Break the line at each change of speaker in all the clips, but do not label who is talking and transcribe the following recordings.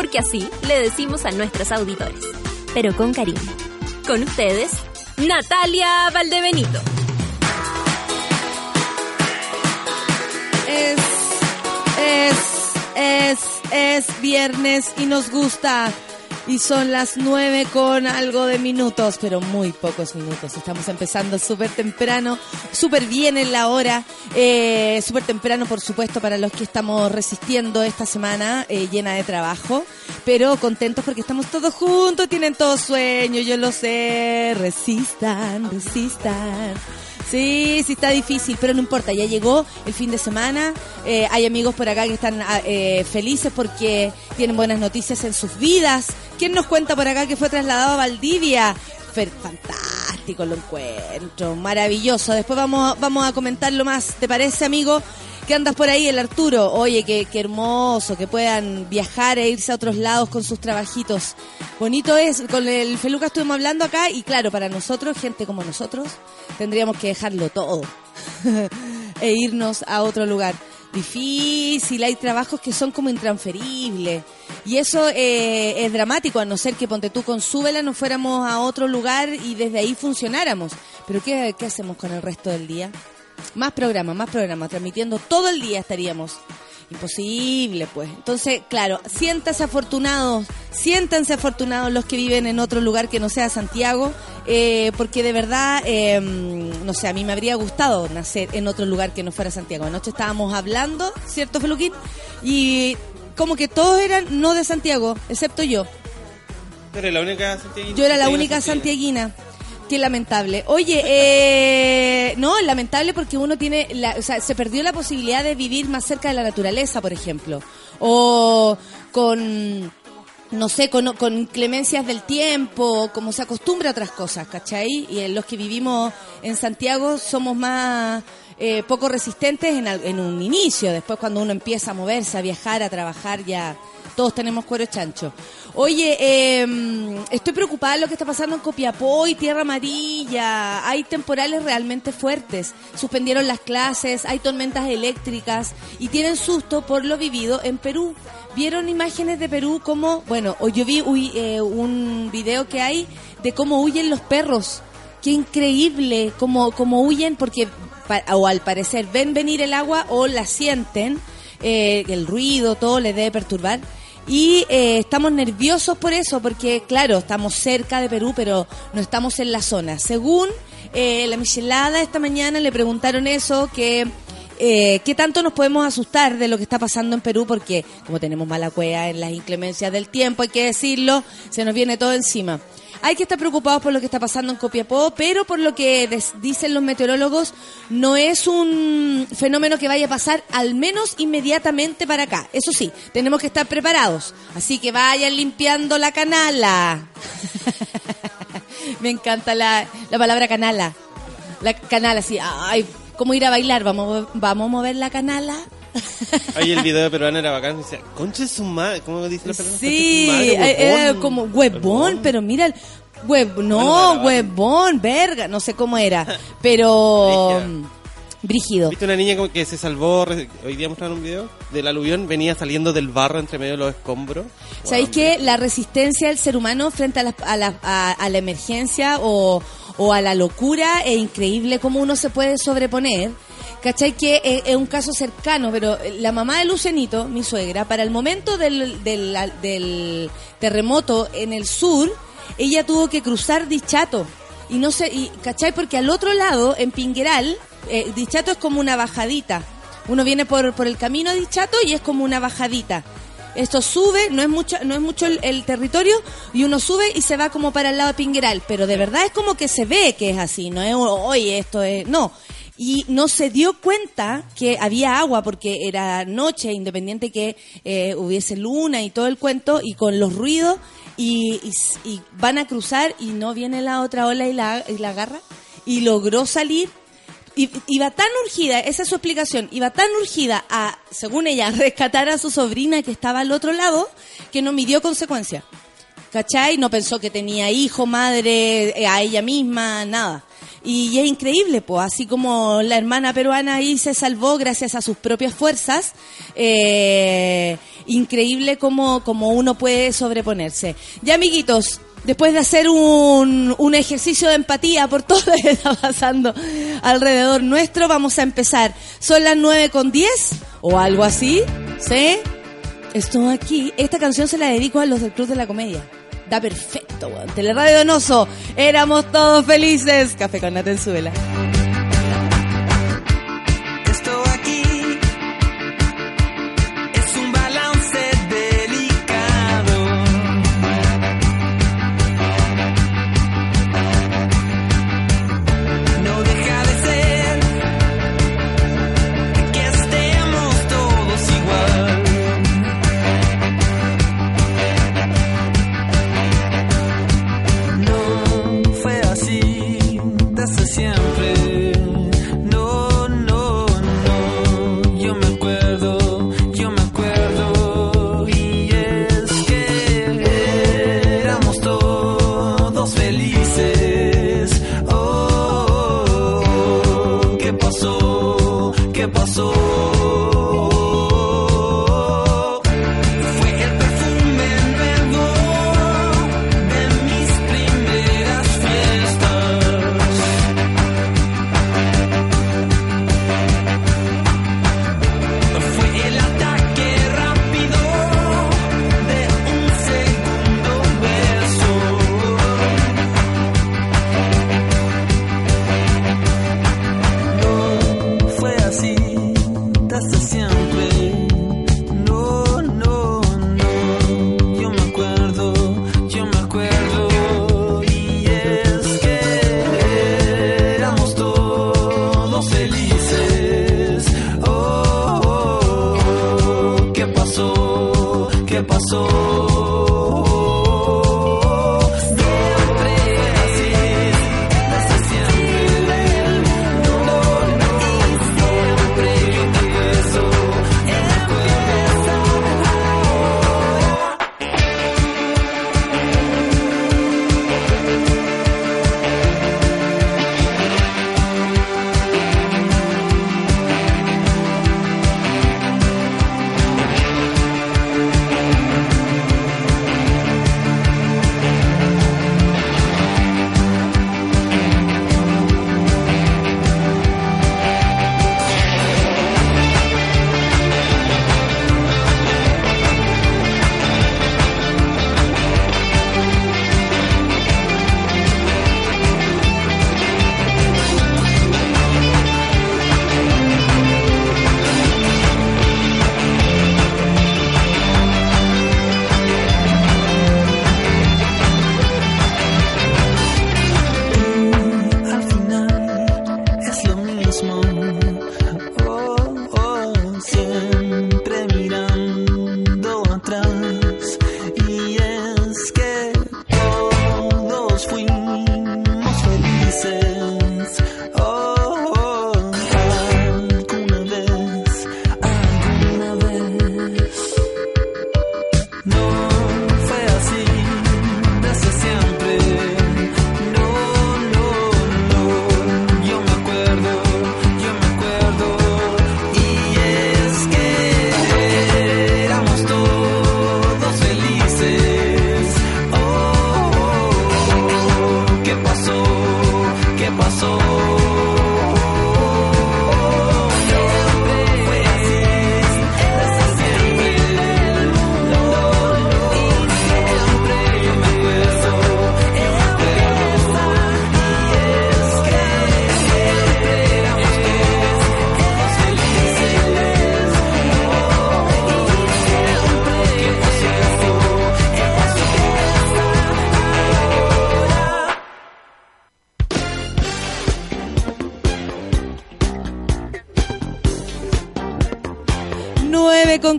Porque así le decimos a nuestros auditores. Pero con cariño. Con ustedes, Natalia Valdebenito.
Es, es, es, es viernes y nos gusta. Y son las nueve con algo de minutos, pero muy pocos minutos. Estamos empezando súper temprano, súper bien en la hora. Eh, súper temprano, por supuesto, para los que estamos resistiendo esta semana eh, llena de trabajo. Pero contentos porque estamos todos juntos, tienen todos sueño, yo lo sé. Resistan, resistan. Sí, sí está difícil, pero no importa, ya llegó el fin de semana, eh, hay amigos por acá que están ah, eh, felices porque tienen buenas noticias en sus vidas. ¿Quién nos cuenta por acá que fue trasladado a Valdivia? Fantástico lo encuentro, maravilloso. Después vamos, vamos a comentarlo más, ¿te parece amigo? Que andas por ahí, el Arturo. Oye, qué, hermoso, que puedan viajar e irse a otros lados con sus trabajitos. Bonito es, con el Feluca estuvimos hablando acá y claro, para nosotros, gente como nosotros, tendríamos que dejarlo todo e irnos a otro lugar. Difícil, hay trabajos que son como intransferibles. Y eso eh, es dramático, a no ser que ponte tú con Súbela nos fuéramos a otro lugar y desde ahí funcionáramos. Pero ¿qué, qué hacemos con el resto del día? Más programas, más programas, transmitiendo todo el día estaríamos. Imposible, pues. Entonces, claro, siéntanse afortunados, siéntanse afortunados los que viven en otro lugar que no sea Santiago, eh, porque de verdad, eh, no sé, a mí me habría gustado nacer en otro lugar que no fuera Santiago. Anoche estábamos hablando, ¿cierto, Feluquín? Y como que todos eran no de Santiago, excepto yo.
La única santiaguina.
Yo era la única
santiaguina.
Qué lamentable. Oye, eh, no, lamentable porque uno tiene, la, o sea, se perdió la posibilidad de vivir más cerca de la naturaleza, por ejemplo. O con, no sé, con, con inclemencias del tiempo, como se acostumbra a otras cosas, ¿cachai? Y en los que vivimos en Santiago somos más eh, poco resistentes en, en un inicio. Después cuando uno empieza a moverse, a viajar, a trabajar, ya todos tenemos cuero chancho. Oye, eh, estoy preocupada de lo que está pasando en Copiapó y Tierra Amarilla. Hay temporales realmente fuertes. Suspendieron las clases, hay tormentas eléctricas y tienen susto por lo vivido en Perú. ¿Vieron imágenes de Perú como, bueno, yo vi uy, eh, un video que hay de cómo huyen los perros? Qué increíble, cómo, cómo huyen porque, o al parecer, ven venir el agua o la sienten, eh, el ruido, todo les debe perturbar. Y eh, estamos nerviosos por eso, porque claro, estamos cerca de Perú, pero no estamos en la zona. Según eh, la Michelada esta mañana le preguntaron eso, que eh, qué tanto nos podemos asustar de lo que está pasando en Perú, porque como tenemos mala cueva en las inclemencias del tiempo, hay que decirlo, se nos viene todo encima. Hay que estar preocupados por lo que está pasando en Copiapó, pero por lo que dicen los meteorólogos, no es un fenómeno que vaya a pasar al menos inmediatamente para acá. Eso sí, tenemos que estar preparados. Así que vayan limpiando la canala. Me encanta la, la palabra canala. La canala, así, ay, ¿cómo ir a bailar? ¿Vamos, vamos a mover la canala?
Oye, el video peruano era bacán. Decía, concha de su madre. ¿Cómo dice la palabra?
Sí,
de madre,
era como huevón, pero mira el huev, no,
Bueno,
huevón, verga, no sé cómo era, pero brígido.
¿Viste una niña como que se salvó? Hoy día mostraron un video del aluvión. Venía saliendo del barro entre medio de los escombros.
¿Sabéis que la resistencia del ser humano frente a la, a la, a- a la emergencia o, o a la locura es increíble cómo uno se puede sobreponer? ¿Cachai? Que es, es un caso cercano, pero la mamá de Lucenito, mi suegra, para el momento del, del, terremoto en el sur, ella tuvo que cruzar Dichato. Y no sé, y, ¿cachai? Porque al otro lado, en Pingueral, eh, Dichato es como una bajadita. Uno viene por, por el camino de Dichato y es como una bajadita. Esto sube, no es mucho, no es mucho el, territorio, y uno sube y se va como para el lado de Pingueral. Pero de verdad es como que se ve que es así, no es, oye, esto es, no. Y no se dio cuenta que había agua porque era noche, independiente que eh, hubiese luna y todo el cuento, y con los ruidos,
y, van a cruzar y no viene la otra ola y la, y la agarra y logró salir. Iba tan urgida, esa es su explicación, iba tan urgida a, según ella, rescatar a su sobrina que estaba al otro lado, que no midió consecuencia. ¿Cachai? No pensó que tenía hijo, madre, eh, a ella misma, nada. Y, y es increíble, pues, así como la hermana peruana ahí se salvó gracias a sus propias fuerzas, eh, increíble como, como uno puede sobreponerse. Ya, amiguitos, después de hacer un, un ejercicio de empatía por todo lo que está pasando alrededor nuestro, vamos a empezar. Son las 9 con 10 o algo así, ¿sí? Estoy aquí. Esta canción se la dedico a los del Club de la Comedia. Da perfecto, weón. Teleradio Donoso. Éramos todos felices. Café con Nata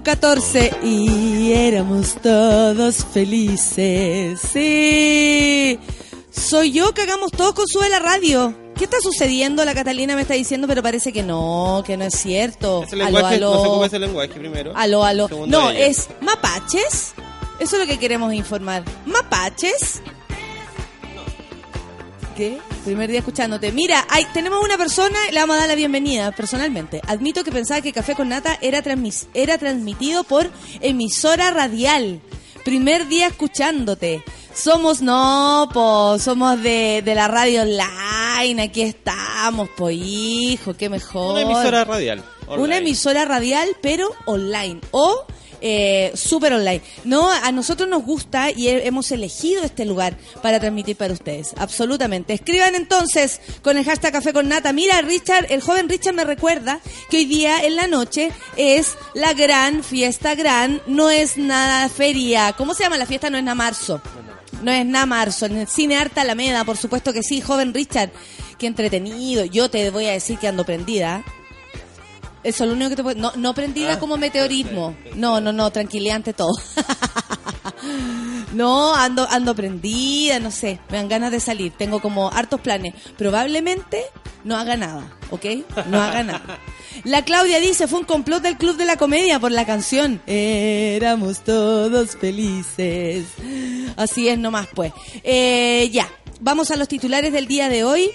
14 y éramos todos felices. Sí. Soy yo que hagamos todos con Sube la Radio. ¿Qué está sucediendo? La Catalina me está diciendo, pero parece que no, que no es cierto.
Ese lenguaje,
aló,
no
aló.
es el lenguaje primero.
Aló, aló.
Segundo
No,
ella.
es mapaches. Eso es lo que queremos informar. Mapaches. ¿Qué? Primer día escuchándote. Mira, hay, tenemos una persona, le vamos a dar la bienvenida personalmente. Admito que pensaba que Café con Nata era, transmis- era transmitido por emisora radial. Primer día escuchándote. Somos, no, po, somos de, de la radio online, aquí estamos, po, hijo, qué mejor.
Una emisora radial.
Una emisora radial, pero online. O eh, super online. No, a nosotros nos gusta y he- hemos elegido este lugar para transmitir para ustedes. Absolutamente. Escriban entonces con el hashtag Café con Nata. Mira, Richard, el joven Richard me recuerda que hoy día en la noche es la gran fiesta gran. No es nada feria. ¿Cómo se llama la fiesta? No es nada marzo. No es nada marzo. En el cine Arta Alameda, por supuesto que sí, joven Richard. Qué entretenido. Yo te voy a decir que ando prendida. Eso es lo único que te puedo... No, no prendida
Ah,
como meteorismo. No, no, no, tranquilidad ante todo. no, ando, ando prendida, no sé. Me dan ganas de salir. Tengo como hartos planes. Probablemente no haga nada, ¿ok? No haga nada. La Claudia dice, fue un complot del Club de la Comedia por la canción. Éramos todos felices. Así es nomás, pues. Eh, ya, vamos a los titulares del día de hoy.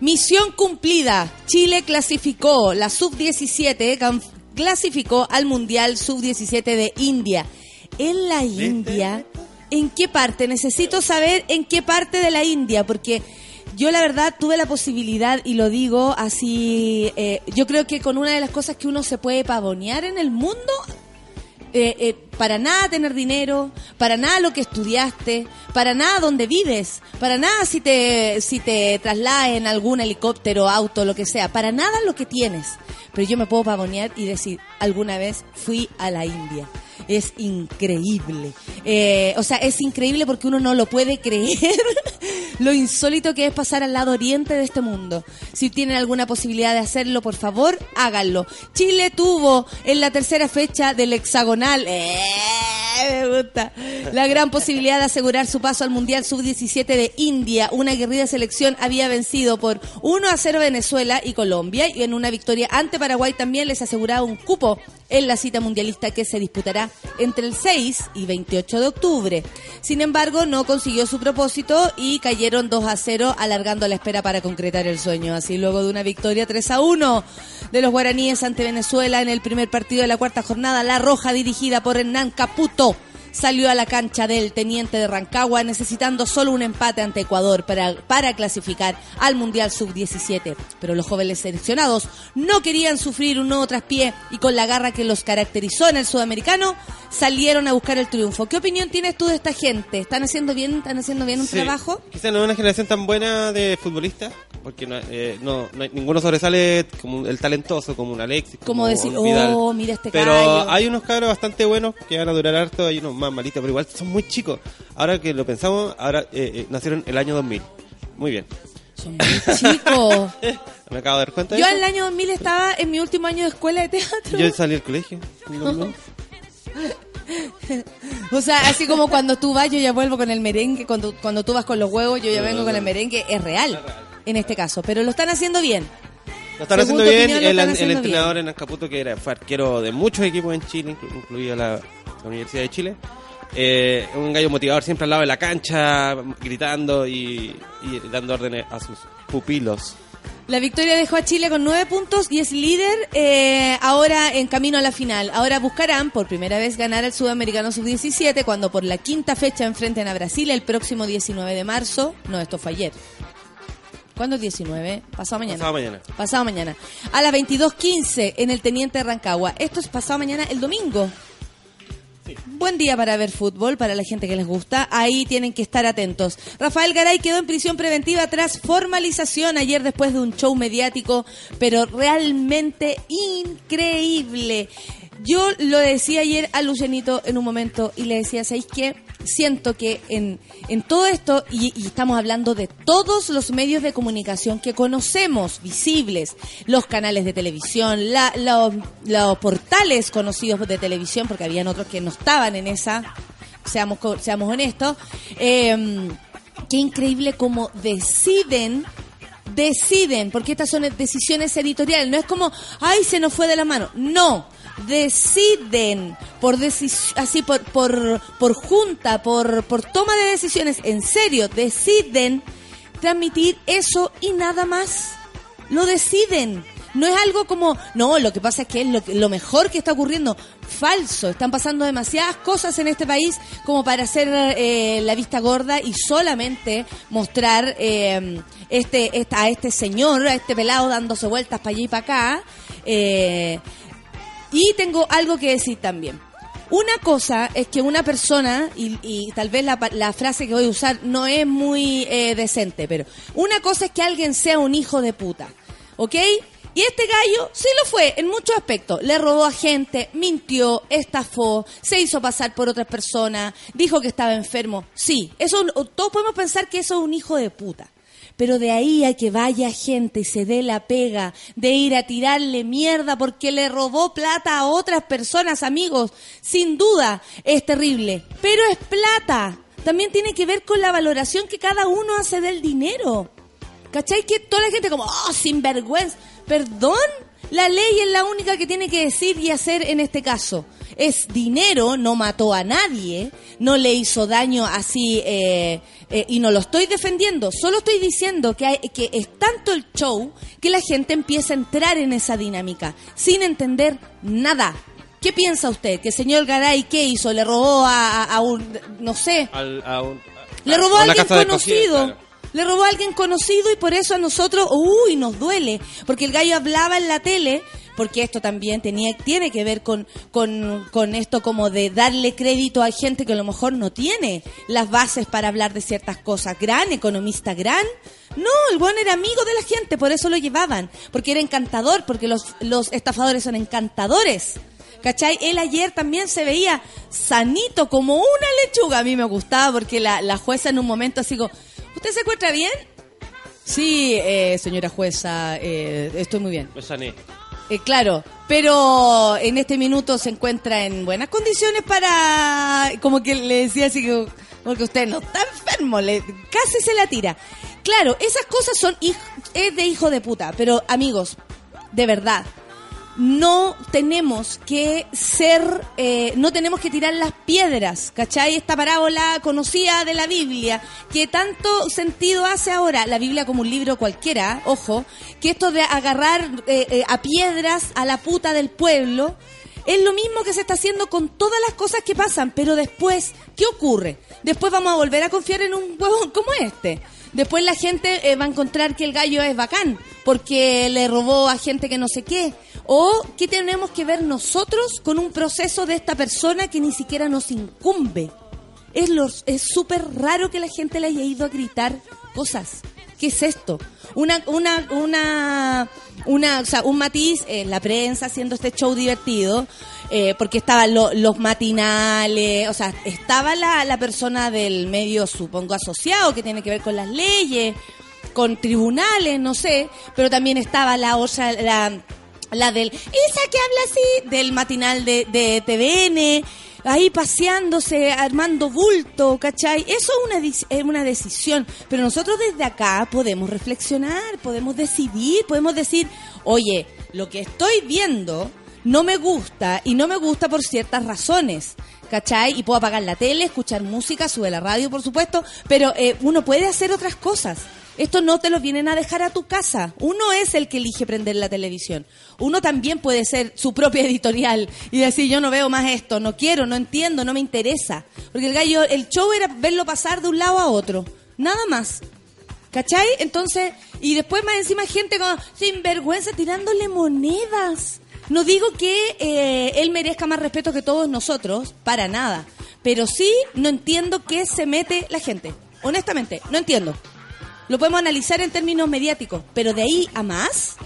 Misión cumplida. Chile clasificó la sub-17, cam- clasificó al Mundial sub-17 de India. En la India, ¿en qué parte? Necesito saber en qué parte de la India, porque yo la verdad tuve la posibilidad, y lo digo así, eh, yo creo que con una de las cosas que uno se puede pavonear en el mundo eh, eh, para nada tener dinero, para nada lo que estudiaste, para nada donde vives, para nada si te, si te trasladas en algún helicóptero, auto, lo que sea, para nada lo que tienes. Pero yo me puedo pavonear y decir, alguna vez fui a la India. Es increíble. Eh, o sea, es increíble porque uno no lo puede creer lo insólito que es pasar al lado oriente de este mundo. Si tienen alguna posibilidad de hacerlo, por favor, háganlo. Chile tuvo en la tercera fecha del hexagonal, ¡eh! me gusta, la gran posibilidad de asegurar su paso al Mundial Sub-17 de India. Una aguerrida selección había vencido por 1 a 0 Venezuela y Colombia y en una victoria ante Paraguay también les aseguraba un cupo en la cita mundialista que se disputará entre el 6 y 28 de octubre. Sin embargo, no consiguió su propósito y cayeron 2 a 0, alargando la espera para concretar el sueño. Así, luego de una victoria 3 a 1 de los guaraníes ante Venezuela en el primer partido de la cuarta jornada, la roja dirigida por Hernán Caputo salió a la cancha del teniente de Rancagua necesitando solo un empate ante Ecuador para, para clasificar al Mundial Sub-17. Pero los jóvenes seleccionados no querían sufrir un nuevo traspié y con la garra que los caracterizó en el sudamericano salieron a buscar el triunfo. ¿Qué opinión tienes tú de esta gente? ¿Están haciendo bien, están haciendo bien un
Sí.
trabajo?
Quizá no es una generación tan buena de futbolistas, porque no, eh, no- no hay- ninguno sobresale como el talentoso, como un Alexis.
Como decir, oh, mira este
Pero
callo.
hay unos cabros bastante buenos que van a durar harto, hay unos más malitos, pero igual son muy chicos. Ahora que lo pensamos, ahora eh, eh, nacieron el año 2000. Muy bien.
Son muy chicos.
Me acabo de dar cuenta de
Yo en el año 2000 estaba en mi último año de escuela de teatro.
Yo salí del colegio.
O sea, así como cuando tú vas, yo ya vuelvo con el merengue. Cuando, cuando tú vas con los huevos, yo ya vengo con el merengue. Es real, en este caso. Pero lo están haciendo bien.
Lo están
Según
haciendo bien. el,
están
el
haciendo
entrenador en Azcaputo, que era, fue arquero de muchos equipos en Chile, inclu- incluida la, la Universidad de Chile. Eh, un gallo motivador siempre al lado de la cancha, gritando y, y dando órdenes a sus pupilos.
La victoria dejó a Chile con nueve puntos y es líder eh, ahora en camino a la final. Ahora buscarán por primera vez ganar al Sudamericano Sub-17 cuando por la quinta fecha enfrenten a Brasil el próximo 19 de marzo. No, esto fue ayer. ¿Cuándo es 19? Pasado mañana.
Pasado mañana.
Pasado mañana. A las 22.15 en el Teniente Rancagua. Esto es pasado mañana el domingo. Buen día para ver fútbol, para la gente que les gusta. Ahí tienen que estar atentos. Rafael Garay quedó en prisión preventiva tras formalización ayer después de un show mediático, pero realmente increíble. Yo lo decía ayer a Lucianito en un momento y le decía, ¿sabéis qué? siento que en, en todo esto, y, y estamos hablando de todos los medios de comunicación que conocemos, visibles, los canales de televisión, la- los, portales conocidos de televisión, porque habían otros que no estaban en esa, seamos, seamos honestos, eh, qué increíble cómo deciden deciden, porque estas son decisiones editoriales, no es como, ay, se nos fue de la mano, no, deciden por así por, por, por junta, por, por toma de decisiones, en serio, deciden transmitir eso y nada más, lo deciden. No es algo como, no, lo que pasa es que es lo, lo mejor que está ocurriendo. Falso, están pasando demasiadas cosas en este país como para hacer eh, la vista gorda y solamente mostrar eh, este, a este señor, a este pelado dándose vueltas para allá y para acá. Eh, y tengo algo que decir también. Una cosa es que una persona, y, y tal vez la, la frase que voy a usar no es muy eh, decente, pero una cosa es que alguien sea un hijo de puta, ¿ok? Y este gallo sí lo fue en muchos aspectos. Le robó a gente, mintió, estafó, se hizo pasar por otras personas, dijo que estaba enfermo. Sí, eso todos podemos pensar que eso es un hijo de puta. Pero de ahí a que vaya gente y se dé la pega de ir a tirarle mierda porque le robó plata a otras personas, amigos, sin duda es terrible. Pero es plata. También tiene que ver con la valoración que cada uno hace del dinero. ¿Cachai? Que toda la gente como, oh, sinvergüenza. Perdón, la ley es la única que tiene que decir y hacer en este caso. Es dinero, no mató a nadie, no le hizo daño así, eh, eh, y no lo estoy defendiendo, solo estoy diciendo que, hay- que es tanto el show que la gente empieza a entrar en esa dinámica, sin entender nada. ¿Qué piensa usted? ¿Que el señor Garay qué hizo? ¿Le robó a, a- a un, no sé,
Al- a un-
le robó
a
alguien conocido.
cocina, claro.
Le robó a alguien conocido y por eso a nosotros, uy, nos duele. Porque el gallo hablaba en la tele, porque esto también tenía, tiene que ver con, con, con esto como de darle crédito a gente que a lo mejor no tiene las bases para hablar de ciertas cosas. Gran, economista gran. No, el buen era amigo de la gente, por eso lo llevaban. Porque era encantador, porque los, los estafadores son encantadores. ¿Cachai? Él ayer también se veía sanito como una lechuga. A mí me gustaba porque la, la jueza en un momento así como, ¿usted se encuentra bien? Sí, eh, señora jueza, eh, estoy muy bien.
Me sané.
Eh, claro, pero en este minuto se encuentra en buenas condiciones para, como que le decía así que, porque usted no está enfermo, le, casi se la tira. Claro, esas cosas son hij- es de hijo de puta, pero amigos, de verdad, no tenemos que ser, eh, no tenemos que tirar las piedras, ¿cachai? Esta parábola conocida de la Biblia, que tanto sentido hace ahora, la Biblia como un libro cualquiera, ojo, que esto de agarrar eh, eh, a piedras a la puta del pueblo, es lo mismo que se está haciendo con todas las cosas que pasan, pero después, ¿qué ocurre? Después vamos a volver a confiar en un huevón como este. Después la gente va a encontrar que el gallo es bacán, porque le robó a gente que no sé qué. O qué tenemos que ver nosotros con un proceso de esta persona que ni siquiera nos incumbe. Es súper raro que la gente le haya ido a gritar cosas. ¿Qué es esto? Una, una, una, una, o sea, un matiz en la prensa haciendo este show divertido, eh, porque estaban lo- los matinales, o sea, estaba la, la persona del medio, supongo, asociado, que tiene que ver con las leyes, con tribunales, no sé, pero también estaba la otra, la, la del, esa que habla así, del matinal de, de TVN, ahí paseándose, armando bulto, ¿cachai? Eso es una, es una decisión, pero nosotros desde acá podemos reflexionar, podemos decidir, podemos decir, oye, lo que estoy viendo no me gusta y no me gusta por ciertas razones. ¿Cachai? Y puedo apagar la tele, escuchar música, sube la radio, por supuesto, pero eh, uno puede hacer otras cosas. Esto no te lo vienen a dejar a tu casa. Uno es el que elige prender la televisión. Uno también puede ser su propia editorial y decir, yo no veo más esto, no quiero, no entiendo, no me interesa. Porque el gallo, el show era verlo pasar de un lado a otro. Nada más. ¿Cachai? Entonces, y después más encima gente con sinvergüenza tirándole monedas. No digo que eh, él merezca más respeto que todos nosotros, para nada. Pero sí no entiendo qué se mete la gente. Honestamente, no entiendo. Lo podemos analizar en términos mediáticos, pero de ahí a más,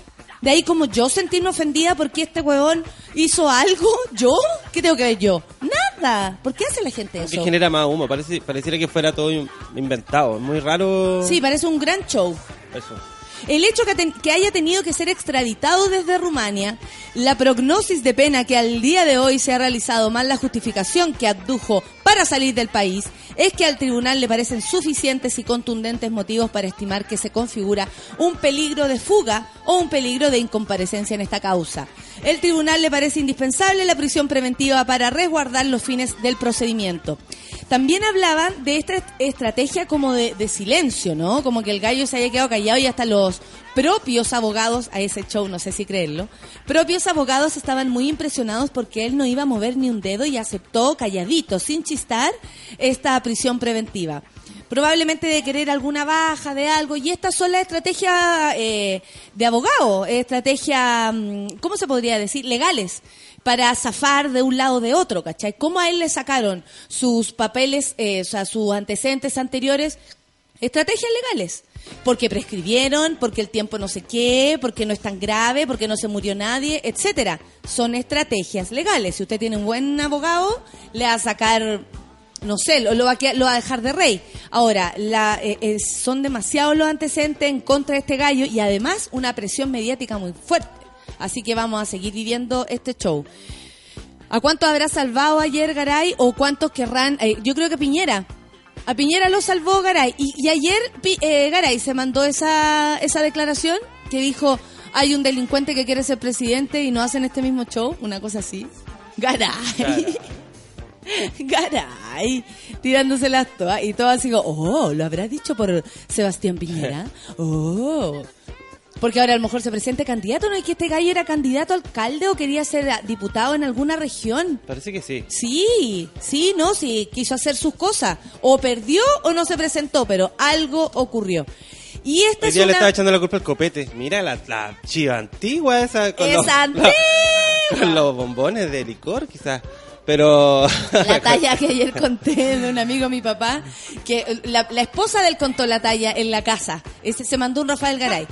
de ahí como yo sentirme ofendida porque este huevón hizo algo, ¿yo? ¿Qué tengo que ver yo? mierda. ¿Por qué hace la gente
Que
eso?
genera más humo, parece, pareciera que fuera todo in- inventado. Es muy raro.
Sí, parece un gran show.
Eso.
El hecho que, que haya tenido que ser extraditado desde Rumania, la prognosis de pena que al día de hoy se ha realizado, más la justificación que abdujo para salir del país, es que al tribunal le parecen suficientes y contundentes motivos para estimar que se configura un peligro de fuga o un peligro de incomparecencia en esta causa. El tribunal le parece indispensable la prisión preventiva para resguardar los fines del procedimiento. También hablaban de esta est- estrategia como de, de silencio, ¿no? Como que el gallo se haya quedado callado y hasta los propios abogados, a ese show no sé si creerlo, propios abogados estaban muy impresionados porque él no iba a mover ni un dedo y aceptó calladito, sin chistar, esta prisión preventiva. Probablemente de querer alguna baja de algo. Y estas son las estrategias eh, de abogado, estrategias, mm, ¿cómo se podría decir? Legales para zafar de un lado o de otro, ¿cachai? ¿Cómo a él le sacaron sus papeles, eh, o sea, sus antecedentes anteriores? Estrategias legales. Porque prescribieron, porque el tiempo no sé qué, porque no es tan grave, porque no se murió nadie, etcétera. Son estrategias legales. Si usted tiene un buen abogado, le va a sacar, no sé, lo, lo va, a, lo dejar de rey. Ahora, eh, eh, son demasiados los antecedentes en contra de este gallo y además una presión mediática muy fuerte. Así que vamos a seguir viviendo este show. ¿A cuántos habrá salvado ayer Garay o cuántos querrán? eh, yo creo que Piñera. A Piñera lo salvó Garay. Y, ayer Garay se mandó esa, esa declaración que dijo, hay un delincuente que quiere ser presidente y no hacen este mismo show. Una cosa así. Garay. Garay. Tirándose las todas. Y todo así como, oh, ¿lo habrá dicho por Sebastián Piñera? Oh. Porque ahora a lo mejor se presente candidato, ¿no? Es que este gallo era candidato a alcalde o quería ser diputado en alguna región.
Parece que sí.
Sí, sí, no, sí, quiso hacer sus cosas. O perdió o no se presentó, pero algo ocurrió. Y esta es
día le
una...
estaba echando la culpa al copete. Mira la, la chiva antigua esa. Con los,
¡Esa
la- con los bombones de licor, quizás. Pero.
La talla que ayer conté de un amigo de mi papá, que la, la esposa del contó la talla en la casa. Ese se mandó un Rafael Garay.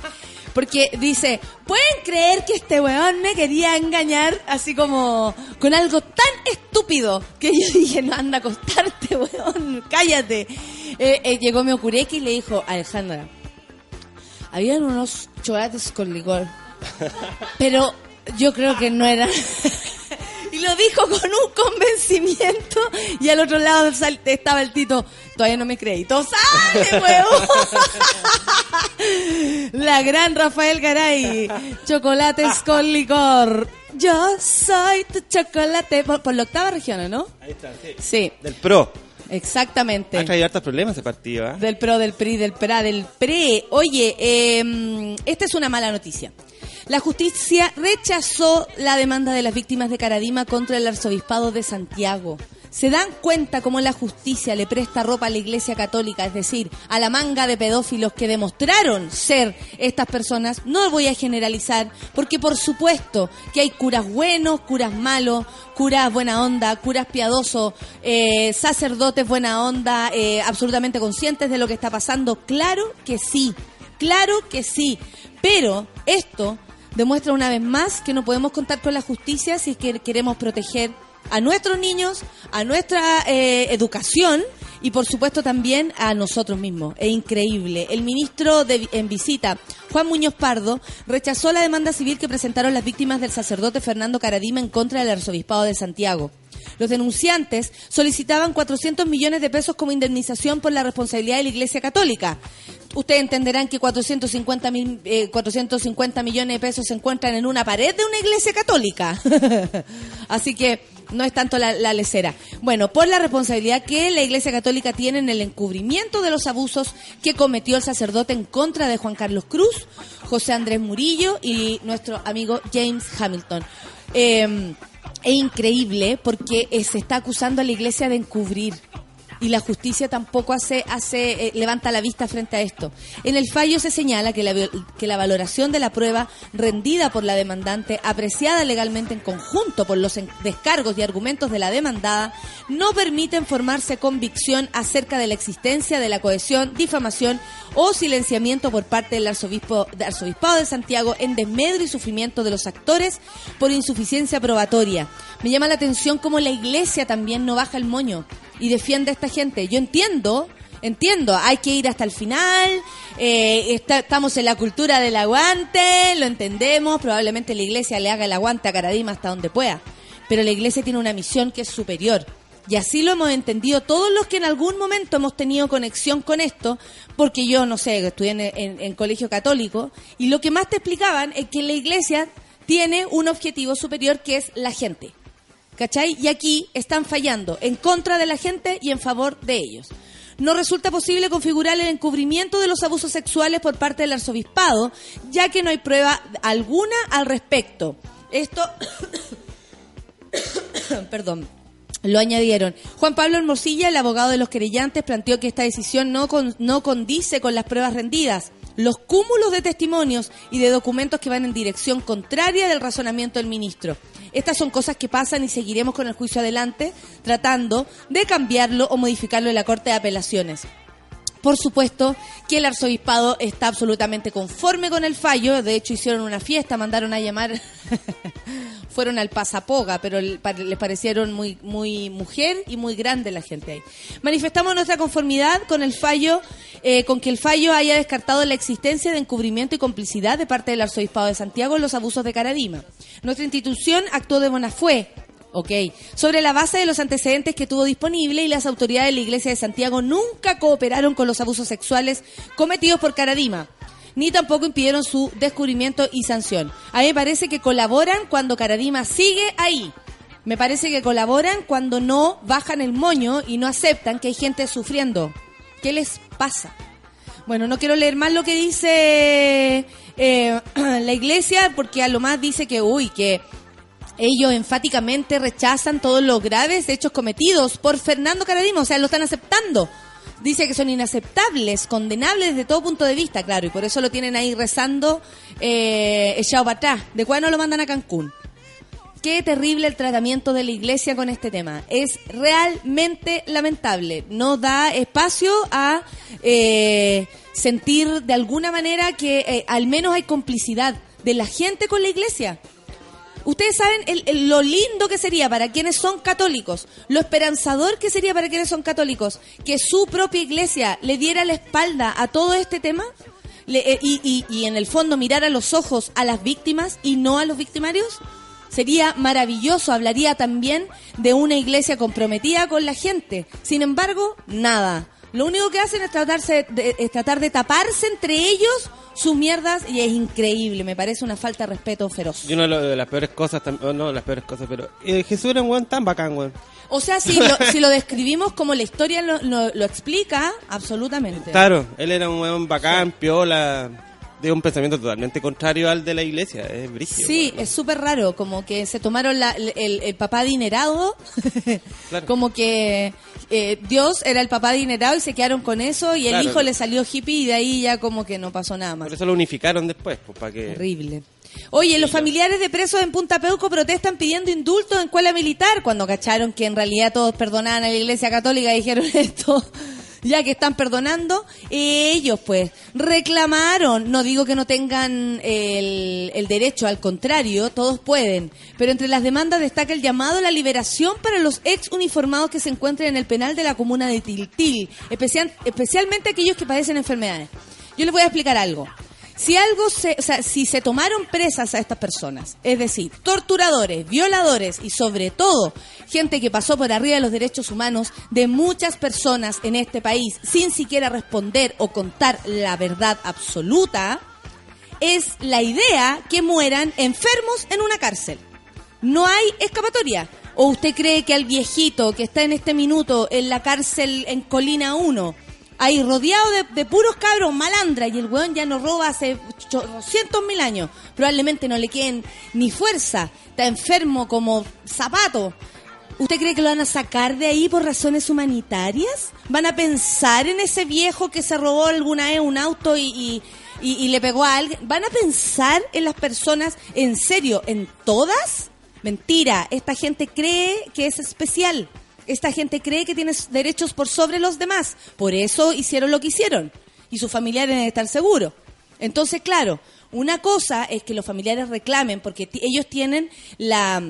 Porque dice, ¿pueden creer que este weón me quería engañar así como con algo tan estúpido? Que yo dije, no anda a acostarte, weón, cállate. Eh, eh, llegó mi Okureki y le dijo, Alejandra, habían unos chocolates con licor, pero yo creo que no eran... Lo dijo con un convencimiento. Y al otro lado estaba el Tito. Todavía no me creí. ¡Todo sale, huevón! La gran Rafael Garay. Chocolates con licor. Yo soy tu chocolate. Por, por la octava región, ¿no?
Ahí está, sí.
Sí,
Del pro.
exactamente.
Ha traído hartos problemas ese partido, ¿ah?
Del PRO, del PRI, del PRA, del PRE. Oye, eh, esta es una mala noticia. La justicia rechazó la demanda de las víctimas de Caradima contra el arzobispado de Santiago. ¿Se dan cuenta cómo la justicia le presta ropa a la Iglesia Católica, es decir, a la manga de pedófilos que demostraron ser estas personas? No voy a generalizar, porque por supuesto que hay curas buenos, curas malos, curas buena onda, curas piadosos, eh, sacerdotes buena onda, eh, absolutamente conscientes de lo que está pasando. Claro que sí, claro que sí. Pero esto demuestra una vez más que no podemos contar con la justicia si es que queremos proteger a nuestros niños, a nuestra eh, educación y por supuesto también a nosotros mismos. Es increíble. El ministro de- en visita, Juan Muñoz Pardo, rechazó la demanda civil que presentaron las víctimas del sacerdote Fernando Caradima en contra del arzobispado de Santiago. Los denunciantes solicitaban 400 millones de pesos como indemnización por la responsabilidad de la Iglesia Católica. Ustedes entenderán que 450, mil, eh, 450 millones de pesos se encuentran en una pared de una iglesia católica. Así que no es tanto la, la lecera. Bueno, por la responsabilidad que la iglesia católica tiene en el encubrimiento de los abusos que cometió el sacerdote en contra de Juan Carlos Cruz, José Andrés Murillo y nuestro amigo James Hamilton. Eh, es increíble porque eh, se está acusando a la iglesia de encubrir y la justicia tampoco hace, hace eh, levanta la vista frente a esto. En el fallo se señala que la, que la valoración de la prueba rendida por la demandante, apreciada legalmente en conjunto por los descargos y argumentos de la demandada, no permiten formarse convicción acerca de la existencia de la cohesión, difamación o silenciamiento por parte del arzobispo, del arzobispado de Santiago en desmedro y sufrimiento de los actores por insuficiencia probatoria. Me llama la atención cómo la iglesia también no baja el moño y defiende a esta gente. Yo entiendo, entiendo, hay que ir hasta el final, eh, estamos en la cultura del aguante, lo entendemos, probablemente la iglesia le haga el aguante a Caradima hasta donde pueda, pero la iglesia tiene una misión que es superior. Y así lo hemos entendido todos los que en algún momento hemos tenido conexión con esto, porque yo, no sé, estudié en, en- en colegio católico, y lo que más te explicaban es que la iglesia tiene un objetivo superior que es la gente. ¿Cachai? Y aquí están fallando en contra de la gente y en favor de ellos. No resulta posible configurar el encubrimiento de los abusos sexuales por parte del arzobispado, ya que no hay prueba alguna al respecto. Esto, perdón, lo añadieron. Juan Pablo Hermosilla, el abogado de los querellantes, planteó que esta decisión no, con- no condice con las pruebas rendidas. Los cúmulos de testimonios y de documentos que van en dirección contraria del razonamiento del ministro. Estas son cosas que pasan y seguiremos con el juicio adelante, tratando de cambiarlo o modificarlo en la Corte de Apelaciones. Por supuesto que el arzobispado está absolutamente conforme con el fallo. De hecho, hicieron una fiesta, mandaron a llamar, fueron al Pasapoga, pero les parecieron muy, muy mujer y muy grande la gente ahí. Manifestamos nuestra conformidad con el fallo, eh, con que el fallo haya descartado la existencia de encubrimiento y complicidad de parte del arzobispado de Santiago en los abusos de Caradima. Nuestra institución actuó de buena fe, Ok. Sobre la base de los antecedentes que tuvo disponible y las autoridades de la Iglesia de Santiago nunca cooperaron con los abusos sexuales cometidos por Caradima, ni tampoco impidieron su descubrimiento y sanción. A mí me parece que colaboran cuando Caradima sigue ahí. Me parece que colaboran cuando no bajan el moño y no aceptan que hay gente sufriendo. ¿Qué les pasa? Bueno, no quiero leer más lo que dice eh, la iglesia, porque a lo más dice que, uy, que ellos enfáticamente rechazan todos los graves hechos cometidos por Fernando Caradima, o sea, lo están aceptando. Dice que son inaceptables, condenables desde todo punto de vista, claro, y por eso lo tienen ahí rezando, eh, echado para atrás. ¿De cuándo lo mandan a Cancún? Qué terrible el tratamiento de la iglesia con este tema. Es realmente lamentable. No da espacio a eh, sentir de alguna manera que eh, al menos hay complicidad de la gente con la iglesia. Ustedes saben el- lo lindo que sería para quienes son católicos, lo esperanzador que sería para quienes son católicos, que su propia iglesia le diera la espalda a todo este tema eh, y, y- y en el fondo mirar a los ojos a las víctimas y no a los victimarios. Sería maravilloso, hablaría también de una iglesia comprometida con la gente. Sin embargo, nada. Lo único que hacen es, tratarse de, es tratar de taparse entre ellos sus mierdas y es increíble. Me parece una falta de respeto feroz.
Y una de lo- de las peores cosas, oh, no de las peores cosas, pero eh, Jesús era un weón tan bacán, weón.
O sea, si lo, si lo describimos como la historia lo, lo- lo explica, absolutamente.
Claro, él era un weón bacán, piola, de un pensamiento totalmente contrario al de la iglesia, es brígido.
Sí, es súper raro, como que se tomaron la- el, papá adinerado,
Claro.
como que eh, Dios era el papá adinerado y se quedaron con eso y el hijo le salió hippie y de ahí ya como que no pasó nada más.
Por eso lo unificaron después, pues, para que...
Terrible. Oye, los familiares de presos en Punta Peuco protestan pidiendo indultos en escuela militar cuando cacharon que en realidad todos perdonaban a la Iglesia Católica y dijeron esto. Ya que están perdonando, ellos pues reclamaron, no digo que no tengan el, el derecho, al contrario, todos pueden, pero entre las demandas destaca el llamado a la liberación para los ex uniformados que se encuentran en el penal de la comuna de Tiltil, especial, especialmente aquellos que padecen enfermedades. Yo les voy a explicar algo. Si algo se, o sea, si se tomaron presas a estas personas, es decir, torturadores, violadores y sobre todo gente que pasó por arriba de los derechos humanos de muchas personas en este país sin siquiera responder o contar la verdad absoluta, es la idea que mueran enfermos en una cárcel. No hay escapatoria. ¿O usted cree que al viejito que está en este minuto en la cárcel en Colina 1, ahí rodeado de, puros cabros malandra y el weón ya no roba hace cientos mil años, probablemente no le queden ni fuerza, está enfermo como zapato. ¿Usted cree que lo van a sacar de ahí por razones humanitarias? ¿Van a pensar en ese viejo que se robó alguna vez un auto y, y- y le pegó a alguien? ¿Van a pensar en las personas en serio, en todas? Mentira, esta gente cree que es especial. Esta gente cree que tiene derechos por sobre los demás. Por eso hicieron lo que hicieron. Y sus familiares deben estar seguros. Entonces, claro, una cosa es que los familiares reclamen porque ellos tienen la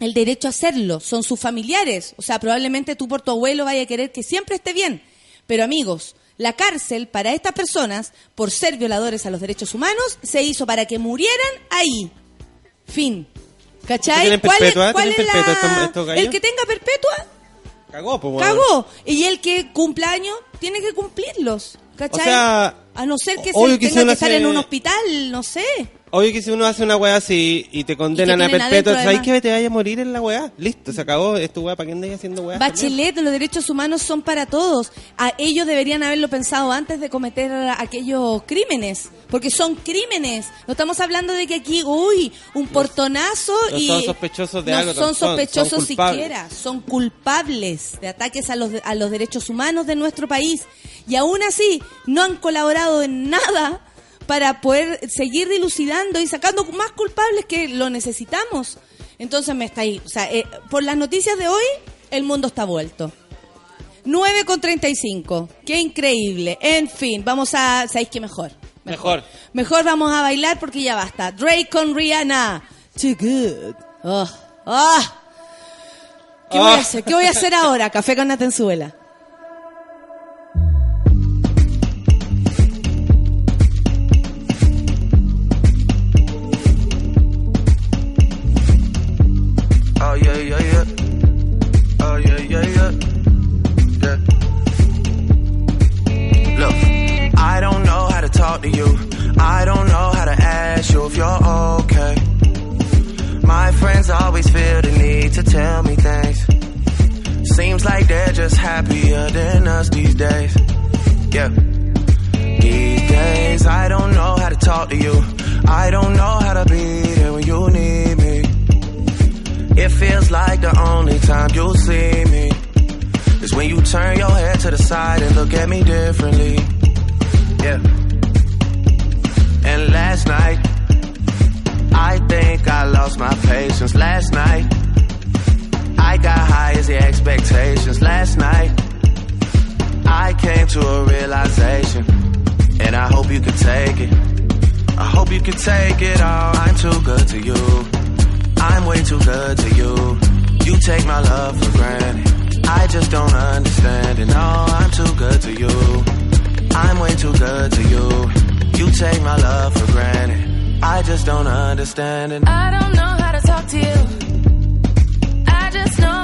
el derecho a hacerlo, son sus familiares. O sea, probablemente tú por tu abuelo vaya a querer que siempre esté bien. Pero amigos, la cárcel para estas personas, por ser violadores a los derechos humanos, se hizo para que murieran ahí. Fin. ¿Cachai?
¿Tienen
¿Cuál es- cuál
¿Tienen
es la-? El que tenga perpetua,
Cagó, pues,
cagó. Y el que cumpla años, tiene que cumplirlos. ¿Cachai?
O sea,
a no ser que se tenga que estar
hace-
en un hospital, no sé.
Obvio que si uno hace una weá así y te condenan a perpetua, ¿sabes que te vaya a morir en la weá? Listo, se acabó. Es tu weá, ¿para qué andáis haciendo weá?
Bachelet, los derechos humanos son para todos. A ellos deberían haberlo pensado antes de cometer aquellos crímenes, porque son crímenes. No estamos hablando de que aquí, uy, un portonazo y
son sospechosos de
no
algo,
son
son- son
sospechosos
culpables.
siquiera, son culpables de ataques a los a los derechos humanos de nuestro país y aún así no han colaborado en nada para poder seguir dilucidando y sacando más culpables que lo necesitamos. Entonces me está ahí, o sea, eh, por las noticias de hoy, el mundo está vuelto. 9 con 35. Qué increíble. En fin, vamos a. ¿Sabéis qué mejor?
Mejor.
Mejor vamos a bailar porque ya basta. Drake con Rihanna. Too good. Oh, ah. ¿Qué voy a
Ah.
hacer? ¿Qué voy a hacer ahora? Café con Natenzuela.
Yeah, yeah, yeah. Oh yeah, yeah, yeah. Yeah. Look, I don't know how to talk to you. I don't know how to ask you if you're okay. My friends always feel the need to tell me things. Seems like they're just happier than us these days. Yeah. These days, I don't know how to talk to you. I don't know how to be there when you need. It feels like the only time you'll see me is when you turn your head to the side and look at me differently. Yeah. And last night, I think I lost my patience. Last night, I got high as the expectations. Last night, I came to a realization, and I hope you can take it. I hope you can take it all. I'm too good to you. I'm way too good to you. You take my love for granted. I just don't understand it. No, I'm too good to you. I'm way too good to you. You take my love for granted. I just don't understand it.
I don't know how to talk to you. I just know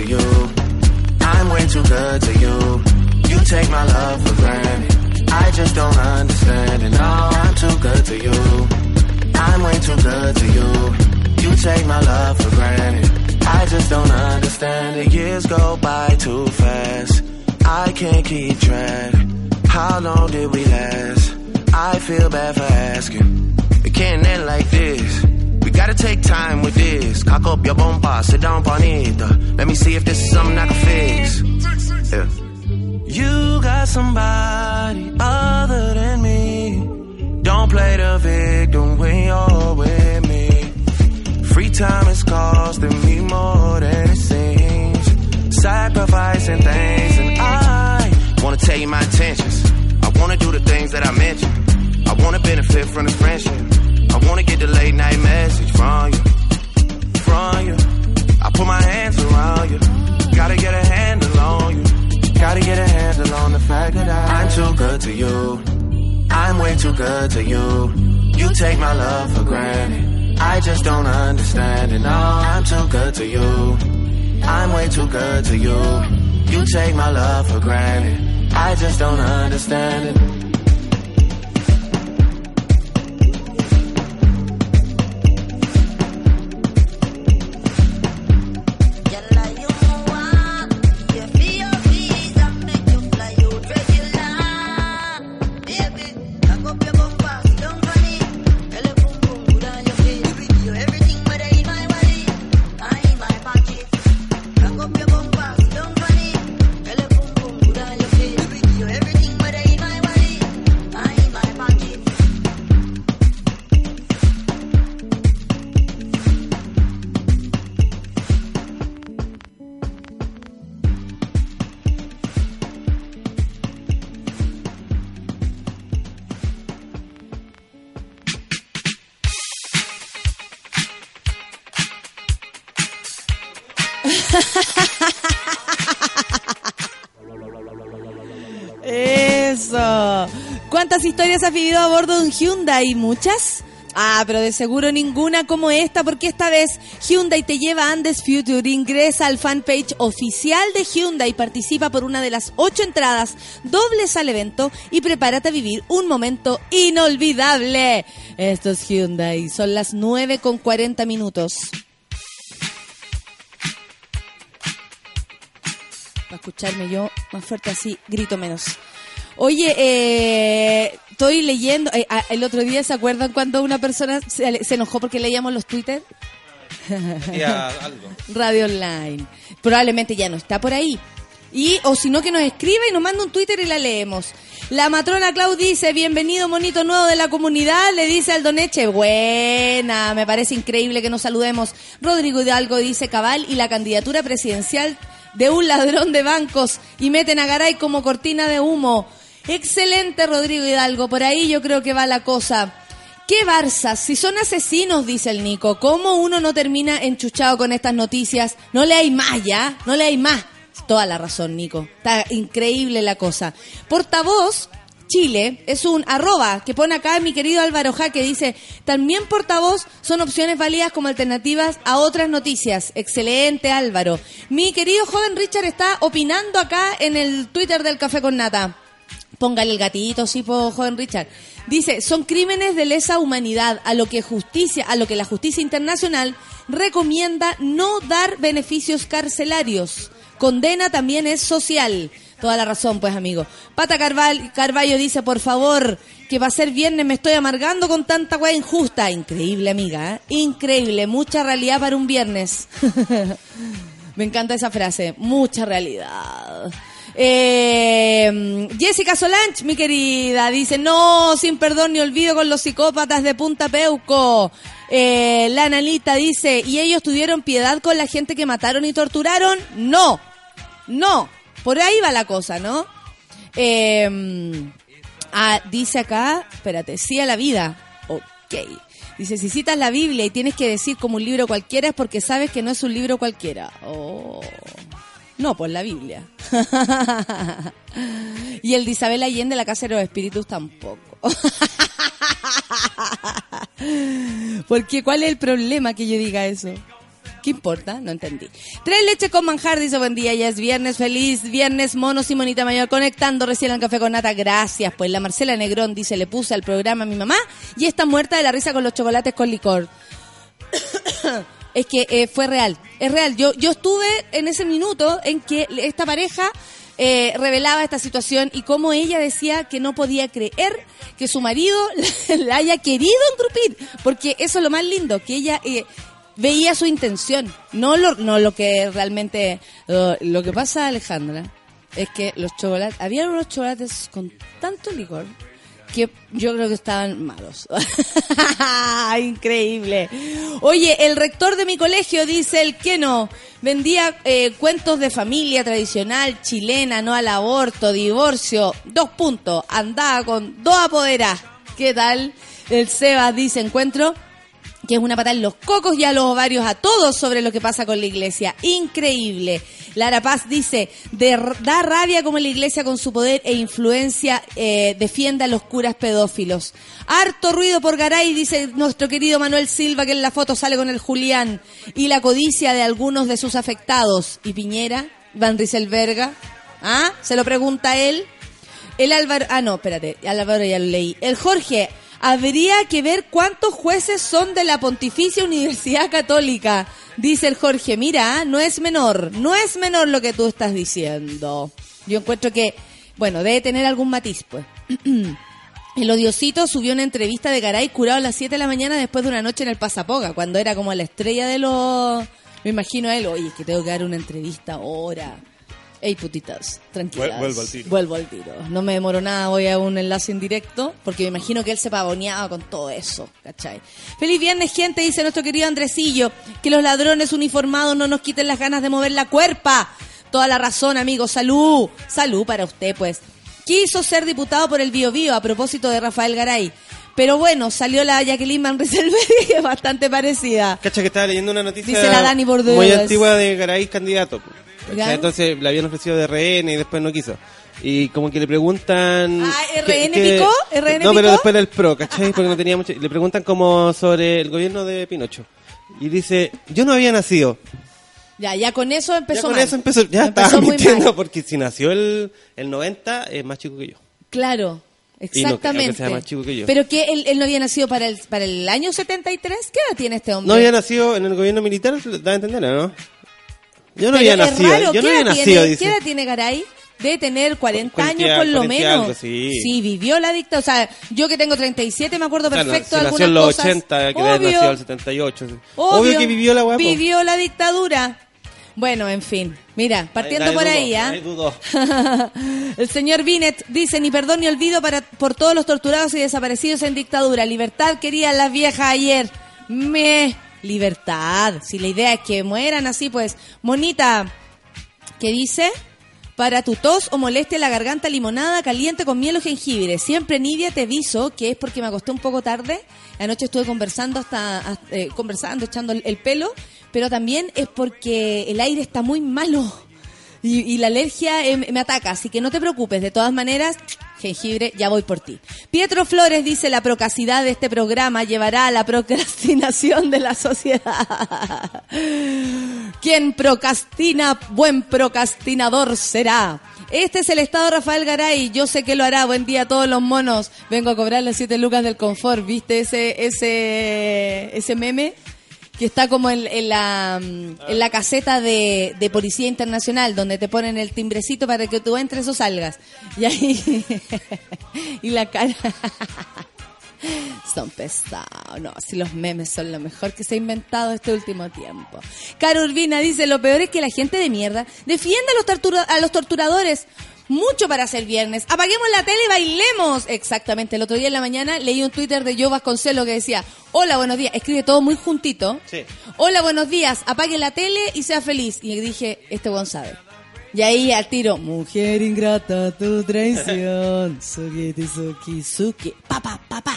to you.
I'm way too good to you. You take my love for granted. I just don't understand it. No, I'm too good to you. I'm way too good to you. You take my love for granted. I just don't understand it. Years go by too fast. I can't keep track. How long did we last? I feel bad for asking. It can't end like this. Gotta take time with this. Cock up your bumper, sit down, bonita. Uh, let me see if this is something I can fix. Yeah. You got somebody other than me. Don't play the victim when you're with me. Free time is costing me more than it seems. Sacrificing things, and I wanna tell you my intentions. I wanna do the things that I mentioned. I wanna benefit from this friendship. I wanna get the late night message from you, from you. I put my hands around you. Gotta get a handle on you. Gotta get a handle on the fact that I'm too good to you. I'm way too good to you. You take my love for granted. I just don't understand it. No, I'm too good to you. I'm way too good to you. You take my love for granted. I just don't understand it.
Has vivido a bordo de un Hyundai? ¿Muchas? Ah, pero de seguro ninguna como esta, porque esta vez Hyundai te lleva a Andes Future, ingresa al fanpage oficial de Hyundai, participa por una de las ocho entradas dobles al evento y prepárate a vivir un momento inolvidable. Esto es Hyundai, son las 9 con 40 minutos. Para escucharme yo más fuerte así, grito menos. Oye, eh, estoy leyendo, eh, ah, el otro día, ¿se acuerdan cuando una persona se, se enojó porque leíamos los Twitter?
Algo.
Radio Online. Probablemente ya no está por ahí. Y, o si no, que nos escriba y nos manda un Twitter y la leemos. La matrona Clau dice, bienvenido monito nuevo de la comunidad, le dice al Doneche, buena, me parece increíble que nos saludemos. Rodrigo Hidalgo dice cabal y la candidatura presidencial de un ladrón de bancos y meten a Garay como cortina de humo. Excelente Rodrigo Hidalgo, por ahí yo creo que va la cosa. ¿Qué Barzas? Si son asesinos, dice el Nico, ¿cómo uno no termina enchuchado con estas noticias? No le hay más ya, no le hay más. Toda la razón, Nico. Está increíble la cosa. Portavoz Chile es un arroba que pone acá mi querido Álvaro Jaque. Dice, también portavoz son opciones válidas como alternativas a otras noticias. Excelente Álvaro. Mi querido joven Richard está opinando acá en el Twitter del Café con Nata. Póngale el gatito, sí, po, joven Richard. Dice, son crímenes de lesa humanidad, a lo que justicia, a lo que la justicia internacional recomienda no dar beneficios carcelarios. Condena también es social. Toda la razón, pues, amigo. Pata Carval, Carballo dice, por favor, que va a ser viernes, me estoy amargando con tanta weá injusta. Increíble, amiga, ¿eh? Increíble. Mucha realidad para un viernes. me encanta esa frase. Mucha realidad. Eh, Jessica Solange, mi querida, dice, no, sin perdón ni olvido con los psicópatas de Punta Peuco. Eh, la Analita dice, ¿y ellos tuvieron piedad con la gente que mataron y torturaron? No, no, por ahí va la cosa, ¿no? Eh, ah, dice acá, espérate, sí a la vida. Ok. Dice, si citas la Biblia y tienes que decir como un libro cualquiera es porque sabes que no es un libro cualquiera. Oh. No, pues la Biblia. y el de Isabel Allende, la Casa de los Espíritus, tampoco. Porque, ¿cuál es el problema que yo diga eso? ¿Qué importa? No entendí. Tres leche con manjar, dice buen día, ya es viernes, feliz viernes, mono Simonita Mayor, conectando recién al café con nata, gracias. Pues la Marcela Negrón dice, le puse al programa a mi mamá y está muerta de la risa con los chocolates con licor. es que eh, fue real, es real. Yo, yo estuve en ese minuto en que esta pareja eh, revelaba esta situación y cómo ella decía que no podía creer que su marido la haya querido engrupir, porque eso es lo más lindo, que ella eh, veía su intención, no lo, no lo que realmente... Lo, lo que pasa, Alejandra, es que los chocolates, había unos chocolates con tanto licor que yo creo que estaban malos. Increíble. Oye, el rector de mi colegio dice el que no. Vendía eh, cuentos de familia tradicional, chilena, no al aborto, divorcio. Dos puntos. Andaba con dos apoderas. ¿Qué tal? El Sebas dice, encuentro que es una patada en los cocos y a los ovarios a todos sobre lo que pasa con la iglesia. Increíble. Lara Paz dice, da rabia como la iglesia con su poder e influencia eh, defienda a los curas pedófilos. Harto ruido por Garay, dice nuestro querido Manuel Silva, que en la foto sale con el Julián. Y la codicia de algunos de sus afectados. ¿Y Piñera? Van Rieselberga. ¿Ah? Se lo pregunta él. El Álvaro, ah no, espérate, Álvaro ya lo leí. El Jorge, habría que ver cuántos jueces son de la Pontificia Universidad Católica. Dice el Jorge, mira, no es menor, no es menor lo que tú estás diciendo. Yo encuentro que, bueno, debe tener algún matiz, pues. El odiosito subió una entrevista de Garay curado a las 7 de la mañana después de una noche en el Pasapoga, cuando era como la estrella de los... Me imagino a él, oye, es que tengo que dar una entrevista ahora. Ey, putitas, tranquilas.
Vuel- vuelvo al tiro.
Vuelvo al tiro. No me demoro nada, voy a un enlace en directo, porque me imagino que él se pavoneaba con todo eso, ¿cachai? Feliz viernes, gente, dice nuestro querido Andresillo, que los ladrones uniformados no nos quiten las ganas de mover la cuerpa. Toda la razón, amigo. Salud. Salud para usted, pues. Quiso ser diputado por el Bio Bio a propósito de Rafael Garay. Pero bueno, salió la Jacqueline Van Rieselberg, que es bastante parecida.
Cacha que estaba leyendo una noticia
Dice la Dani Bordeaux.
muy antigua de Garay candidato. Entonces le habían ofrecido de RN y después no quiso. Y como que le preguntan...
Ah, ¿RN
que-
picó? ¿RN
No, pero después era el PRO, ¿cachai? Porque no tenía mucho... Le preguntan como sobre el gobierno de Pinocho. Y dice, yo no había nacido.
Ya, ya con eso empezó
ya con
mal.
eso empezó, ya
Empezó
estaba mintiendo porque si nació el, el 90 es más chico que yo.
Claro,
Y no que
exactamente.
sea más chico que yo.
Pero que él, él no había nacido para el, para el año 73. ¿Qué edad tiene este hombre?
No había nacido en el gobierno militar, da a entender, ¿no? Yo no había nacido, yo no
¿qué
había
edad
nacido.
¿Qué edad tiene Garay? Debe tener 40
Cuarenta-
años por lo menos.
algo, sí.
vivió la dictadura. O sea, yo que tengo 37 me acuerdo perfecto de
nació
algunas
en los
cosas.
80, que
Obvio,
nacido en el 78. sí.
obvio,
Obvio que vivió la.
Vivió la dictadura. Bueno, en fin. Mira, partiendo por ahí, ¿ah?
dudó.
El señor Binet dice, ni perdón ni olvido para, por todos los torturados y desaparecidos en dictadura. Libertad querían las viejas ayer. Me... Libertad. Si la idea es que mueran así, pues... Monita, ¿qué dice? Para tu tos o molestia en la garganta, limonada caliente con miel o jengibre. Siempre Nidia te aviso que es porque me acosté un poco tarde. Anoche estuve conversando hasta, eh, conversando, echando el, el pelo, pero también es porque el aire está muy malo y, la alergia eh, me ataca, así que no te preocupes. De todas maneras, jengibre, ya voy por ti. Pietro Flores dice la procacidad de este programa llevará a la procrastinación de la sociedad. Quien procrastina, buen procrastinador será. Este es el estado Rafael Garay. Yo sé que lo hará. Buen día a todos los monos. Vengo a cobrar las siete lucas del confort. ¿Viste ese, ese, ese meme? Que está como en, en la, mm, en la caseta de, de Policía Internacional, donde te ponen el timbrecito para que tú entres o salgas. Y ahí. y la cara. Son pesados. No, si los memes son lo mejor que se ha inventado este último tiempo. Caro Urbina dice, lo peor es que la gente de mierda defiende a los, tortura- a los torturadores. Mucho para hacer viernes. Apaguemos la tele y bailemos. Exactamente. El otro día en la mañana leí un Twitter de Joe Vasconcelo que decía, hola, buenos días. Escribe todo muy juntito.
Sí.
Hola, buenos días. Apague la tele y sea feliz. Y dije, este sabe. Y ahí al tiro, mujer ingrata, tu traición. Sugiti, suki, suki. Pa, pa, pa, pa.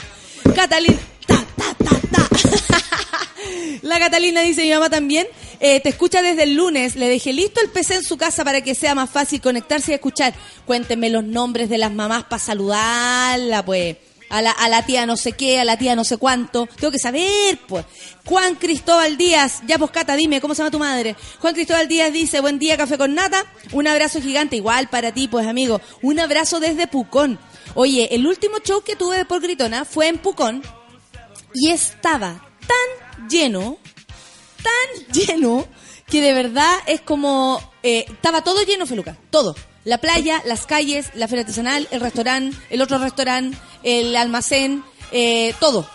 Catalina, ta, ta, ta, ta. La Catalina dice, mi mamá también, eh, te escucha desde el lunes, le dejé listo el PC en su casa para que sea más fácil conectarse y escuchar. Cuéntenme los nombres de las mamás para saludarla, pues. A la, a la tía no sé qué, a la tía no sé cuánto. Tengo que saber, pues. Juan Cristóbal Díaz, ya pues Cata, dime, ¿cómo se llama tu madre? Juan Cristóbal Díaz dice, buen día, café con nata. Un abrazo gigante, igual para ti, pues amigo. Un abrazo desde Pucón. Oye, el último show que tuve por Gritona fue en Pucón y estaba tan lleno, tan lleno, que de verdad es como... eh, estaba todo lleno, Feluca, todo. La playa, las calles, la feria artesanal, el restaurante, el otro restaurante, el almacén, eh, todo.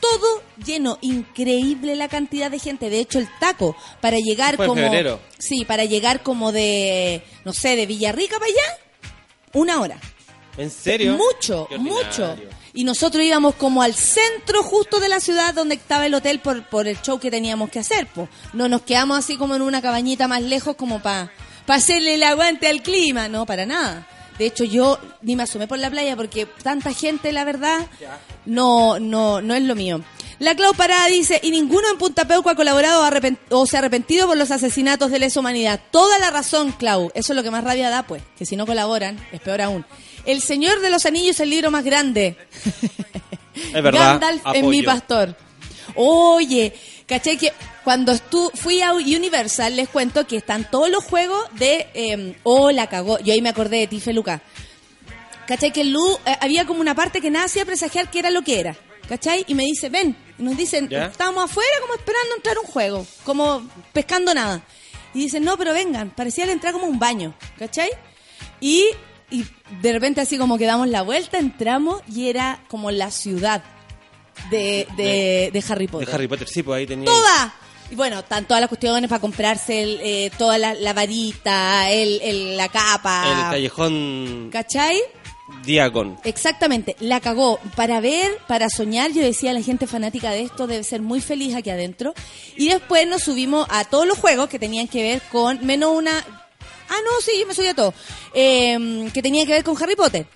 Todo lleno, increíble la cantidad de gente. De hecho, el taco para llegar como,
febrero.
sí, para llegar como de, no sé, de Villarrica para allá, una hora.
¿En serio?
Mucho, mucho. Y nosotros íbamos como al centro justo de la ciudad donde estaba el hotel por, por el show que teníamos que hacer. Po. No nos quedamos así como en una cabañita más lejos como para hacerle el aguante al clima. No, para nada. De hecho, yo ni me asomé por la playa porque tanta gente, la verdad, no, no, no es lo mío. La Clau Parada dice, y ninguno en Punta Peuco ha colaborado o, se ha arrepentido por los asesinatos de lesa humanidad. Toda la razón, Clau. Eso es lo que más rabia da, pues. Que si no colaboran, es peor aún. El Señor de los Anillos es el libro más grande.
Es verdad.
Gandalf en
apoyo.
mi pastor. Oye, caché que cuando estu fui a Universal, les cuento que están todos los juegos de... eh, oh, la cagó. Yo ahí me acordé de ti, Feluca. ¿Cachai? Que Lu, eh, había como una parte que nada hacía presagiar que era lo que era. ¿Cachai? Y me dice, ven. Y nos dicen,
¿Ya?
estábamos afuera como esperando entrar un juego. Como pescando nada. Y dicen, no, pero vengan. Parecía que entrar como un baño. ¿Cachai? Y, y de repente así como que damos la vuelta, entramos y era como la ciudad de, de, de Harry Potter.
De Harry Potter, sí, pues ahí tenía.
¡Toda! Y bueno, están todas las cuestiones para comprarse el, eh, toda la, la varita, el, el- la capa.
El callejón
¿Cachai?
Diagon.
Exactamente, la cagó. Para ver, para soñar, yo decía, la gente fanática de esto debe ser muy feliz aquí adentro. Y después nos subimos a todos los juegos que tenían que ver con, menos una... Ah, no, sí, yo me subí a todo. Eh, que tenía que ver con Harry Potter.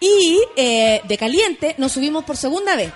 Y eh, de caliente nos subimos por segunda vez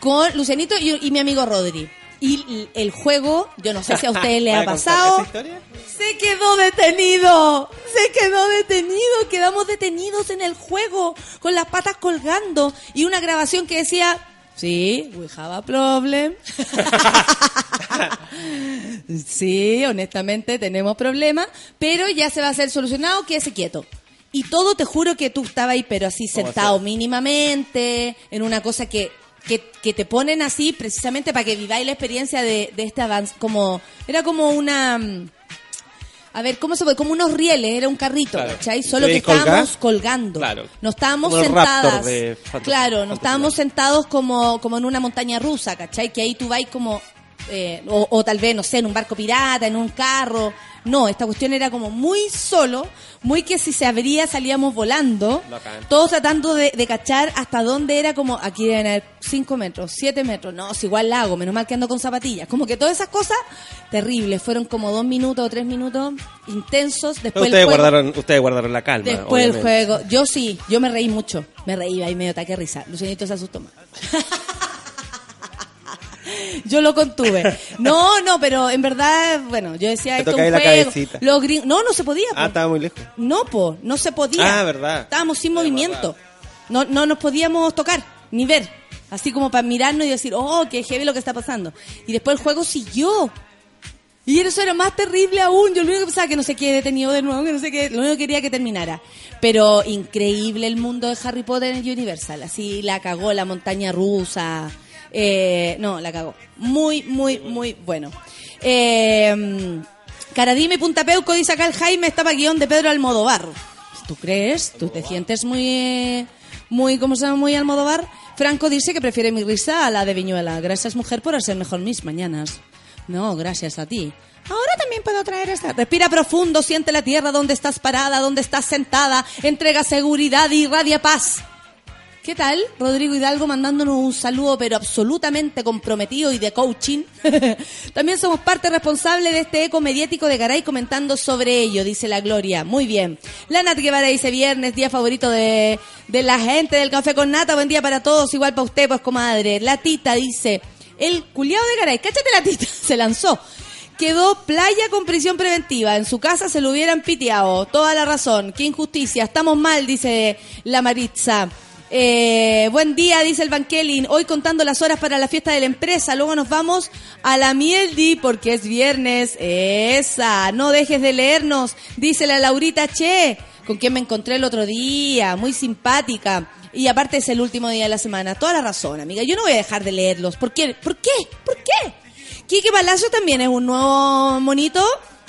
con Lucianito y, y mi amigo Rodri. Y el juego, yo no sé si a ustedes les ha
¿Van a contar
pasado.
esa historia?
Se quedó detenido, se quedó detenido, quedamos detenidos en el juego, con las patas colgando y una grabación que decía, sí, we have a problem. sí, honestamente tenemos problemas, pero ya se va a ser solucionado, quédese quieto. Y todo te juro que tú estabas ahí, pero así
¿Cómo
sentado mínimamente, en una cosa que, que, que te ponen así precisamente para que viváis la experiencia de, de este avance. Como, era como una... mm, A ver, ¿cómo se puede? Como unos rieles, era un carrito,
Claro.
¿cachai? Solo que estábamos colgando.
Claro.
No estábamos
Como
sentadas. claro, no estábamos sentados como, como en una montaña rusa, ¿cachai? Que ahí tú vas como... eh, o, o tal vez, no sé, en un barco pirata, en un carro. No, esta cuestión era como muy solo, muy que si se abría salíamos volando.
Bacán.
Todos tratando de, de cachar hasta dónde era como, aquí deben haber 5 metros, 7 metros. No, si igual la hago, menos mal que ando con zapatillas. Como que todas esas cosas terribles. Fueron como dos minutos o tres minutos intensos. Después el
ustedes,
juego-
guardaron, ustedes guardaron la calma.
Después el
obviamente.
juego. Yo sí, yo me reí mucho. Me reí ahí medio ataque de risa. Lucianito se asustó más. Yo lo contuve. No, no, pero en verdad, bueno, yo decía esto es un juego. Los No, no se podía.
Ah, estaba muy lejos.
No, po, no se podía.
Ah, verdad.
Estábamos sin
Es
movimiento. No, no nos podíamos tocar, ni ver. Así como para mirarnos y decir, oh, qué heavy lo que está pasando. Y después el juego siguió. Y eso era más terrible aún. Yo lo único que pensaba que no se quede detenido de nuevo, que no sé qué. Lo único que quería que terminara. Pero increíble el mundo de Harry Potter en Universal. Así la cagó la montaña rusa. Eh, no, la cagó. Muy, muy, muy bueno. Eh, Caradime Punta Peuco dice acá el Jaime estaba guion de Pedro Almodóvar. ¿Tú crees? ¿Tú te sientes muy, eh, muy, ¿cómo se llama? Muy Almodóvar. Franco dice que prefiere mi risa a la de Viñuela. Gracias, mujer, por hacer mejor mis mañanas. No, gracias a ti. Ahora también puedo traer esta. Respira profundo, siente la tierra donde estás parada, donde estás sentada. Entrega seguridad y irradia paz. ¿Qué tal? Rodrigo Hidalgo mandándonos un saludo, pero absolutamente comprometido y de coaching. También somos parte responsable de este eco mediático de Garay comentando sobre ello, dice la Gloria. Muy bien. La Nat Guevara dice viernes, día favorito de, de la gente del café con nata. Buen día para todos, igual para usted, pues comadre. La Tita dice, el culiado de Garay, cáchate la Tita, se lanzó. Quedó playa con prisión preventiva. En su casa se lo hubieran piteado. Toda la razón. Qué injusticia. Estamos mal, dice la Maritza. Eh, buen día, dice el Bankelin. Hoy contando las horas para la fiesta de la empresa. Luego nos vamos a la Mieldi porque es viernes. Esa. No dejes de leernos, dice la Laurita Che, con quien me encontré el otro día. Muy simpática. Y aparte es el último día de la semana. Toda la razón, amiga. Yo no voy a dejar de leerlos. ¿Por qué? ¿Por qué? ¿Por qué? Quique Palacio también es un nuevo monito.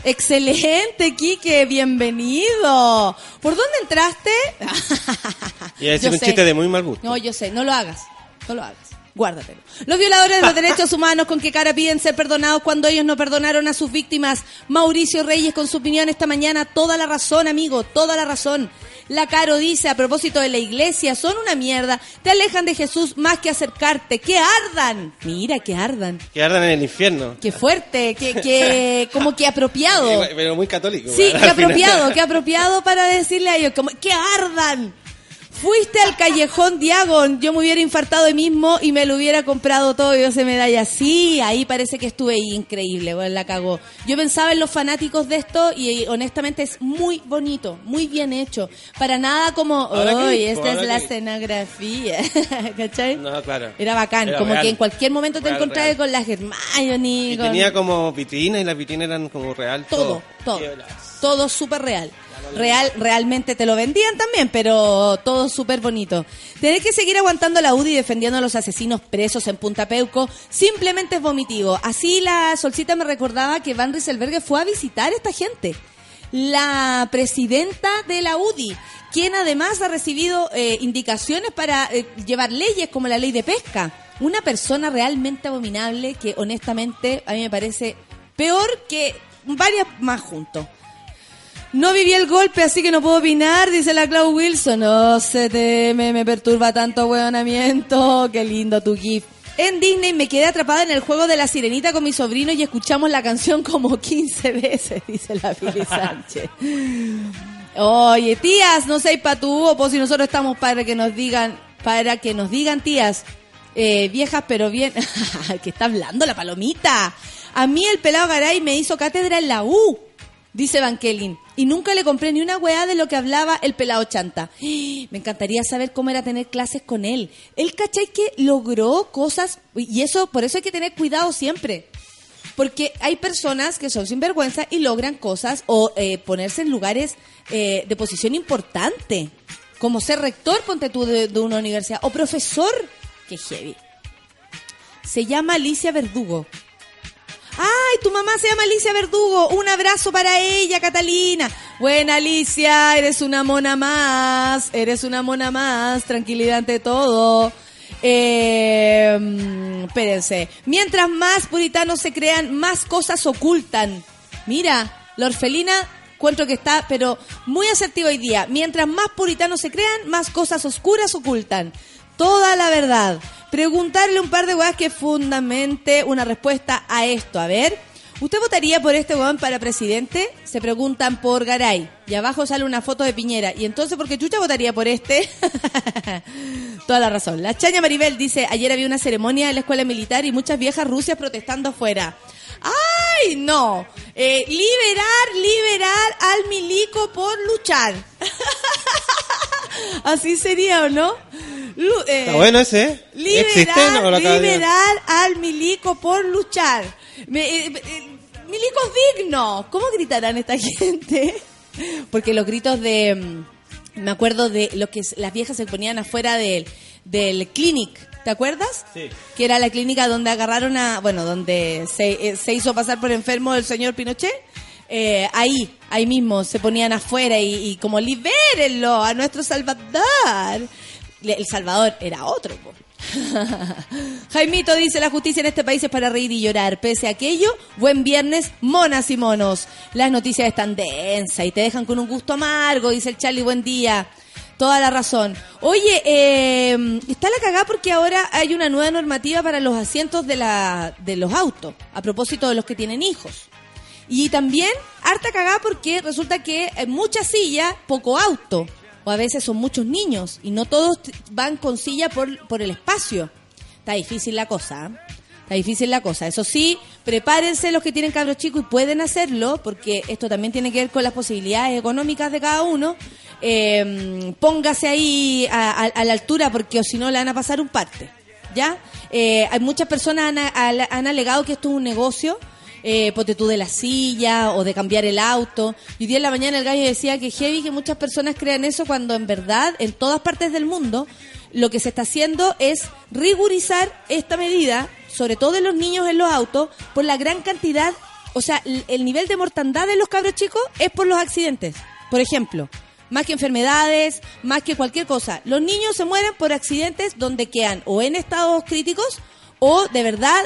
Excelente, Quique, bienvenido. ¿Por dónde entraste?
Y
Yo
un
sé.
chiste de muy mal gusto.
No, yo sé, no lo hagas. No lo hagas. Guárdatelo. Los violadores de los derechos humanos con qué cara piden ser perdonados cuando ellos no perdonaron a sus víctimas. Mauricio Reyes con su opinión esta mañana. Toda la razón, amigo, toda la razón. La Caro dice a propósito de la iglesia, son una mierda. Te alejan de Jesús más que acercarte. ¡Que ardan! Mira, que ardan.
Que ardan en el infierno.
Qué fuerte, que, que, como que apropiado.
Pero muy católico.
Sí,
final.
apropiado, qué apropiado para decirle a ellos, como, que ardan. Fuiste al callejón Diagon, yo me hubiera infartado ahí mismo y me lo hubiera comprado todo y yo se medalla. Sí, ahí parece que estuve ahí increíble, bueno, la cagó. Yo pensaba en los fanáticos de esto y honestamente es muy bonito, muy bien hecho. Para nada como, hoy esta es la escenografía. ¿Cachai?
No, claro.
Era bacán,
Era
como
real.
que en cualquier momento te
Real,
encontrabas
real.
con las Hermione,
Y
con-
tenía como vitrinas y las vitrinas eran como real.
todo, todo,
bolas.
todo súper real. Real, realmente te lo vendían también, pero todo súper bonito. Tener que seguir aguantando la UDI defendiendo a los asesinos presos en Punta Peuco simplemente es vomitivo. Así la Solcita me recordaba que Van Rieselberghe fue a visitar a esta gente. La presidenta de la UDI, quien además ha recibido eh, indicaciones para eh, llevar leyes como la ley de pesca. Una persona realmente abominable que honestamente a mí me parece peor que varias más juntos. No viví el golpe, así que no puedo opinar, dice la Clau Wilson. No se te me, perturba tanto hueonamiento. Qué lindo tu GIF. En Disney me quedé atrapada en el juego de la sirenita con mi sobrino y escuchamos la canción como 15 veces, dice la Pili Sánchez. Oye, tías, no seis patú, pues si nosotros estamos para que nos digan, para que nos digan tías, eh, viejas pero bien, que está hablando la palomita. A mí el pelado Garay me hizo cátedra en la U, dice Van Kelly, y nunca le compré ni una weá de lo que hablaba el pelado chanta. Me encantaría saber cómo era tener clases con él. Él, ¿cachai? Que logró cosas, y eso, por eso hay que tener cuidado siempre. Porque hay personas que son sinvergüenza y logran cosas o eh, ponerse en lugares eh, de posición importante. Como ser rector, ponte tú, de, de una universidad. O profesor. Que heavy. Se llama Alicia Verdugo. ¡Ay, tu mamá se llama Alicia Verdugo! Un abrazo para ella, Catalina. Buena, Alicia, eres una mona más. Eres una mona más. Tranquilidad ante todo. Eh, espérense. Mientras más puritanos se crean, más cosas ocultan. Mira, la orfelina encuentro que está, pero muy asertivo hoy día. Mientras más puritanos se crean, más cosas oscuras ocultan. Toda la verdad. Preguntarle un par de weas que fundamente una respuesta a esto. A ver, ¿usted votaría por este weón para presidente? Se preguntan por Garay. Y abajo sale una foto de Piñera. ¿Y entonces por qué Chucha votaría por este? Toda la razón. La Chaña Maribel dice, ayer había una ceremonia en la escuela militar y muchas viejas rusias protestando afuera. ¡Ay, no! Eh, liberar, liberar al milico por luchar. Así sería, ¿o no? Lu- eh,
Está bueno ese, ¿eh?
Liberar, liberar al milico por luchar. Me- eh, eh, milicos dignos. ¿Cómo gritarán esta gente? Porque los gritos de... mm, Me acuerdo de lo que las viejas se ponían afuera del, del clinic. ¿Te acuerdas?
Sí.
Que era la clínica donde agarraron a... Bueno, donde se, eh, se hizo pasar por enfermo el señor Pinochet. Eh, ahí, ahí mismo, se ponían afuera y, y como libérenlo a nuestro Salvador. El Salvador era otro. po. Jaimito dice, la justicia en este país es para reír y llorar. Pese a aquello, buen viernes, monas y monos. Las noticias están densas y te dejan con un gusto amargo, dice el Charlie, buen día. Toda la razón. Oye, eh, está la cagada porque ahora hay una nueva normativa para los asientos de, la, de los autos, a propósito de los que tienen hijos. Y también harta cagada porque resulta que en muchas sillas, poco auto. O a veces son muchos niños y no todos van con silla por, por el espacio. Está difícil la cosa. ¿eh? Está difícil la cosa. Eso sí, prepárense los que tienen cabros chicos y pueden hacerlo, porque esto también tiene que ver con las posibilidades económicas de cada uno. Eh, póngase ahí a, a- la altura, porque si no le van a pasar un parte. ¿Ya? Eh, hay muchas personas han, han- alegado que esto es un negocio eh, de la silla o de cambiar el auto. Y día en la mañana el gallo decía que heavy que muchas personas crean eso cuando en verdad en todas partes del mundo lo que se está haciendo es rigurizar esta medida, sobre todo en los niños en los autos, por la gran cantidad, o sea, el, el nivel de mortandad de los cabros chicos es por los accidentes. Por ejemplo, más que enfermedades, más que cualquier cosa. Los niños se mueren por accidentes donde quedan o en estados críticos o de verdad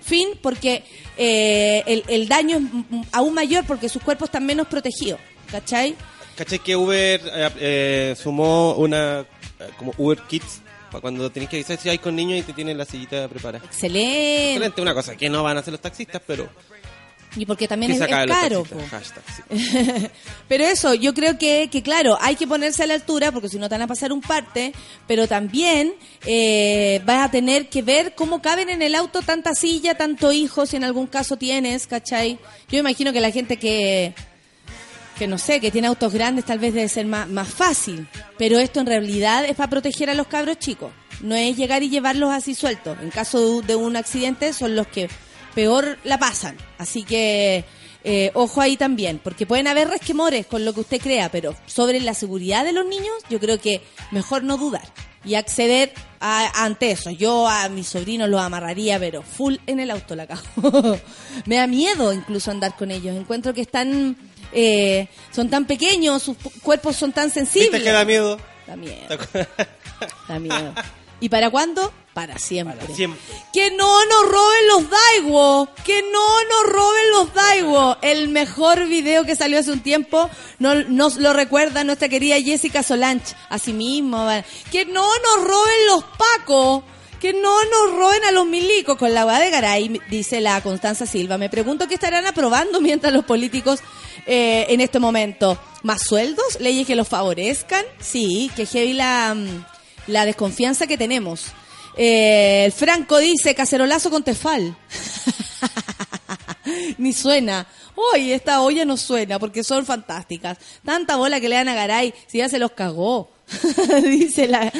fin porque eh, el, daño es aún mayor porque sus cuerpos están menos protegidos. ¿Cachai?
¿Cachai que Uber eh, eh, sumó una eh, como Uber Kids para cuando tenés que avisar si hay con niños y te tienen la sillita preparada?
Excelente.
Excelente, una cosa que no van a hacer los taxistas, pero
Y porque también es, es caro.
hashtag, sí.
pero eso, yo creo que, que, claro, hay que ponerse a la altura porque si no te van a pasar un parte, pero también eh, vas a tener que ver cómo caben en el auto tanta silla, tanto hijos, si en algún caso tienes, ¿cachai? Yo imagino que la gente que, que no sé, que tiene autos grandes tal vez debe ser más, más fácil, pero esto en realidad es para proteger a los cabros chicos, no es llegar y llevarlos así sueltos. En caso de, un accidente son los que peor la pasan, así que eh, ojo ahí también, porque pueden haber resquemores con lo que usted crea, pero sobre la seguridad de los niños yo creo que mejor no dudar y acceder ante eso. Yo a mis sobrinos los amarraría, pero full en el auto la cago. Me da miedo incluso andar con ellos. Encuentro que están, eh, son tan pequeños, sus cuerpos son tan sensibles.
¿Viste que da miedo?
Da miedo, da miedo. ¿Y para cuándo? Para siempre.
Para siempre.
Que no nos roben los Daiwo. Que no nos roben los Daiwo. El mejor video que salió hace un tiempo no, nos lo recuerda nuestra querida Jessica Solange. Así mismo. Que no nos roben los Pacos. Que no nos roben a los milicos con la agua de Garay, dice la Constanza Silva. Me pregunto qué estarán aprobando mientras los políticos eh, en este momento. ¿Más sueldos? ¿Leyes que los favorezcan? Sí, que heavy la, mm, la desconfianza que tenemos. Eh, Franco dice cacerolazo con tefal. Ni suena. Hoy esta olla no suena porque son fantásticas. Tanta bola que le dan a Garay, si ya se los cagó. dice la,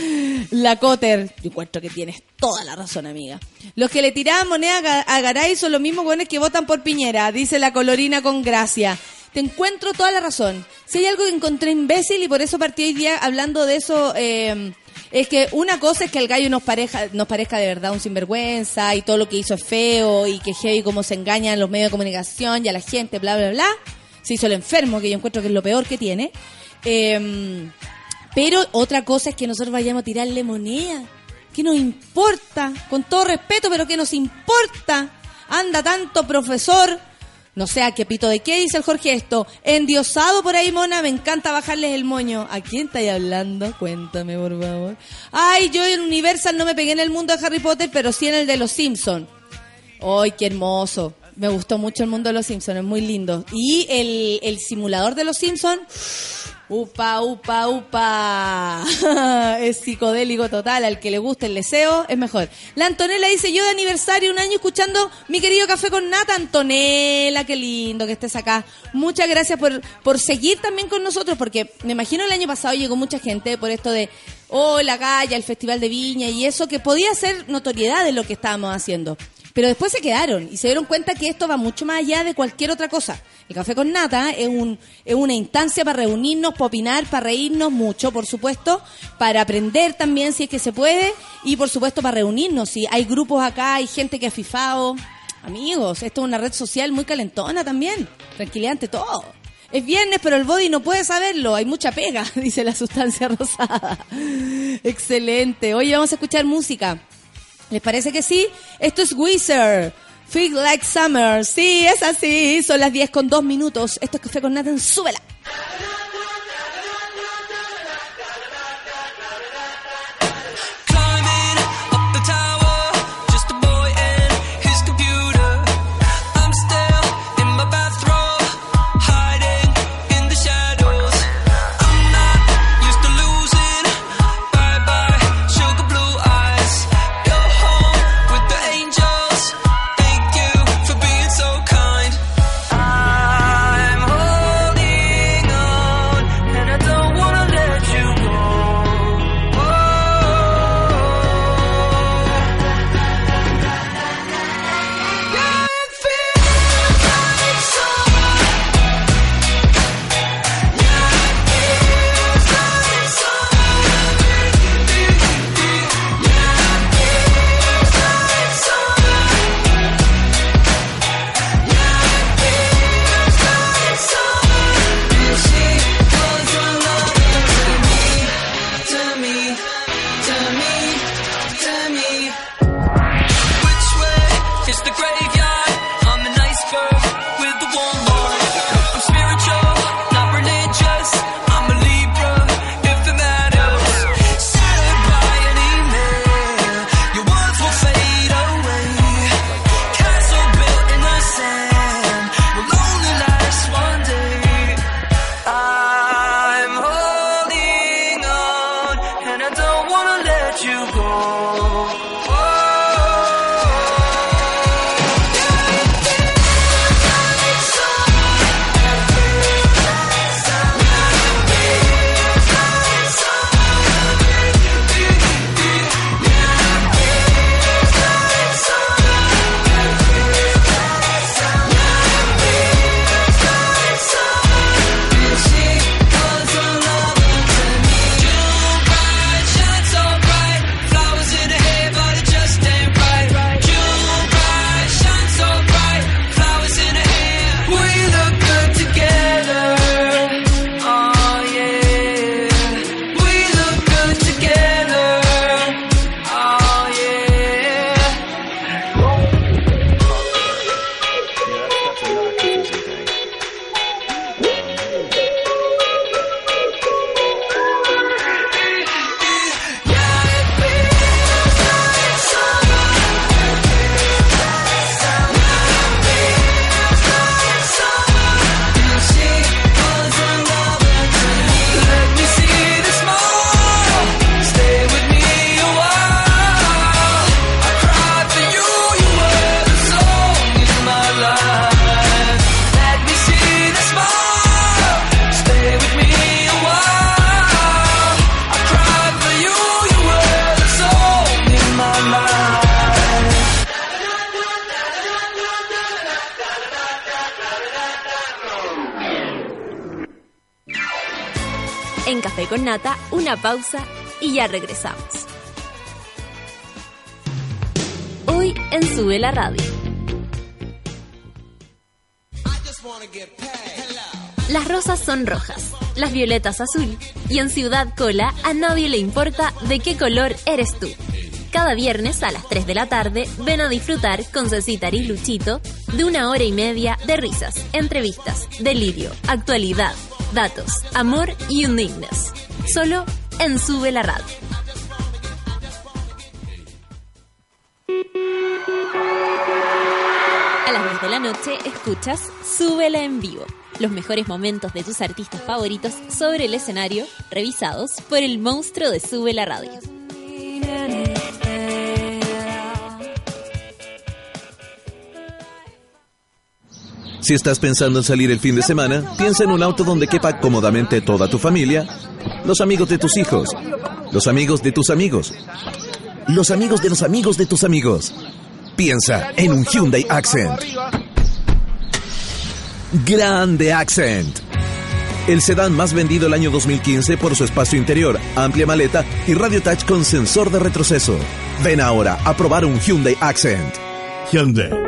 la Cotter. Yo encuentro que tienes toda la razón, amiga. Los que le tiraban moneda a Ga- a Garay son los mismos buenos que votan por Piñera, dice la colorina con gracia. Te encuentro toda la razón. Si hay algo que encontré imbécil y por eso partí hoy día hablando de eso, eh, es que una cosa es que el gallo nos, pareja, nos parezca de verdad un sinvergüenza y todo lo que hizo es feo y que heavy cómo se engañan los medios de comunicación y a la gente, bla, bla, bla. Se hizo el enfermo, que yo encuentro que es lo peor que tiene. Eh, pero otra cosa es que nosotros vayamos a tirarle moneda. ¿Qué nos importa? Con todo respeto, pero ¿qué nos importa? Anda tanto profesor. No sé a qué pito de qué dice el Jorge esto. Endiosado por ahí, mona, me encanta bajarles el moño. ¿A quién estáis hablando? Cuéntame, por favor. Ay, yo en Universal no me pegué en el mundo de Harry Potter, pero sí en el de los Simpsons. ¡Ay, qué hermoso! Me gustó mucho el mundo de los Simpsons, es muy lindo. Y el, el simulador de los Simpsons, upa, upa, upa. es psicodélico total, al que le guste el deseo, es mejor. La Antonella dice, yo de aniversario un año escuchando mi querido café con nata. Antonella, qué lindo que estés acá. Muchas gracias por, por seguir también con nosotros, porque me imagino el año pasado llegó mucha gente por esto de, oh, la el Festival de Viña y eso, que podía ser notoriedad de lo que estábamos haciendo. Pero después se quedaron y se dieron cuenta que esto va mucho más allá de cualquier otra cosa. El café con nata es, un, es una instancia para reunirnos, para opinar, para reírnos mucho, por supuesto, para aprender también si es que se puede y por supuesto para reunirnos. Si hay grupos acá, hay gente que ha fifado. Amigos, esto es una red social muy calentona también. Tranquilidad todo. Es viernes, pero el body no puede saberlo. Hay mucha pega, dice la sustancia rosada. Excelente. Hoy vamos a escuchar música. ¿Les parece que sí? Esto es Wizard. Feel Like Summer. Sí, es así. Son las 10 con 2 minutos. Esto es Café con Nathan. Súbela.
Regresamos. Hoy en Sube la Radio. Las rosas son rojas, las violetas azul y en Ciudad Cola a nadie le importa de qué color eres tú. Cada viernes a las 3 de la tarde ven a disfrutar con Cecita y Luchito de una hora y media de risas, entrevistas, delirio, actualidad, datos, amor y undignas. Solo en Sube la Radio. A las 10 de la noche escuchas Súbela en vivo. Los mejores momentos de tus artistas favoritos sobre el escenario, revisados por el monstruo de Sube la Radio.
Si estás pensando en salir el fin de semana, piensa en un auto donde quepa cómodamente toda tu familia, los amigos de tus hijos, los amigos de tus amigos, los amigos de los amigos de tus amigos. Piensa en un Hyundai Accent. Grande Accent. El sedán más vendido el año 2015 por su espacio interior, amplia maleta y radio touch con sensor de retroceso. Ven ahora a probar un Hyundai Accent. Hyundai.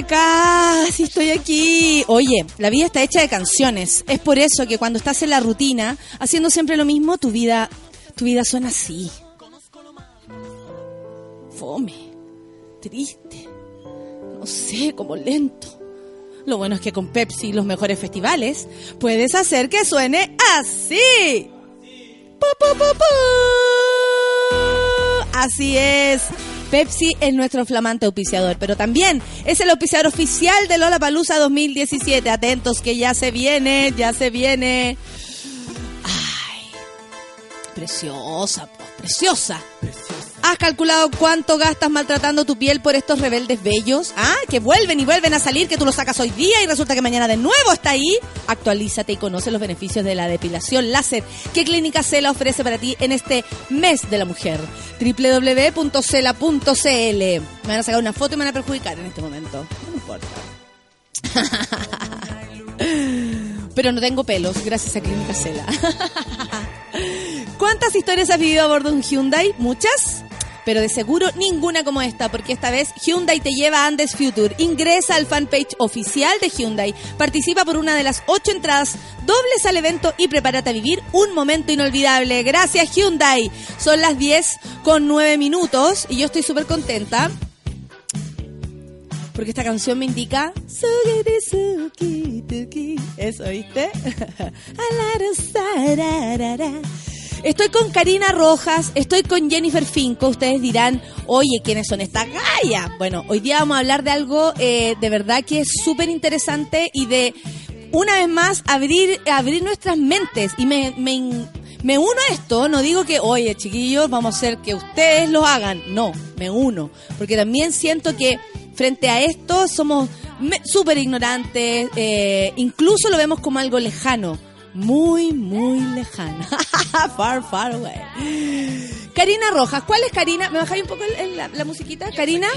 Acá, si estoy aquí. Oye, la vida está hecha de canciones. Es por eso que cuando estás en la rutina, haciendo siempre lo mismo, tu vida, tu vida suena así. Fome, triste, no sé, como lento. Lo bueno es que con Pepsi, los mejores festivales, puedes hacer que suene así. Así es. Pepsi es nuestro flamante auspiciador, pero también es el auspiciador oficial de Lola Palusa 2017. Atentos que ya se viene, ya se viene. Ay, preciosa, pues, preciosa. ¿Has calculado cuánto gastas maltratando tu piel por estos rebeldes bellos? Ah, que vuelven y vuelven a salir, que tú los sacas hoy día y resulta que mañana de nuevo está ahí. Actualízate y conoce los beneficios de la depilación láser que Clínica Cela ofrece para ti en este mes de la mujer. www.cela.cl Me van a sacar una foto y me van a perjudicar en este momento. No importa. Pero no tengo pelos, gracias a Clínica Cela. ¿Cuántas historias has vivido a bordo de un Hyundai? ¿Muchas? Pero de seguro ninguna como esta, porque esta vez Hyundai te lleva a Andes Future. Ingresa al fanpage oficial de Hyundai, participa por una de las ocho entradas dobles al evento y prepárate a vivir un momento inolvidable. Gracias Hyundai. Son las 10 con 9 minutos y yo estoy súper contenta. Porque esta canción me indica. Eso, ¿viste? Estoy con Karina Rojas, estoy con Jennifer Finco. Ustedes dirán, oye, ¿quiénes son estas gallas? Bueno, hoy día vamos a hablar de algo eh, de verdad que es súper interesante y de, una vez más, abrir, abrir nuestras mentes. Y me, me, me uno a esto, no digo que, oye, chiquillos, vamos a hacer que ustedes lo hagan. No, me uno. Porque también siento que frente a esto somos súper ignorantes, eh, incluso lo vemos como algo lejano. Muy, muy lejano. far, far away. Karina Rojas, ¿cuál es Karina? ¿Me bajáis un poco el- el- la, la musiquita? Karina,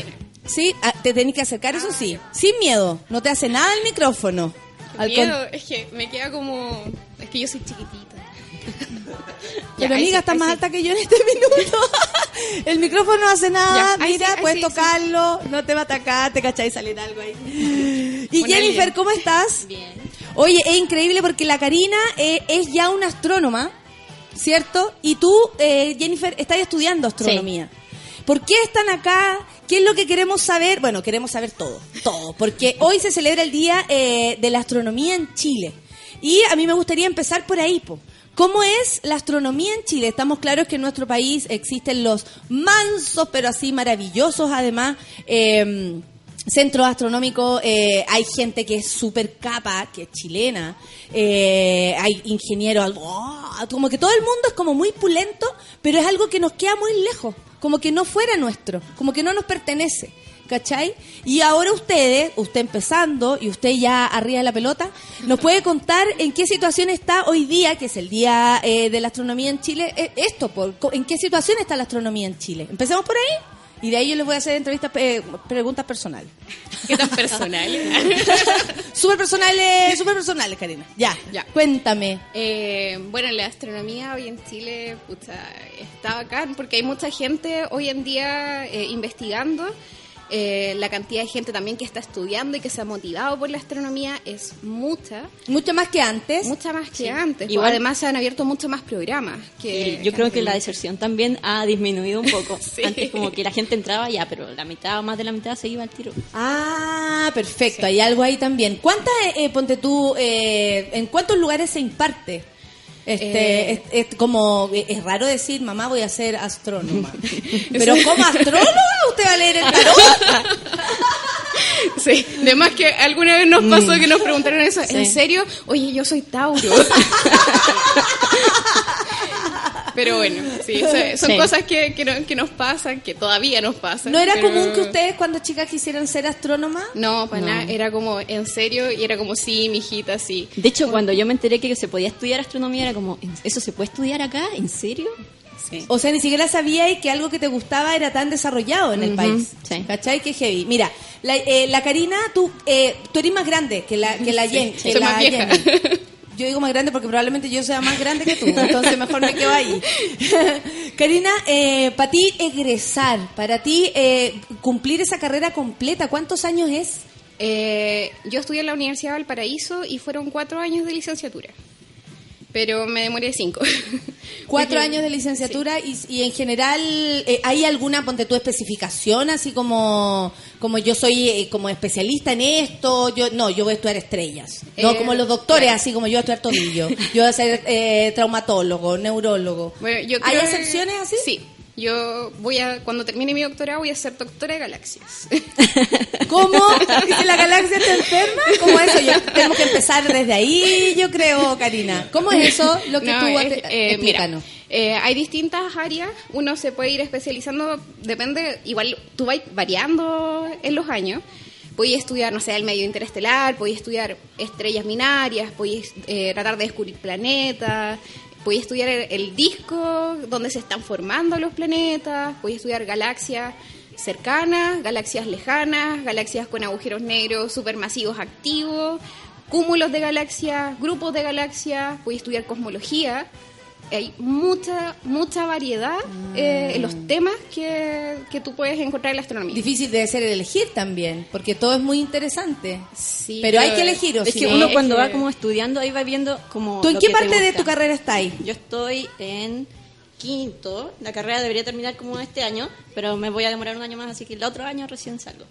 sí, ah, te tenés que acercar, eso sí, sin miedo, no te hace nada el micrófono. Al con-
Miedo, es que me queda como. Es que yo soy chiquitita.
Pero amiga,
ahí
más alta que yo en este minuto. El micrófono no hace nada.
Ya,
Mira,
sí,
puedes
sí, sí.
tocarlo. No te va a atacar, te cachai salir algo ahí. Y Jennifer. ¿cómo estás?
Bien.
Oye, es increíble porque la Karina eh, es ya una astrónoma, ¿cierto? Y tú, eh, Jennifer, estás estudiando astronomía. ¿Por qué están acá? ¿Qué es lo que queremos saber? Bueno, queremos saber todo, todo, porque hoy se celebra el Día eh, de la Astronomía en Chile. Y a mí me gustaría empezar por ahí, po. ¿Cómo es la astronomía en Chile? Estamos claros que en nuestro país existen los mansos, pero así maravillosos, además, eh, centros astronómicos. eh, hay gente que es súper capa, que es chilena. eh, hay ingenieros, ¡oh! como que todo el mundo es como muy pulento, pero es algo que nos queda muy lejos, como que no fuera nuestro, como que no nos pertenece. ¿Cachai? Y ahora ustedes, usted empezando y usted ya arriba de la pelota, nos puede contar en qué situación está hoy día, que es el Día eh, de la Astronomía en Chile, eh, esto, por, ¿en qué situación está la astronomía en Chile? Empecemos por ahí y de ahí yo les voy a hacer entrevistas, eh, preguntas personales.
¿Qué tan personal?
Súper personales, súper personales, Karina. Ya,
Ya.
cuéntame.
Eh, bueno, la astronomía hoy en Chile pucha, está bacán porque hay mucha gente hoy en día eh, investigando. Eh, la cantidad de gente también que está estudiando y que se ha motivado por la astronomía es mucha,
Mucho más que antes.
mucha más que antes.
Igual-
Además se han abierto mucho más programas. Que,
Y yo creo que la deserción también ha disminuido un poco.
Sí.
Antes como que la gente entraba ya, pero la mitad o más de la mitad se iba al tiro.
Ah, perfecto, hay algo ahí también. ¿Cuántas, eh, ponte tú, eh, en cuántos lugares se imparte? Este,
Eh.
es, es como, es raro decir, mamá, voy a ser astrónoma. Pero ¿como astróloga? ¿Usted va a leer el tarot?
Sí, además que alguna vez nos pasó que nos preguntaron eso, ¿en
Sí.
serio? Oye, yo soy Tauro. Pero bueno, sí, so- son
Sí.
cosas que, que, no- que nos pasan, que todavía nos pasan.
¿No era
pero-
común que ustedes cuando chicas quisieran ser astrónomas?
No, para nada, era como en serio y era como, sí, mijita, sí.
De hecho, cuando yo me enteré que se podía estudiar astronomía, era como, ¿eso se puede estudiar acá? ¿En serio? Sí.
O sea, ni siquiera sabíais que algo que te gustaba era tan desarrollado en el país.
sí.
¿Cachai? Que heavy. Mira, la, eh, la Karina, tú, eh, tú eres más grande que la, que la
Sí,
Jen-
soy
que la. Jenny. Yo digo más grande porque probablemente yo sea más grande que tú, entonces mejor me quedo ahí. Karina, eh, para ti egresar, para ti eh, cumplir esa carrera completa, ¿cuántos años es?
Eh, yo estudié en la Universidad de Valparaíso y fueron cuatro años de licenciatura. Pero me demoré cinco.
Cuatro
Porque-
años de licenciatura y, y en general, eh, ¿hay alguna, ponte tu especificación, así como, como yo soy eh, como especialista en esto? yo No, yo voy a estudiar estrellas. No
Eh,
como los doctores,
claro.
así como yo voy a estudiar tobillo. Yo voy a ser eh, traumatólogo, neurólogo.
Bueno, yo
¿Hay excepciones así?
Sí. Yo voy a, cuando termine mi doctorado, voy a ser doctora de galaxias.
¿Cómo? ¿Y si la galaxia está enferma? ¿Cómo eso? Yo- tenemos que empezar desde ahí, yo creo, Karina. ¿Cómo es eso lo que
No,
tú
es- eh,
explícanos?
mira, eh, hay distintas áreas, uno se puede ir especializando, depende, igual tú vas variando en los años. Puedes estudiar, no sé, el medio interestelar, puedes estudiar estrellas binarias, puedes eh, tratar de descubrir planetas, puedes estudiar el, disco donde se están formando los planetas, puedes estudiar galaxias cercanas, galaxias lejanas, galaxias con agujeros negros supermasivos activos, cúmulos de galaxias, grupos de galaxias, puedes estudiar cosmología. Hay mucha, mucha variedad eh, en los temas que, que tú puedes encontrar en la astronomía.
Difícil de ser elegir también, porque todo es muy interesante.
Sí,
pero hay que elegir, ¿o
Es
sí?
que uno
es
cuando
que-
va como estudiando, ahí va viendo como...
¿Tú en
lo
qué parte de tu carrera estás ahí?
Yo estoy en quinto, la carrera debería terminar como este año, pero me voy a demorar un año más, así que el otro año recién salgo.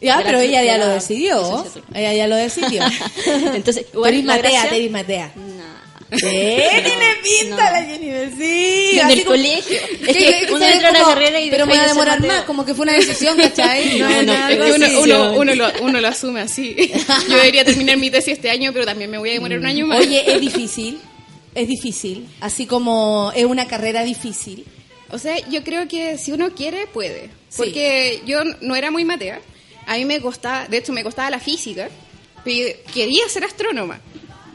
Ya, pero ella ya lo decidió. Ella ya lo decidió.
Entonces, igual
matea,
gracia-
te eres Sí, tiene pinta
no.
la Jennifer, sí.
En el
como-
colegio.
Sí,
Es que
sí,
uno
sí,
entra a la carrera y
Pero me voy a demorar más, como que fue una decisión, ¿cachai?
No, no,
Es que uno, uno, uno lo, uno lo asume así. Yo debería terminar mi tesis este año, pero también me voy a demorar un año más.
Oye, es difícil, es difícil, así como es una carrera difícil.
O sea, yo creo que si uno quiere, puede.
Sí.
Porque yo no era muy matea. A mí me costaba, de hecho, me costaba la física. pero Quería ser astrónoma.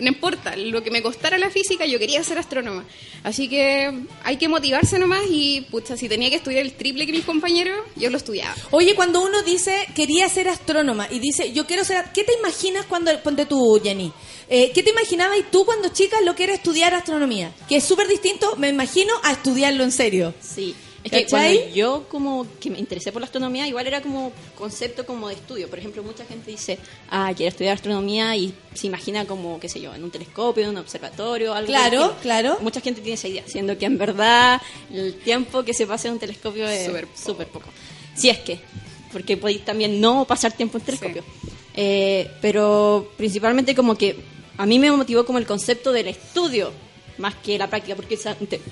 No importa, lo que me costara la física, yo quería ser astrónoma. Así que hay que motivarse nomás y, pucha, si tenía que estudiar el triple que mis compañeros, yo lo estudiaba.
Oye, cuando uno dice quería ser astrónoma y dice yo quiero ser, ¿qué te imaginas cuando ponte tú, Jenny? Eh, ¿Qué te imaginabas y tú cuando chica lo que era estudiar astronomía? Que es súper distinto, me imagino, a estudiarlo en serio.
Sí. Es que cuando yo como que me interesé por la astronomía, igual era como concepto como de estudio. Por ejemplo, mucha gente dice, ah, quiero estudiar astronomía y se imagina como, qué sé yo, en un telescopio, en un observatorio, algo
Claro, claro.
Mucha gente tiene esa idea, siendo que en verdad el tiempo que se pasa en un telescopio es
Súper poco.
poco. Si es que, porque podéis también no pasar tiempo en telescopio. Eh, pero principalmente como que a mí me motivó como el concepto del estudio más que la práctica, porque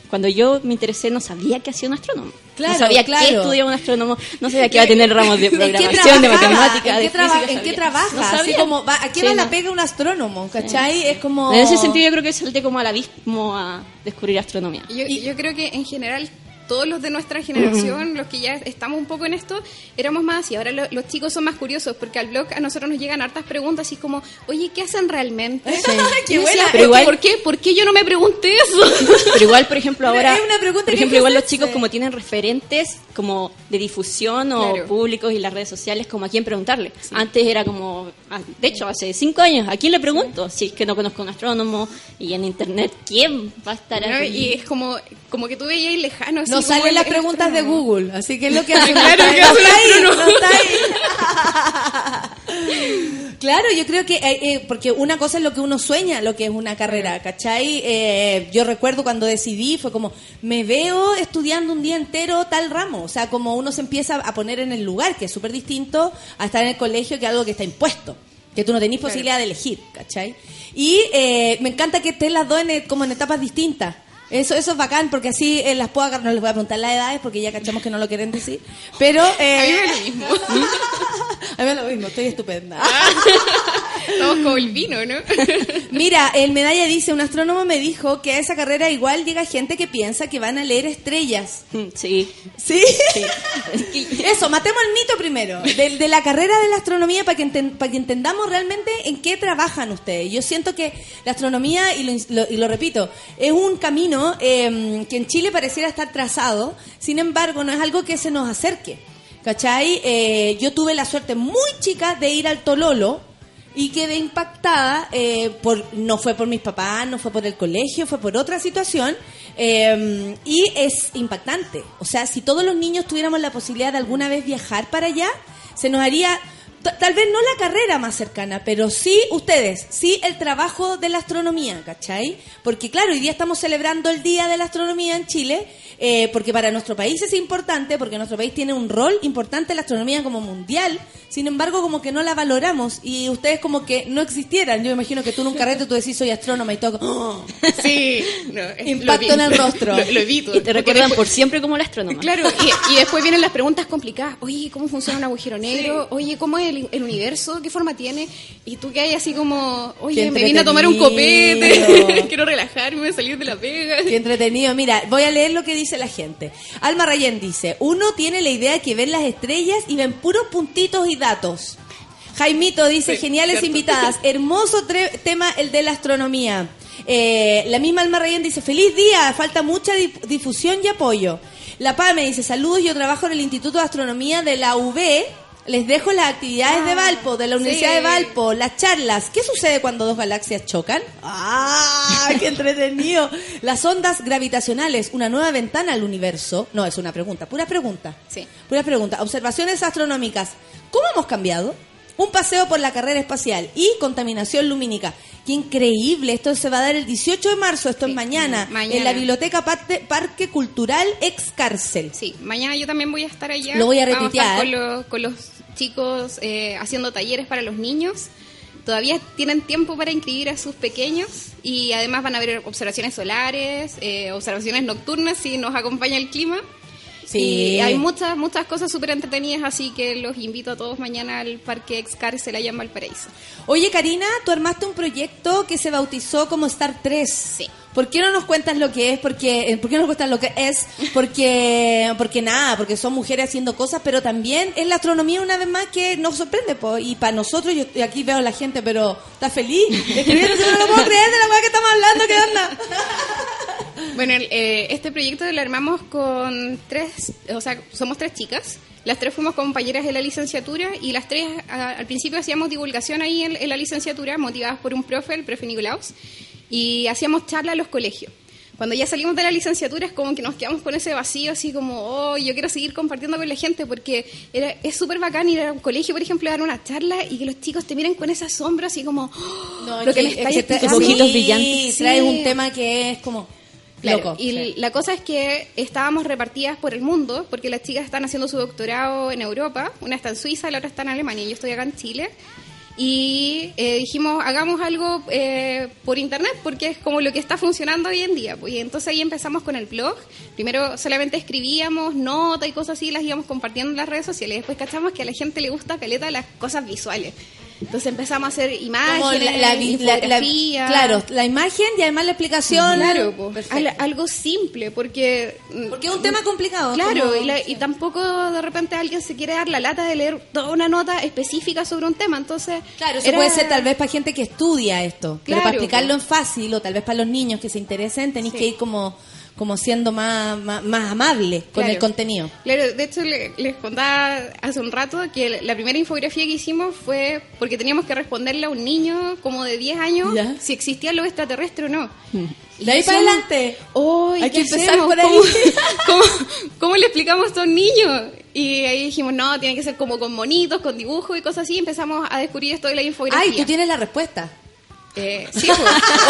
cuando yo me interesé no sabía qué hacía un astrónomo.
Claro,
no sabía
claro.
qué estudiaba un astrónomo, no sabía que iba a tener ramos de
¿En qué
programación, de matemática,
¿En
de
qué, traba-
física,
¿en qué trabaja?
No
Así como, ¿a qué
Sí,
va la pega un astrónomo? ¿Cachai? Es como...
En ese sentido yo creo que salté como al abismo a descubrir astronomía.
Yo, yo creo que en general todos los de nuestra generación, los que ya estamos un poco en esto, éramos más así. Ahora lo- los chicos son más curiosos porque al blog a nosotros nos llegan hartas preguntas así como, oye, ¿qué hacen realmente?
Qué
Y yo decía,
buena.
Pero igual-
¿Por qué? ¿Por qué yo no me pregunté eso?
Pero igual, por ejemplo, ahora,
es una
por ejemplo, igual los chicos como tienen referentes como de difusión o
Claro.
públicos y las redes sociales, como a quién preguntarle. Antes era como, ah, de hecho, hace cinco años, ¿a quién le pregunto? Si es que no conozco a un astrónomo y en internet, ¿quién va a estar
¿no?
ahí?
Y es como, como que tú veías lejano. así
Nos salen las preguntas de. Google, así que es lo que
Claro, que
está ahí,
astrónomo.
no está ahí. Claro, yo creo que, eh, eh, porque una cosa es lo que uno sueña, lo que es una carrera, ¿cachai? Eh, yo recuerdo cuando decidí, fue como, me veo estudiando un día entero tal ramo, o sea, como uno se empieza a poner en el lugar, que es súper distinto a estar en el colegio, que es algo que está impuesto, que tú no tenés posibilidad de elegir, ¿cachai? Y eh, me encanta que estén las dos en, como en etapas distintas. Eso, eso es bacán, porque así eh, las puedo agarrar, no les voy a preguntar las edades, porque ya cachamos que no lo quieren decir. Pero... Eh,
A mí me lo mismo.
a mí me lo mismo, estoy estupenda.
Estamos como el vino, ¿no?
Mira, el medalla dice, un astrónomo me dijo que a esa carrera igual llega gente que piensa que van a leer estrellas.
Sí.
¿Sí? Eso, matemos el mito primero, de, de la carrera de la astronomía para que, enten- para que entendamos realmente en qué trabajan ustedes. Yo siento que la astronomía, y lo, ins- lo- y lo repito, es un camino eh, que en Chile pareciera estar trazado, sin embargo no es algo que se nos acerque. ¿Cachai? Eh, yo tuve la suerte muy chica de ir al Tololo, y quedé impactada eh, por no fue por mis papás no fue por el colegio fue por otra situación eh, y es impactante. O sea si todos los niños tuviéramos la posibilidad de alguna vez viajar para allá se nos haría tal vez no la carrera más cercana pero sí ustedes sí el trabajo de la astronomía ¿cachai? porque claro hoy día estamos celebrando el día de la astronomía en Chile eh, porque para nuestro país es importante, porque nuestro país tiene un rol importante en la astronomía como mundial, sin embargo como que no la valoramos y ustedes como que no existieran. Yo me imagino que tú en un carrete tú decís soy astrónoma y todo... ¡oh!
Sí. no,
Impacto
lo
en el rostro.
Lo, lo evito.
Y te recuerdan
después-
por siempre como la astrónoma.
Claro, y, y después vienen las preguntas complicadas. Oye, ¿cómo funciona un agujero negro? Oye, ¿cómo es el, el universo? ¿Qué forma tiene? Y tú que hay así como, oye, me vine a tomar un copete, quiero relajarme, salir de la pega.
Qué entretenido. Mira, voy a leer lo que dice la gente. Alma Rayén dice, uno tiene la idea de que ven las estrellas y ven puros puntitos y datos. Jaimito dice,
Sí,
geniales
cierto.
invitadas, hermoso tema el de la astronomía. Eh, la misma Alma Rayén dice, feliz día, falta mucha dif- difusión y apoyo. La Pame dice, saludos, yo trabajo en el Instituto de Astronomía de la UB. Les dejo las actividades de Valpo, de la Universidad
sí.
de Valpo, las charlas. ¿Qué sucede cuando dos galaxias chocan? ¡Ah! ¡Qué entretenido! Las ondas gravitacionales, una nueva ventana al universo. No, es una pregunta, pura pregunta.
Sí.
Pura pregunta. Observaciones astronómicas. ¿Cómo hemos cambiado? Un paseo por la carrera espacial y contaminación lumínica. ¡Qué increíble! Esto se va a dar el 18 de marzo, esto es mañana,
mañana.
en la Biblioteca Parque Cultural Ex Cárcel.
Sí, mañana yo también voy a estar allá.
Lo voy a retuitear.
con los, con los chicos eh, haciendo talleres para los niños. Todavía tienen tiempo para inscribir a sus pequeños y además van a haber observaciones solares, eh, observaciones nocturnas si nos acompaña el clima.
Sí.
Y hay muchas, muchas cosas súper entretenidas, así que los invito a todos mañana al Parque Excar Celaya en Valparaíso.
Oye, Karina, tú armaste un proyecto que se bautizó como Star 3.
Sí.
¿Por qué no nos cuentas lo que es? Porque, eh, ¿Por qué no nos cuentas lo que es? Porque, porque nada, porque son mujeres haciendo cosas, pero también es la astronomía una vez más que nos sorprende. po. Y para nosotros, yo aquí veo a la gente, pero está feliz. Escribiendo, no lo puedo creer de la weá que estamos hablando, ¿qué onda?
Bueno, el, eh, este proyecto lo armamos con tres, o sea, somos tres chicas. Las tres fuimos compañeras de la licenciatura y las tres a- al principio hacíamos divulgación ahí en, en la licenciatura, motivadas por un profe, el profe Nicolaus, y hacíamos charla a los colegios. Cuando ya salimos de la licenciatura es como que nos quedamos con ese vacío, así como, oh, yo quiero seguir compartiendo con la gente porque era, es súper bacán ir a un colegio, por ejemplo, a dar una charla y que los chicos te miren con ese asombro, así como, oh,
No,
lo que
que-
me
es
estáis
que te-
explicando.
ojitos
Sí,
brillantes.
sí.
Traes un tema que es como
Claro,
loco.
y
Sí.
la cosa es que estábamos repartidas por el mundo, porque las chicas están haciendo su doctorado en Europa, una está en Suiza, la otra está en Alemania, y yo estoy acá en Chile. Y eh, dijimos, hagamos algo eh, por internet, porque es como lo que está funcionando hoy en día. Pues, y entonces ahí empezamos con el blog. Primero solamente escribíamos notas y cosas así, las íbamos compartiendo en las redes sociales. Después cachamos que a la gente le gusta caleta las cosas visuales. Entonces empezamos a hacer imágenes,
la- la claro, la imagen y además la explicación.
Claro. Al- algo simple, porque... mm,
Porque es un tema complicado.
Claro, y, tampoco de repente alguien se quiere dar la lata de leer toda una nota específica sobre un tema, entonces...
Claro, eso
era-
puede ser tal vez para gente que estudia esto. pero
Claro,
para explicarlo en fácil o tal vez para los niños que se interesen, tenéis
Sí.
que ir como, como siendo más, más, más amable con
Claro.
el contenido.
Claro, de hecho le- les contaba hace un rato que la primera infografía que hicimos fue porque teníamos que responderle a un niño como de 10 años
Ya.
si existía lo extraterrestre o no. Y
De ahí para adelante.
"Oh, ¿y
Hay que empezar
hacemos?
por ahí.
¿Cómo, cómo, cómo le explicamos a estos niños? Y ahí dijimos, no, tiene que ser como con monitos, con dibujos y cosas así. Y empezamos a descubrir esto de la infografía.
Ay, tú tienes la respuesta.
Eh, sí, pues,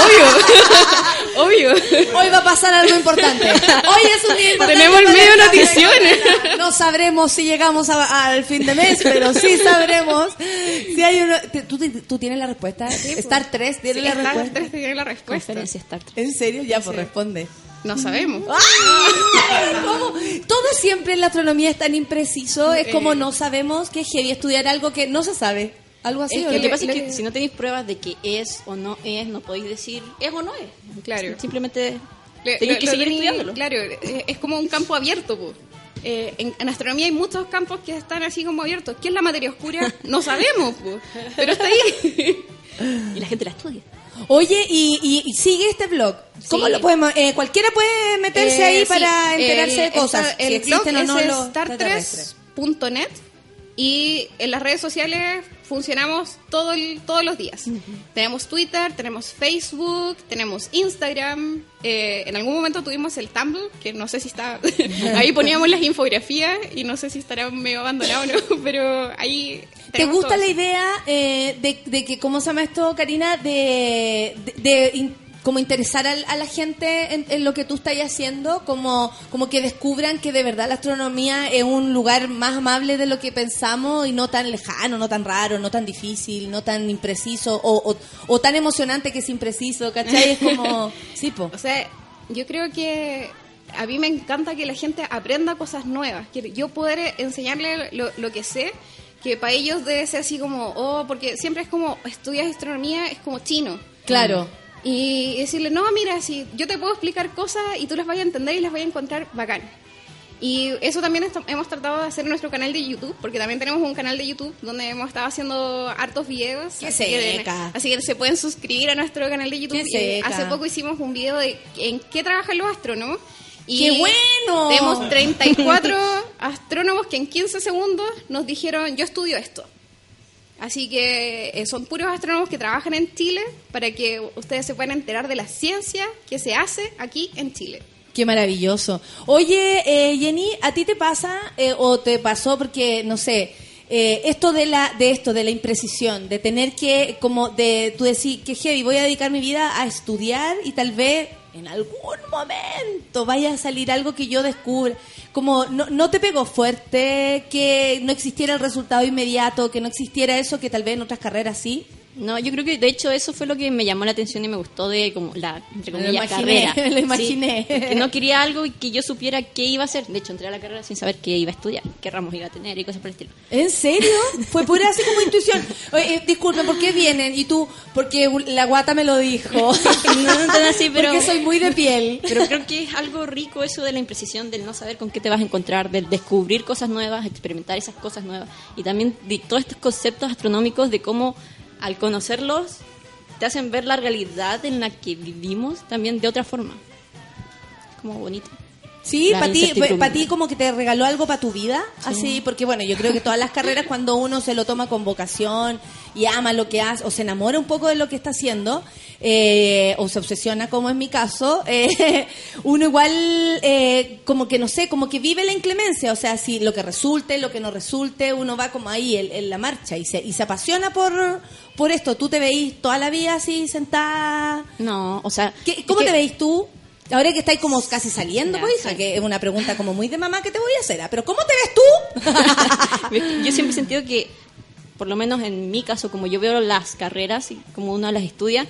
obvio. obvio.
Hoy va a pasar algo importante. Hoy es un día importante.
Tenemos el medio noticiones.
No sabremos si llegamos a- al fin de mes, pero sí sabremos si hay uno. ¿Tú, tú tienes la respuesta? Star 3 tiene
Sí,
la
Star
respuesta.
3 tiene la respuesta.
Conferencia Star Trek.
¿En serio? Ya, pues responde.
No sabemos.
¡Ay! ¿Cómo? Todo siempre en la astronomía es tan impreciso. Es como
Eh.
no sabemos que es heavy estudiar algo que no se sabe. Algo así.
Es
¿o
que
Lo
no?
que pasa
lo
es que
que-
si no tenéis pruebas de que es o no es, no podéis decir es o no es.
Claro.
Simplemente
Le-
tenéis que
lo
seguir estudiándolo.
Claro, es como un campo abierto. po. Eh, en, en astronomía hay muchos campos que están así como abiertos. ¿Qué es la materia oscura? No sabemos, po. pero está ahí.
Y la gente la estudia.
Oye, y, y- y sigue este blog. ¿Cómo
Sí.
lo podemos? eh, cualquiera puede meterse
Eh,
ahí
sí,
para enterarse de cosas. si
el blog
o no
es
los extraterrestres.
star3.net y en las redes sociales funcionamos todo el- todos los días. Tenemos Twitter, tenemos Facebook, tenemos Instagram. eh, en algún momento tuvimos el Tumblr, que no sé si está... ahí poníamos las infografías y no sé si estará medio abandonado o no, pero ahí...
¿Te gusta la idea eh, de, de que, ¿cómo se llama esto, Karina? De, de, como interesar al- a, la gente en, en lo que tú estás haciendo, como, como que descubran que de verdad la astronomía es un lugar más amable de lo que pensamos y no tan lejano, no tan raro, no tan difícil, no tan impreciso o, o, o tan emocionante que es impreciso, ¿cachai? Es como, sí, po.
O sea, yo creo que a mí me encanta que la gente aprenda cosas nuevas, que yo poder enseñarle lo, lo que sé, que para ellos debe ser así como, oh, porque siempre es como, estudias astronomía, es como chino.
Claro.
Y decirle, no, mira, si yo te puedo explicar cosas y tú las vas a entender y las vas a encontrar bacán. Y eso también hemos tratado de hacer en nuestro canal de YouTube, porque también tenemos un canal de YouTube donde hemos estado haciendo hartos videos.
¡Qué
así que,
seca!
así que se pueden suscribir a nuestro canal de YouTube.
¡Qué
Y
seca!
hace poco hicimos un video de en qué trabajan los astrónomos. Y
¡Qué bueno!
Tenemos 34 astrónomos que en 15 segundos nos dijeron, yo estudio esto. Así que eh, son puros astrónomos que trabajan en Chile para que ustedes se puedan enterar de la ciencia que se hace aquí en Chile.
Qué maravilloso. Oye, eh, Jenny, ¿a ti te pasa eh, o te pasó porque, no sé, eh, esto de la de esto, de la imprecisión, de tener que, como de, tú decir, que heavy, voy a dedicar mi vida a estudiar y tal vez en algún momento vaya a salir algo que yo descubra. Como, ¿no, no te pegó fuerte que no existiera el resultado inmediato, que no existiera eso que tal vez en otras carreras sí?
No, yo creo que de hecho eso fue lo que me llamó la atención y me gustó de como la entre
lo
comillas
imaginé,
carrera.
lo imaginé.
Sí, que no quería algo y que yo supiera qué iba a hacer. De hecho, entré a la carrera sin saber qué iba a estudiar, qué ramos iba a tener y cosas por el estilo.
¿En serio? Fue pura así como intuición. Oye, eh, disculpen, ¿por qué vienen? Y tú, porque la guata me lo dijo.
No, no tan así, pero
Porque soy muy de piel.
Pero creo que es algo rico eso de la imprecisión, del no saber con qué te vas a encontrar, del descubrir cosas nuevas, experimentar esas cosas nuevas. Y también de todos estos conceptos astronómicos de cómo al conocerlos te hacen ver la realidad en la que vivimos también de otra forma. Como bonito.
Sí, para ti, para ti como que te regaló algo para tu vida, así, porque bueno, yo creo que todas las carreras cuando uno se lo toma con vocación y ama lo que hace o se enamora un poco de lo que está haciendo eh, o se obsesiona como en mi caso, eh, uno igual eh, como que no sé, como que vive la inclemencia, o sea, si lo que resulte, lo que no resulte, uno va como ahí en, en la marcha y se, y se apasiona por, por esto. ¿Tú te veís toda la vida así sentada?
No, o sea...
¿Qué- ¿Cómo
es que-
te veis tú? Ahora que estáis como casi saliendo, pues, hija, que es una pregunta como muy de mamá que te voy a hacer, ah, pero ¿cómo te ves tú?
Yo siempre he sentido que, por lo menos en mi caso, como yo veo las carreras y como uno las estudia,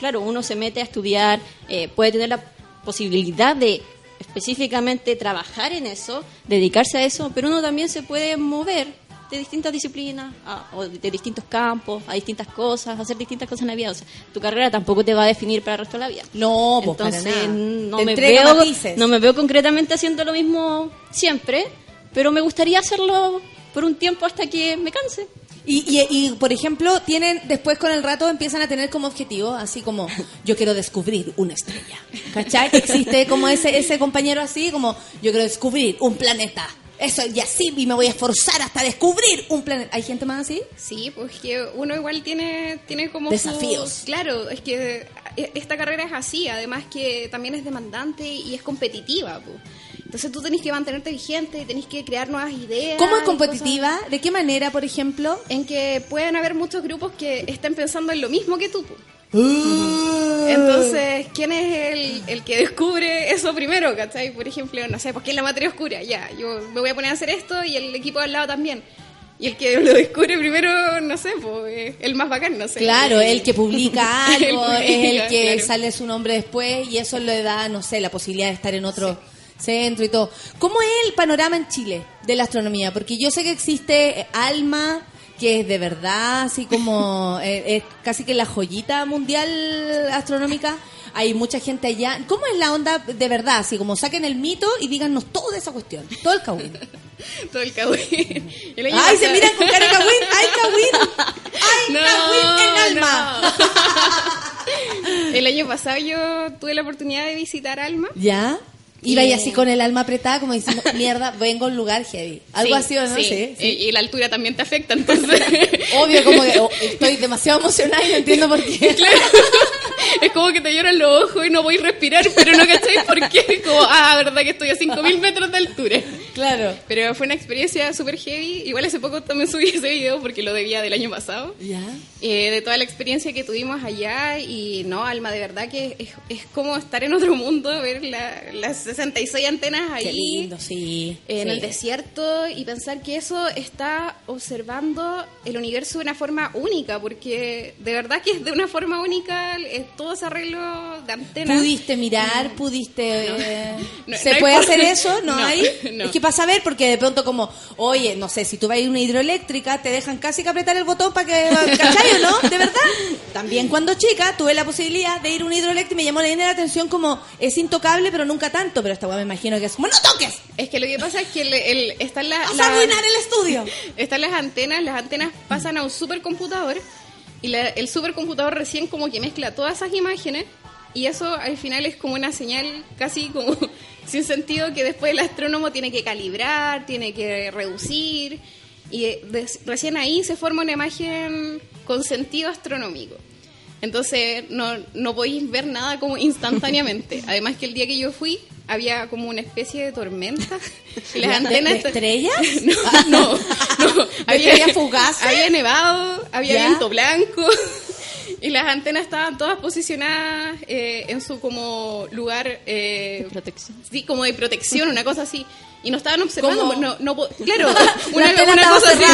claro, uno se mete a estudiar, eh, puede tener la posibilidad de específicamente trabajar en eso, dedicarse a eso, pero uno también se puede mover de distintas disciplinas a- o de distintos campos, a distintas cosas, hacer distintas cosas en la vida. O sea, tu carrera tampoco te va a definir para el resto de la vida.
No, pues
Entonces,
para nada.
no
Te
me, veo,
matices.
no me veo concretamente haciendo lo mismo siempre, pero me gustaría hacerlo por un tiempo hasta que me canse.
Y, y, y, por ejemplo, tienen, después con el rato empiezan a tener como objetivo, así como, yo quiero descubrir una estrella. ¿Cachai? Existe como ese, ese compañero así, como, yo quiero descubrir un planeta. Eso, y así, y me voy a esforzar hasta descubrir un planeta. ¿Hay gente más así?
Sí, pues que uno igual tiene, tiene como
Desafíos.
claro, es que e- esta carrera es así, además que también es demandante y es competitiva. pues. Entonces tú tenés que mantenerte vigente, tenés que crear nuevas ideas.
¿Cómo es
y
competitiva? ¿De qué manera, por ejemplo?
En que pueden haber muchos grupos que estén pensando en lo mismo que tú.
Ah.
Entonces, ¿quién es el, el que descubre eso primero? ¿Cachai? Por ejemplo, no sé, pues ¿quién es la materia oscura? Ya, yo me voy a poner a hacer esto y el equipo de al lado también. Y el que lo descubre primero, no sé, pues el más bacán, no sé.
Claro, el que publica
El
algo es
publica,
el que
claro.
sale su nombre después y eso le da, no sé, la posibilidad de estar en otro centro y todo. ¿Cómo es el panorama en Chile de la astronomía? Porque yo sé que existe eh, Alma, que es de verdad, así como eh, es casi que la joyita mundial astronómica. Hay mucha gente allá. ¿Cómo es la onda de verdad? Así como saquen el mito y díganos todo de esa cuestión, todo el cagüín.
Todo el año
¡Ay, se miran con cara de cagüín! ¡Ay, cagüín! ¡Ay,
No,
cagüín en alma!
El año pasado yo tuve la oportunidad de visitar Alma.
¿Ya? Iba
Y-
así con el alma apretada, como diciendo, mierda, vengo a un lugar heavy. Algo
Sí,
así, ¿o no?
Sí,
Sí, sí.
Y, y la altura también te afecta, entonces.
Obvio, como que oh, estoy demasiado emocionada y no entiendo por qué.
Claro. Es como que te lloran los ojos y no voy a respirar, pero no cacháis por qué. Como, ah, verdad que estoy a 5.000 metros de altura.
Claro.
Pero fue una experiencia súper heavy. Igual hace poco también subí ese video porque lo debía del año pasado.
¿Ya?
Eh, de toda la experiencia que tuvimos allá. Y no, Alma, de verdad que es, es como estar en otro mundo, ver la- las 66 antenas ahí.
Qué lindo, sí.
en
sí.
el desierto y pensar que eso está observando el universo de una forma única, porque de verdad que es de una forma única eh, todo ese arreglo de antenas.
Pudiste mirar, pudiste... eh,
No,
¿Se
no hay
puede hacer eso? ¿No, hay? Es que pasa a ver, porque de pronto como, oye, no sé, si tú vas a ir a una hidroeléctrica, te dejan casi que apretar el botón para que... ¿Cachai o no? ¿De verdad? También cuando chica tuve la posibilidad de ir a una hidroeléctrica y me llamó la la atención como, es intocable, pero nunca tanto. Pero esta weá me imagino que es como, ¡no toques!
Es que lo que pasa es que el, el- están las...
¡Vas a arruinar el estudio!
Están las antenas, las antenas pasan a un supercomputador y la- el supercomputador recién como que mezcla todas esas imágenes y eso al final es como una señal casi como sin sentido que después el astrónomo tiene que calibrar, tiene que reducir y eh, recién ahí se forma una imagen con sentido astronómico. Entonces no, no podéis ver nada como instantáneamente. Además que el día que yo fui había como una especie de tormenta y las
¿De-
antenas
de estrellas?
no, no, no.
estrella fugaz?
Había nevado, había
¿Ya?
viento blanco. Y las antenas estaban todas posicionadas eh, en su como lugar... eh,
protección.
Sí, como de protección, una cosa así. Y nos estaban observando. No, no, claro,
La
una, una cosa así.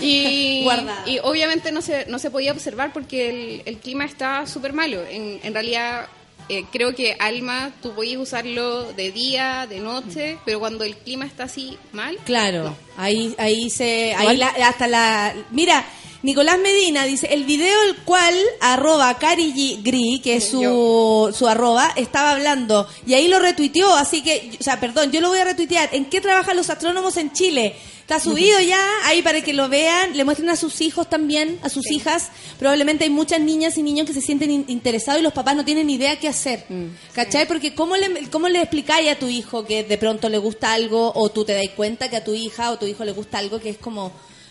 y,
Guardada.
y obviamente no se, no se podía observar porque el, el clima estaba súper malo. En, en realidad, eh, creo que Alma, tú podías usarlo de día, de noche, pero cuando el clima está así mal,
Claro, ahí, ahí se, ahí la- hasta la, mira, Nicolás Medina dice, el video el cual arroba Cari G- Gri, que es su, su arroba, estaba hablando y ahí lo retuiteó, así que, o sea, perdón, yo lo voy a retuitear. ¿En qué trabajan los astrónomos en Chile? Está subido ya, ahí para que lo vean, le muestren a sus hijos también, a sus hijas. Probablemente hay muchas niñas y niños que se sienten in- interesados y los papás no tienen ni idea qué hacer. ¿Cachai? Porque ¿cómo le, ¿cómo le explicáis a tu hijo que de pronto le gusta algo o tú te das cuenta que a tu hija o tu hijo le gusta algo que es como,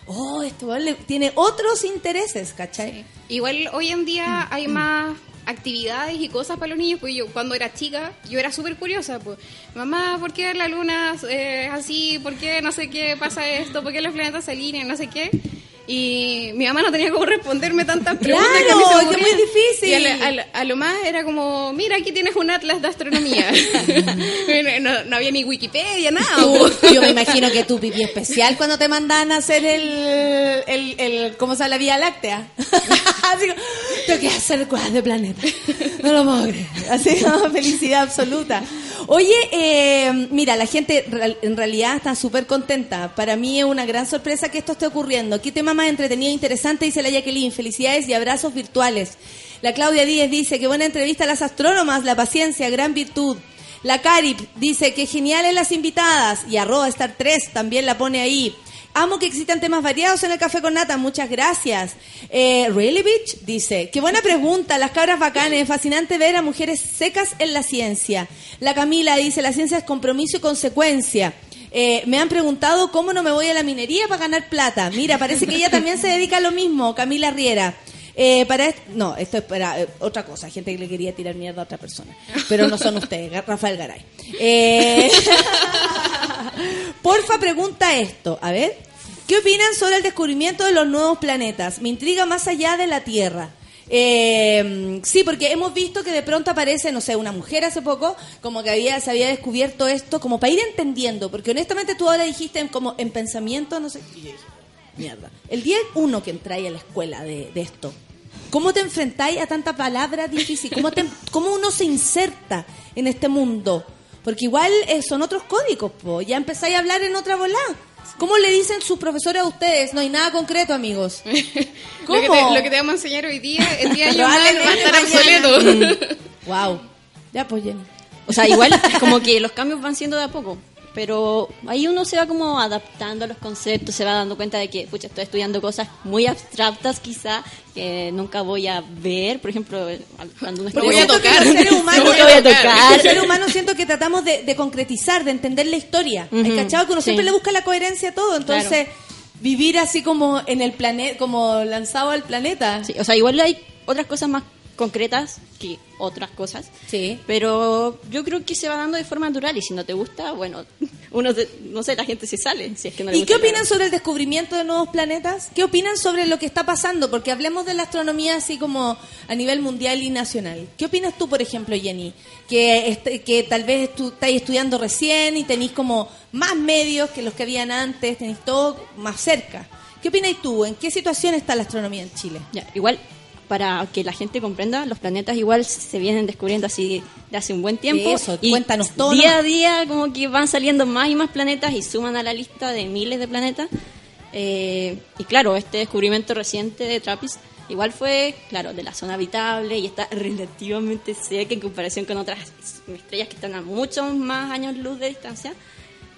oh, esto weón le- tiene otros intereses, ¿cachai?
Igual hoy en día hay más actividades y cosas para los niños, pues yo cuando era chica, yo era súper curiosa, pues, mamá, ¿por qué la luna eh, es así? ¿Por qué no sé qué pasa esto? ¿Por qué los planetas se alinean? No sé qué. Y mi mamá no tenía cómo responderme tantas preguntas
Claro,
que
muy difícil.
Y a, la- a la- a lo más era como, mira, aquí tienes un atlas de astronomía. no, no había ni Wikipedia, nada.
Tú- yo me imagino que tu pipí especial cuando te mandan a hacer el, el, el ¿cómo se llama? La Vía Láctea. Así como, tengo que hacer cosas de planeta. No lo puedo creer. Así como felicidad absoluta. Oye, eh, mira, la gente en realidad está súper contenta. Para mí es una gran sorpresa que esto esté ocurriendo. ¿Qué tema más entretenido e interesante? Dice la Jacqueline. Felicidades y abrazos virtuales. La Claudia Díez dice que buena entrevista a las astrónomas, la paciencia, gran virtud. La Carip dice que geniales las invitadas y arroba Star 3 también la pone ahí. Amo que existan temas variados en el Café con Nata, muchas gracias. Eh, really Bitch dice, qué buena pregunta, las cabras bacanes, fascinante ver a mujeres secas en la ciencia. La Camila dice, la ciencia es compromiso y consecuencia. Eh, me han preguntado cómo no me voy a la minería para ganar plata. Mira, parece que ella también se dedica a lo mismo, Camila Riera. Eh, para no, esto es para eh, otra cosa, gente que le quería tirar mierda a otra persona. Pero no son ustedes, Rafael Garay. Eh, porfa, pregunta esto. A ver, ¿qué opinan sobre el descubrimiento de los nuevos planetas? Me intriga más allá de la Tierra. Eh, sí, porque hemos visto que de pronto aparece, no sé, una mujer hace poco, como que había, se había descubierto esto, como para ir entendiendo, porque honestamente tú ahora dijiste como en pensamiento, no sé, mierda. El día uno que entráis a la escuela de, esto, ¿cómo te enfrentáis a tanta palabra difícil? ¿Cómo, te- ¿Cómo uno se inserta en este mundo? Porque igual eh, son otros códigos, po. ya empezáis a hablar en otra volá. ¿Cómo le dicen sus profesores a ustedes? No hay nada concreto, amigos. ¿Cómo?
Lo que, te, lo que te vamos a enseñar hoy día, el día de va a estar obsoleto.
Wow. Ya, pues, Jenny.
O sea, igual como que los cambios van siendo de a poco. Pero ahí uno se va como adaptando a los conceptos, se va dando cuenta de que, pucha, estoy estudiando cosas muy abstractas quizá, que nunca voy a ver. Por ejemplo, cuando uno
voy a
estudia-
tocar.
Los seres humanos,
Lo voy a tocar.
los seres humanos siento que tratamos de, de concretizar, de entender la historia. ¿Hay
Ujú,
cachado que uno
sí.
siempre le busca la coherencia a todo? Entonces,
Claro.
vivir así como en el planeta, como lanzado al planeta.
Sí, o sea, igual hay otras cosas más concretas que otras cosas.
Sí.
Pero yo creo que se va dando de forma natural y si no te gusta, bueno, uno, se- no sé, la gente se sale. Si es que no le
¿Y
gusta
qué opinan sobre el descubrimiento de nuevos planetas? ¿Qué opinan sobre lo que está pasando? Porque hablemos de la astronomía así como a nivel mundial y nacional. ¿Qué opinas tú, por ejemplo, Jenny? Que, este- que tal vez tú estáis estudiando recién y tenéis como más medios que los que habían antes, tenéis todo más cerca. ¿Qué opinas tú? ¿En qué situación está la astronomía en Chile?
Ya, igual, para que la gente comprenda, los planetas igual se vienen descubriendo así de hace un buen tiempo.
Eso, cuéntanos todo
Día a día como que van saliendo más y más planetas y suman a la lista de miles de planetas. Eh, y claro, este descubrimiento reciente de TRAPPIST igual fue, claro, de la zona habitable y está relativamente cerca en comparación con otras estrellas que están a muchos más años luz de distancia.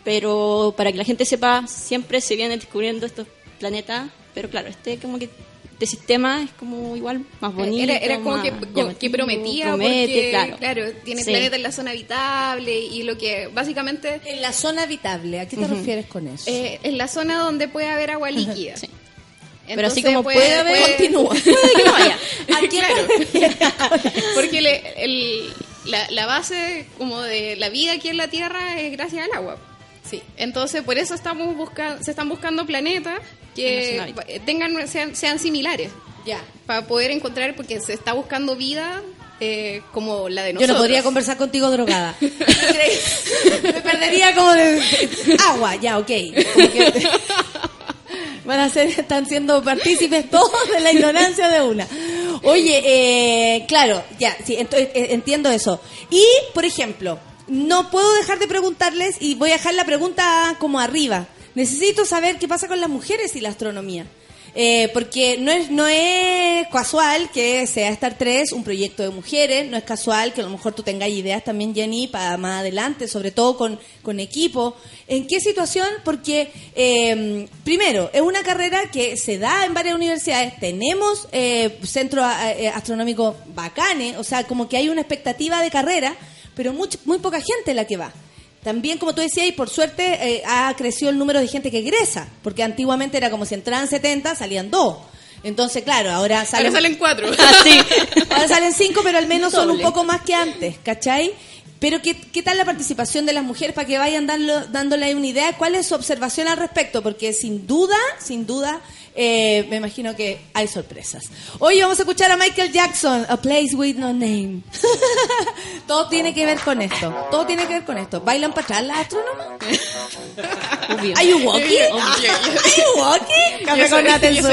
Pero para que la gente sepa, siempre se vienen descubriendo estos planetas. Pero claro, este como que este sistema es como igual más bonito.
Era, era como
más
que, como que
llamativo,
prometía,
promete,
porque,
claro.
tiene
Sí.
planeta en la zona habitable y lo que básicamente...
En la zona habitable, ¿a qué te refieres con eso?
Eh, en la zona donde puede haber agua líquida.
Sí.
Pero
así como
puede,
puede haber-
Continúa.
Puede que no haya.
¿A qué
Claro. Porque le- el- la, la base como de la vida aquí en la Tierra es gracias al agua.
Sí.
Entonces, por eso estamos buscando, se están buscando planetas que tengan sean, sean similares.
Ya.
para poder encontrar, porque se está buscando vida eh, como la de
Yo
nosotros.
no podría conversar contigo drogada. Me perdería como de agua, ya, ok. Que- Van a ser, están siendo partícipes todos de la ignorancia de una. Oye, eh, claro, ya, sí, eh, entiendo eso. Y, por ejemplo, no puedo dejar de preguntarles y voy a dejar la pregunta como arriba. Necesito saber qué pasa con las mujeres y la astronomía. Eh, porque no es, no es casual que sea Star 3 un proyecto de mujeres, no es casual que a lo mejor tú tengas ideas también, Jenny, para más adelante, sobre todo con, con equipo. ¿En qué situación? Porque, eh, primero, es una carrera que se da en varias universidades, tenemos eh, centros eh, astronómicos bacanes, o sea, como que hay una expectativa de carrera, pero much- muy poca gente la que va. También, como tú decías, y por suerte eh, ha crecido el número de gente que egresa, porque antiguamente era como si entraban 70, salían dos. Entonces, claro, ahora salen,
Ahora salen cuatro.
ahora salen cinco, pero al menos son un poco más que antes, ¿cachai? Pero ¿qué, qué tal la participación de las mujeres para que vayan dando, dándole una idea? ¿Cuál es su observación al respecto? Porque sin duda, sin duda, eh, me imagino que hay sorpresas. Hoy vamos a escuchar a Michael Jackson, A Place With No Name. Todo tiene que ver con esto. Todo tiene que ver con esto. ¿Bailan para atrás las astrónomas? ¿Are you walking? ¿Are you walking? Café con nata en
yo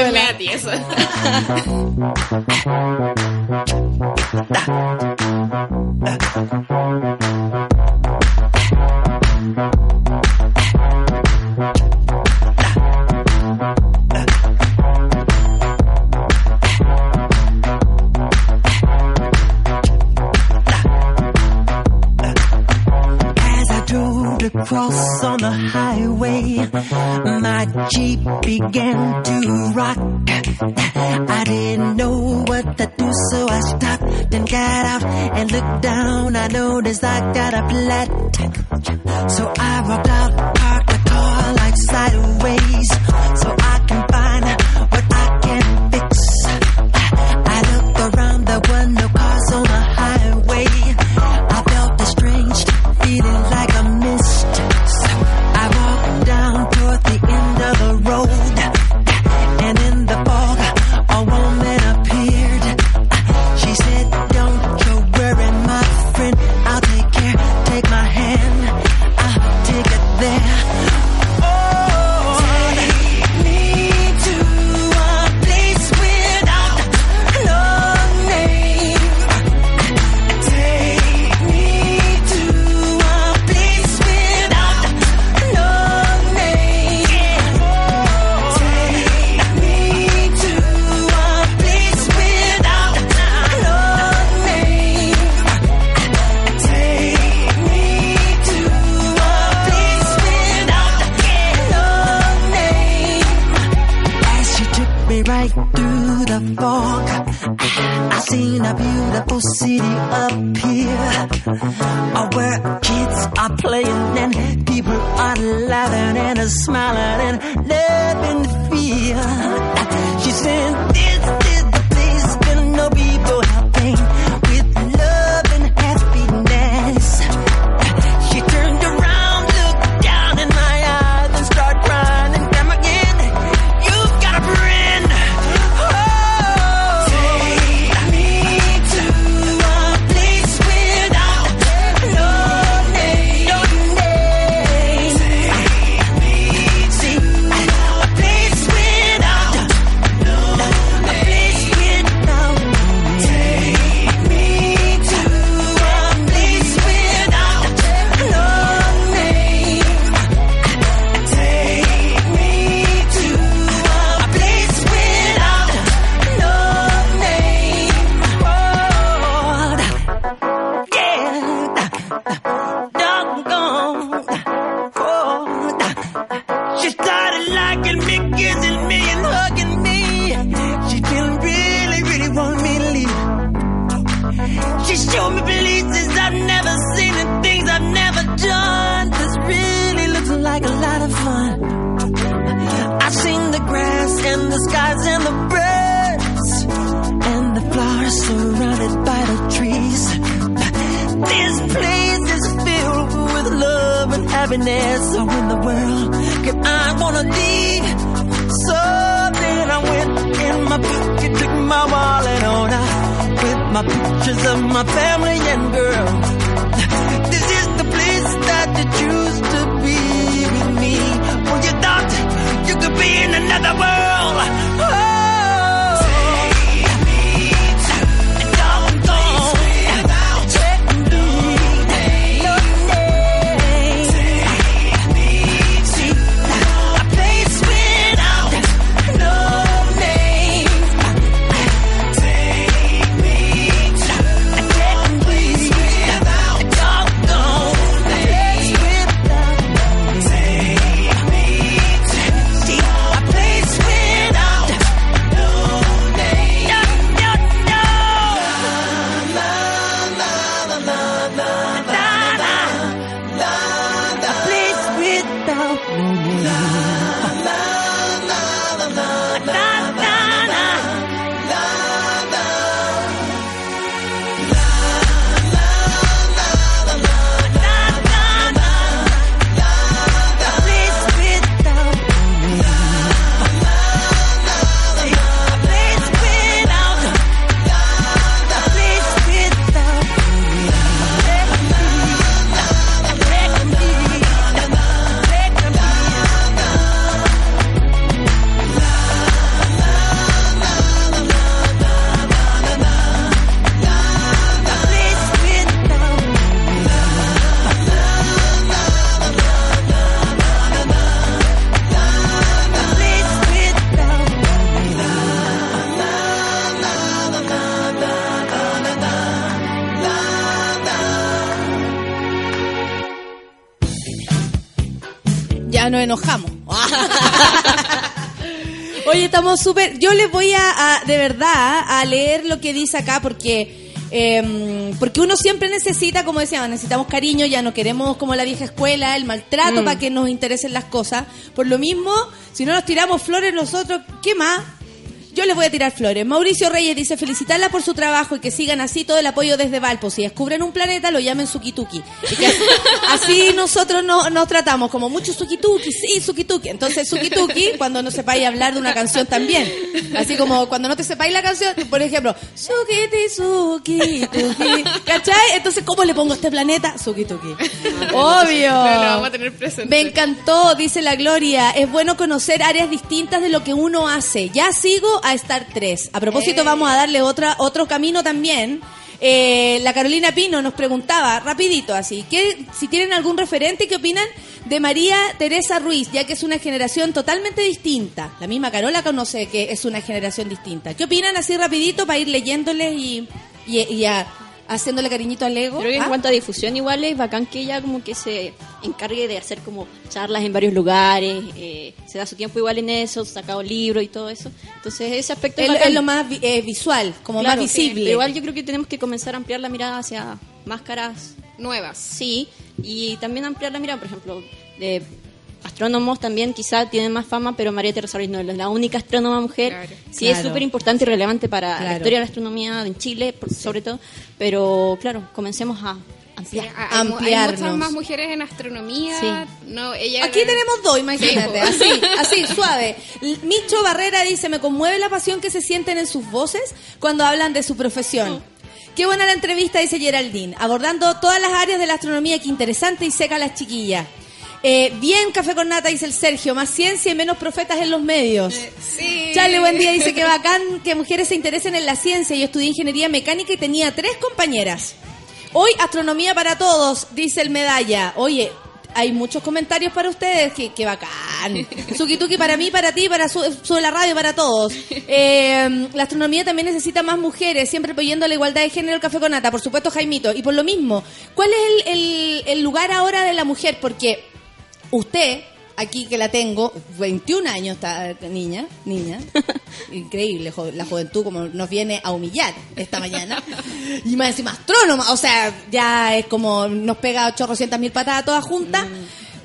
drove across on the highway, my Jeep began to rock. I didn't know what to do, so I stopped and got out and looked down. I noticed I got a flat. So I walked out, parked the car like sideways,
súper... Yo les voy a, a, de verdad, a leer lo que dice acá porque... eh, porque uno siempre necesita, como decíamos, necesitamos cariño, ya no queremos como la vieja escuela, el maltrato
Mm.
para que nos interesen las cosas. Por lo mismo, si no nos tiramos flores nosotros, ¿qué más? Yo les voy a tirar flores. Mauricio Reyes dice felicitarla por su trabajo y que sigan así todo el apoyo desde Valpo. Si descubren un planeta, lo llamen Sukituki. Así, nosotros no- nos tratamos como mucho Sukituki, sí, Sukituki. Entonces Sukituki, cuando no sepáis hablar de una canción también. Así como cuando no te sepáis la canción, por ejemplo, Sukiti, Sukituki. ¿Cachai? Entonces, ¿cómo le pongo a este planeta? Sukituki. Obvio.
Lo vamos a tener presente.
Me encantó, dice la Gloria. Es bueno conocer áreas distintas de lo que uno hace. Ya sigo a Star 3. A propósito, vamos a darle otra, otro camino también. Eh, la Carolina Pino nos preguntaba, rapidito así, que si tienen algún referente, ¿qué opinan de María Teresa Ruiz? Ya que es una generación totalmente distinta. La misma Carola conoce que es una generación distinta. ¿Qué opinan así rapidito para ir leyéndoles y, y, y a- haciéndole cariñito al ego?
Creo que en
¿Ah?
cuanto a difusión igual es bacán que ella como que se encargue de hacer como charlas en varios lugares, eh, se da su tiempo igual en eso, sacado libros y todo eso. Entonces ese aspecto
Es, lo más vi- eh, visual, como
Claro,
más visible.
igual yo creo que tenemos que comenzar a ampliar la mirada hacia máscaras
Nuevas.
Sí, y también ampliar la mirada, por ejemplo, de astrónomos también quizá tienen más fama, pero María Teresa Ruiz no es la única astrónoma mujer.
Claro.
Sí, es súper importante y relevante para
Claro.
la historia de la astronomía en Chile, por- sobre todo, pero claro, comencemos a ampliar.
Sí, hay, mu- hay
Ampliarnos.
muchas más mujeres en astronomía.
Sí.
No, ella
Aquí tenemos dos, imagínate,
Sí,
así, así, suave. Micho Barrera dice, me conmueve la pasión que se sienten en sus voces cuando hablan de su profesión. Qué buena la entrevista, dice Geraldine, abordando todas las áreas de la astronomía, qué interesante y seca las chiquillas. Eh, bien, café con nata, dice el Sergio, más ciencia y menos profetas en los medios.
Sí.
Charlie, buen día, dice que bacán que mujeres se interesen en la ciencia. Yo estudié ingeniería mecánica y tenía tres compañeras. Hoy, astronomía para todos, dice el medalla. Oye, hay muchos comentarios para ustedes, que, que bacán. Sukituki para mí, para ti, para su, la radio, para todos. Eh, la astronomía también necesita más mujeres, siempre apoyando la igualdad de género, el café con nata, por supuesto, Jaimito. Y por lo mismo, ¿cuál es el, el- el lugar ahora de la mujer? Porque usted, aquí que la tengo, 21 años esta niña, niña, increíble jo- la juventud como nos viene a humillar esta mañana, y más encima astrónoma, o sea, ya es como nos pega 800 mil patadas todas juntas,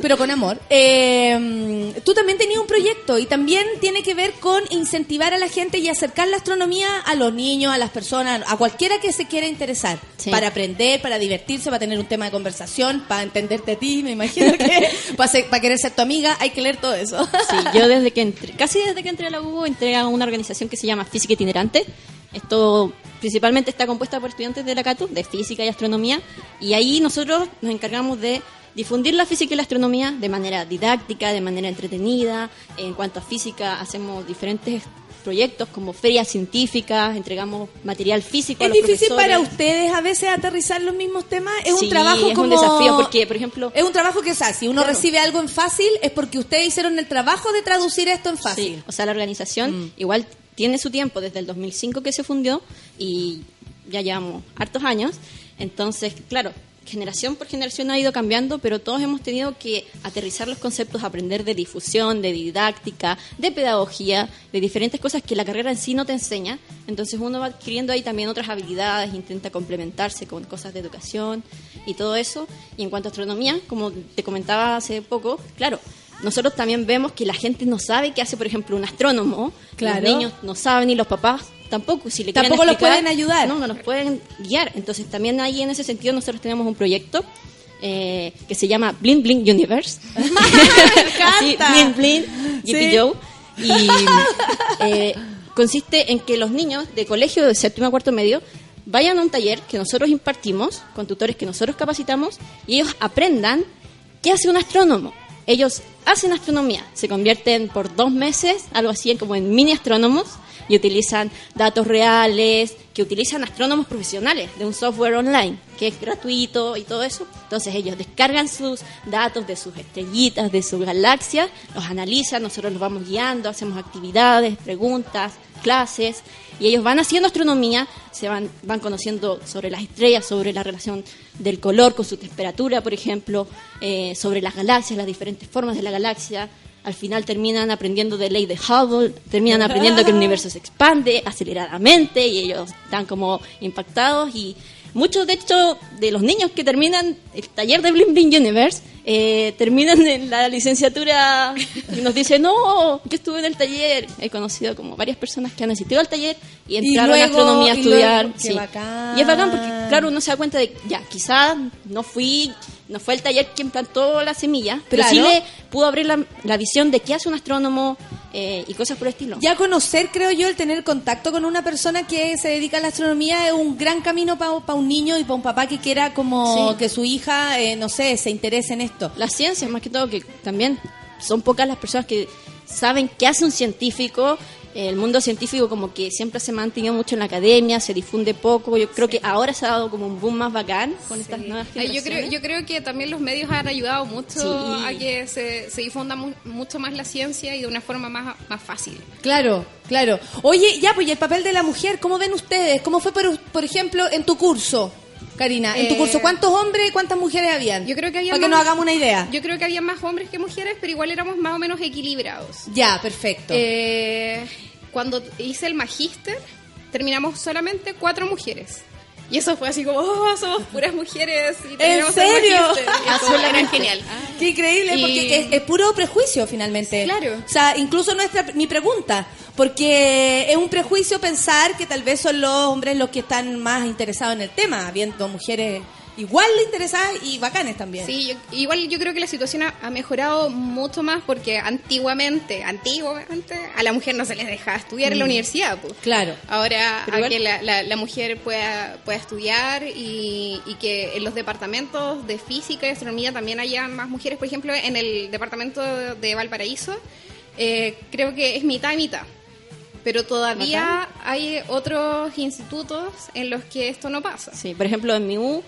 pero con amor. Eh, tú también tenías un proyecto y también tiene que ver con incentivar a la gente y acercar la astronomía a los niños, a las personas, a cualquiera que se quiera interesar,
Sí.
para aprender, para divertirse, para tener un tema de conversación, para entenderte a ti, me imagino que para, ser- para querer ser tu amiga hay que leer todo eso.
Sí, yo desde que entré, casi desde que entré a la UBO, entré a una organización que se llama Física Itinerante, Esto principalmente está compuesta por estudiantes de la CATU, de física y astronomía, y ahí nosotros nos encargamos de difundir la física y la astronomía de manera didáctica, de manera entretenida. En cuanto a física, hacemos diferentes proyectos como ferias científicas, entregamos material físico a
¿Es
los
difícil para
profesores.
ustedes a veces aterrizar los mismos temas? Es
Sí,
un trabajo
es
como...
un desafío porque, por ejemplo,
Es un trabajo que, o sea, si uno
Claro.
recibe algo en fácil, es porque ustedes hicieron el trabajo de traducir esto en fácil.
Sí, o sea, la organización
Mm.
igual tiene su tiempo desde el 2005 que se fundió y ya llevamos hartos años. Entonces, claro, generación por generación ha ido cambiando, pero todos hemos tenido que aterrizar los conceptos, aprender de difusión, de didáctica, de pedagogía, de diferentes cosas que la carrera en sí no te enseña. Entonces uno va adquiriendo ahí también otras habilidades, intenta complementarse con cosas de educación y todo eso. Y en cuanto a astronomía, como te comentaba hace poco, claro, nosotros también vemos que la gente no sabe qué hace, por ejemplo, un astrónomo.
Claro.
Los niños no saben y los papás tampoco. Si le
Tampoco los pueden ayudar.
No, no nos pueden guiar. Entonces también ahí en ese sentido nosotros tenemos un proyecto eh, que se llama Bling Bling Universe. Así,
encanta!
Bling Bling,
Sí.
Yippee Joe. Y eh, consiste en que los niños de colegio de séptimo a cuarto medio vayan a un taller que nosotros impartimos, con tutores que nosotros capacitamos, y ellos aprendan qué hace un astrónomo. Ellos hacen astronomía, se convierten por dos meses, algo así como en mini astrónomos, y utilizan datos reales, que utilizan astrónomos profesionales de un software online, que es gratuito y todo eso. Entonces ellos descargan sus datos de sus estrellitas, de sus galaxias, los analizan, nosotros los vamos guiando, hacemos actividades, preguntas, clases, y ellos van haciendo astronomía, se van, van conociendo sobre las estrellas, sobre la relación del color con su temperatura, por ejemplo, eh, sobre las galaxias, las diferentes formas de la galaxia. Al final terminan aprendiendo de ley de Hubble, terminan aprendiendo que el universo se expande aceleradamente y ellos están como impactados. Y muchos de hecho de los niños que terminan el taller de Bling Bling Universe eh, terminan en la licenciatura y nos dicen no, yo estuve en el taller he conocido como varias personas que han asistido al taller y entraron
luego-
a astronomía a
y
estudiar
luego-
sí. y es bacán porque claro uno se da cuenta de ya quizás no fui no fue el taller quien plantó la semilla pero sí
Claro.
le pudo abrir la, la visión de qué hace un astrónomo eh, y cosas por el estilo
Ya conocer, creo yo, el tener contacto con una persona que se dedica a la astronomía es un gran camino para un niño y para un papá que quiera como
Sí.
que su hija, eh, no sé, se interese en esto.
las ciencias más que todo que también son pocas las personas que saben qué hace un científico el mundo científico como que siempre se mantenido mucho en la academia se difunde poco yo creo que ahora se ha dado como un boom más bacán con estas nuevas
Ay, yo, creo,
generaciones
yo creo que también los medios han ayudado mucho
Sí.
a que se, se difunda mu- mucho más la ciencia y de una forma más, más fácil.
Claro, claro. Oye, ya, pues, y el papel de la mujer, ¿cómo ven ustedes? ¿Cómo fue, por, por ejemplo, en tu curso, Karina? En tu
Eh,
curso, ¿cuántos hombres y cuántas mujeres habían?
Yo creo que había
Para que
más-
nos hagamos una idea.
Yo creo que había más hombres que mujeres, pero igual éramos más o menos equilibrados.
Ya, perfecto.
Eh, cuando hice el magíster, terminamos solamente cuatro mujeres. Y eso fue así como, oh, somos puras mujeres. Y el
serio?
Y
Ah,
eso era genial.
Qué increíble,
Y-
porque es, es puro prejuicio finalmente.
Claro.
O sea, incluso nuestra mi pregunta, porque es un prejuicio pensar que tal vez son los hombres los que están más interesados en el tema, habiendo mujeres igual de interesadas y bacanes también.
Sí, yo- igual yo creo que la situación ha, ha mejorado mucho más porque antiguamente, antiguamente, a la mujer no se les dejaba estudiar en la
Mm.
universidad. pues.
Claro.
Ahora,
Pero
a
igual-
que la, la- la mujer pueda, pueda estudiar y, y que en los departamentos de física y astronomía también haya más mujeres. Por ejemplo, en el departamento de Valparaíso, eh, creo que es mitad y mitad. Pero todavía hay otros institutos en los que esto no pasa.
Sí, por ejemplo, en mi U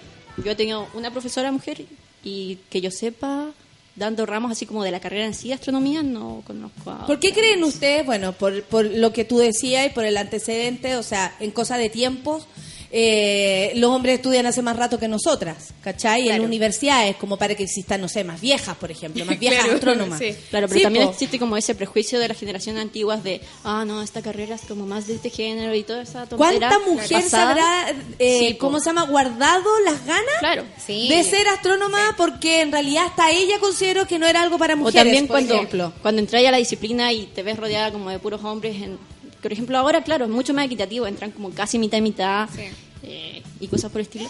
yo he tenido una profesora mujer y que yo sepa, dando ramos así como de la carrera en sí de astronomía, no conozco a...
¿Por qué creen ustedes, bueno, por, por lo que tú decías y por el antecedente, o sea, en cosa de tiempos, eh, los hombres estudian hace más rato que nosotras, ¿cachai? En
Claro.
universidades, como para que existan, no sé, más viejas, por ejemplo, más viejas
Claro,
astrónomas.
sí.
Claro, pero
Sí,
también
po.
existe como ese prejuicio de las generaciones antiguas de, ah, no, esta carrera es como más de este género y toda esa tontera
¿Cuánta mujer se
pasada.
habrá, eh,
Sí,
cómo se llama, guardado las ganas
Claro.
Sí.
de ser astrónoma porque en realidad hasta ella consideró que no era algo para
O
mujeres,
también
por
cuando,
ejemplo.
cuando entras a la disciplina y te ves rodeada como de puros hombres. En, por ejemplo, ahora, claro, es mucho más equitativo, entran como casi mitad y mitad
Sí.
eh, y cosas por el estilo.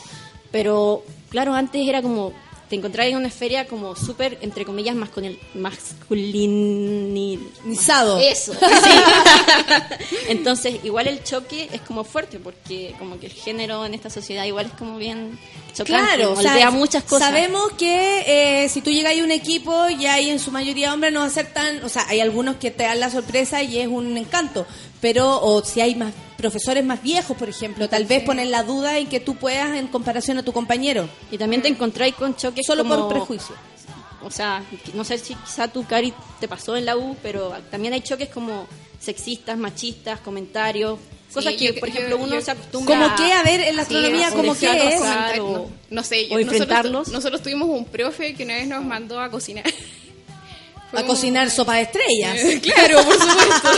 Pero, claro, antes era como te encontrás en una feria como súper, entre comillas, masculin- masculinizado. Eso. sí. Entonces, igual el choque es como fuerte, porque como que el género en esta sociedad igual es como bien chocante,
Claro, o sea,
moldea muchas cosas.
Sabemos que eh, si tú llegas a un equipo y hay en su mayoría hombres, no va a ser tan. O sea, hay algunos que te dan la sorpresa y es un encanto. Pero, o si hay más profesores más viejos, por ejemplo, tal vez ponen la duda en que tú puedas en comparación a tu compañero.
Y también te encontráis con choques
Solo
como-
por prejuicio.
O sea, no sé si quizá tu Cari te pasó en la U, pero también hay choques como sexistas, machistas, comentarios, cosas que,
yo-
por
yo-
ejemplo, uno
yo-
se acostumbra
¿Cómo qué? A ver, en la astronomía,
o
¿cómo
dejar
qué
los
es?
O-
no, no sé,
o enfrentarlos.
Nosotros, nosotros tuvimos un profe que una vez nos mandó a cocinar.
A cocinar sopa de estrellas.
claro, por supuesto.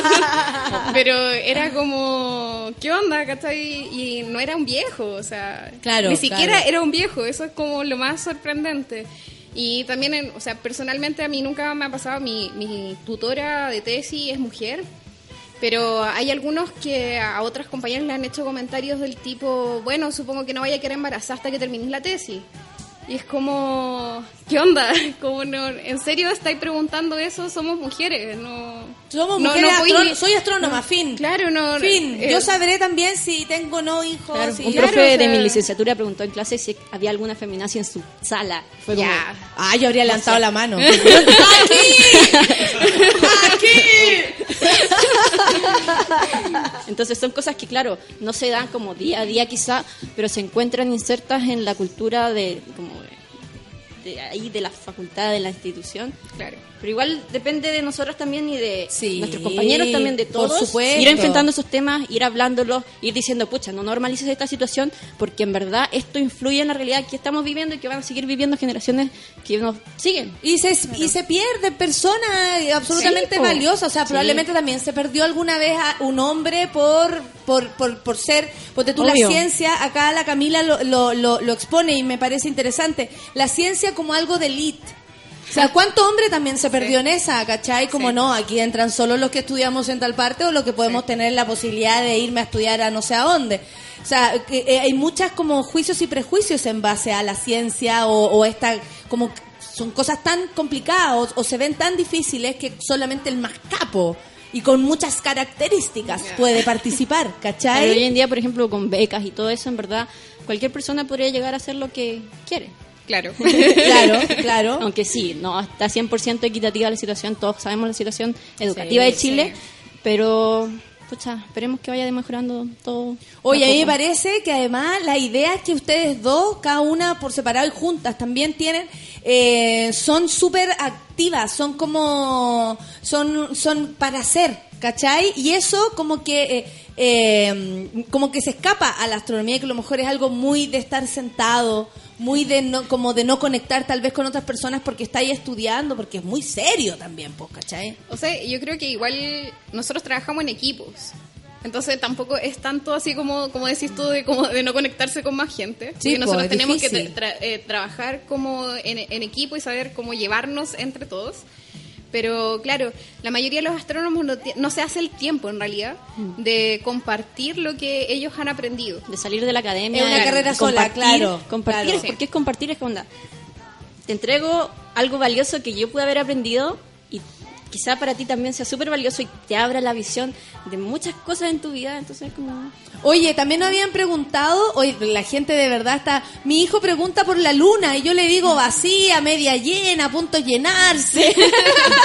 Pero era como, ¿qué onda? ¿cachai? Y no era un viejo, o sea,
Claro,
ni siquiera
claro.
era un viejo, eso es como lo más sorprendente. Y también, en- o sea, personalmente a mí nunca me ha pasado, mi, mi tutora de tesis es mujer, pero hay algunos que a otras compañeras le han hecho comentarios del tipo, bueno, supongo que no vaya a quedar embarazada hasta que termines la tesis. Y es como, ¿qué onda? Como no, ¿En serio estáis preguntando eso? Somos mujeres, no...
Somos
no-
mujeres
no
soy astrónoma,
no,
fin.
Claro, no...
Fin.
eh,
Yo sabré también si tengo o no hijos.
Claro,
si-
un
Claro,
profe
o sea-
de mi licenciatura preguntó en clase si había alguna feminacia en su sala. Fue como,
Ya.
Ah, yo habría levantado la mano.
Entonces son cosas que, claro, no se dan como día a día quizá, pero se encuentran insertas en la cultura de, como de, ahí, de la facultad, de la institución.
Claro.
Pero igual depende de nosotros también y de
Sí,
nuestros compañeros también, de todos.
supuesto.
Ir enfrentando esos temas, ir hablándolos, ir diciendo, pucha, no normalices esta situación, porque en verdad esto influye en la realidad que estamos viviendo y que van a seguir viviendo generaciones que nos siguen.
Y se, y se pierden personas absolutamente
Sí, po.
valiosas. O sea,
Sí.
probablemente también se perdió alguna vez a un hombre por, por, por, por ser, porque tú la ciencia, acá la Camila lo, lo, lo, lo expone y me parece interesante, la ciencia como algo de elite. O sea, ¿cuánto hombre también se perdió en esa, cachai? Como
Sí.
no, aquí entran solo los que estudiamos en tal parte o los que podemos tener la posibilidad de irme a estudiar a no sé a dónde. O sea, que, eh, hay muchas como juicios y prejuicios en base a la ciencia o, o esta, como son cosas tan complicadas o, o se ven tan difíciles que solamente el más capo y con muchas características puede participar,
Pero hoy
¿cachai?
en día, por ejemplo, con becas y todo eso, en verdad, cualquier persona podría llegar a hacer lo que quiere.
Claro.
Claro, claro.
Aunque sí, no está 100% equitativa la situación, todos sabemos la situación educativa
Sí,
de Chile, pero pucha, esperemos que vaya mejorando todo.
Oye, a mí me parece que además las ideas que ustedes dos, cada una por separado y juntas, también tienen, eh, son súper activas, son como, son, son para hacer, ¿cachai? Y eso como que, eh, eh, como que se escapa a la astronomía, que a lo mejor es algo muy de estar sentado, muy de no, como de no conectar tal vez con otras personas porque estáis estudiando, porque es muy serio también, pues, ¿cachai?
O sea, yo creo que igual nosotros trabajamos en equipos. Entonces tampoco es tanto así como, como decís tú de, como de no conectarse con más gente.
Sí, po,
nosotros
es
tenemos
difícil.
que tra- eh, trabajar como en, en equipo y saber cómo llevarnos entre todos. Pero claro, la mayoría de los astrónomos no, no se hace el tiempo en realidad
Mm.
de compartir lo que ellos han aprendido.
de salir de la academia.
Es una carrera sola,
compartir,
claro,
Compartir,
claro.
porque es compartir, es onda. Te entrego algo valioso que yo pude haber aprendido y quizá para ti también sea súper valioso y te abra la visión de muchas cosas en tu vida. Entonces, como.
Oye, también habían preguntado, oye, la gente de verdad está, mi hijo pregunta por la luna y yo le digo vacía, media llena, a punto de llenarse.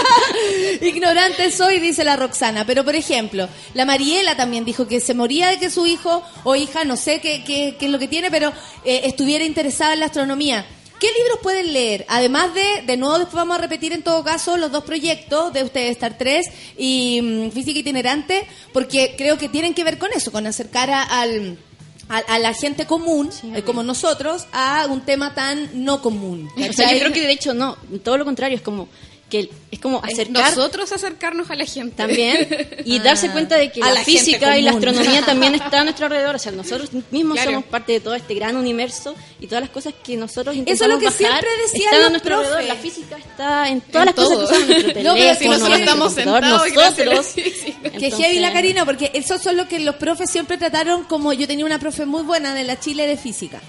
Ignorante soy, dice la Roxana. Pero por ejemplo, la Mariela también dijo que se moría de que su hijo o hija, no sé qué, qué, qué es lo que tiene, pero eh, estuviera interesada en la astronomía. ¿Qué libros pueden leer? Además de, de nuevo después vamos a repetir en todo caso los dos proyectos de ustedes, Star 3 y mm, Física Itinerante, porque creo que tienen que ver con eso, con acercar a, al, a, a la gente común, eh, como nosotros, a un tema tan no común.
O sea, yo creo que de hecho no, todo lo contrario, es como que es como acercar
Nosotros acercarnos a la gente.
también y
Ah,
darse cuenta de que
a
la,
la
física y la astronomía también está a nuestro alrededor. O sea, nosotros mismos
Claro.
somos parte de todo este gran universo y todas las cosas que nosotros
Eso es
intentamos
lo que
bajar
siempre decían
están a
los
nuestro
profes.
alrededor. La física está en todas
En
las cosas que usamos nuestro
No, pero
teléfono,
si nosotros
estamos sentados
nosotros.
Que heavy la Karina, porque eso son lo que los profes siempre trataron como yo tenía una profe muy buena de la Chile de física.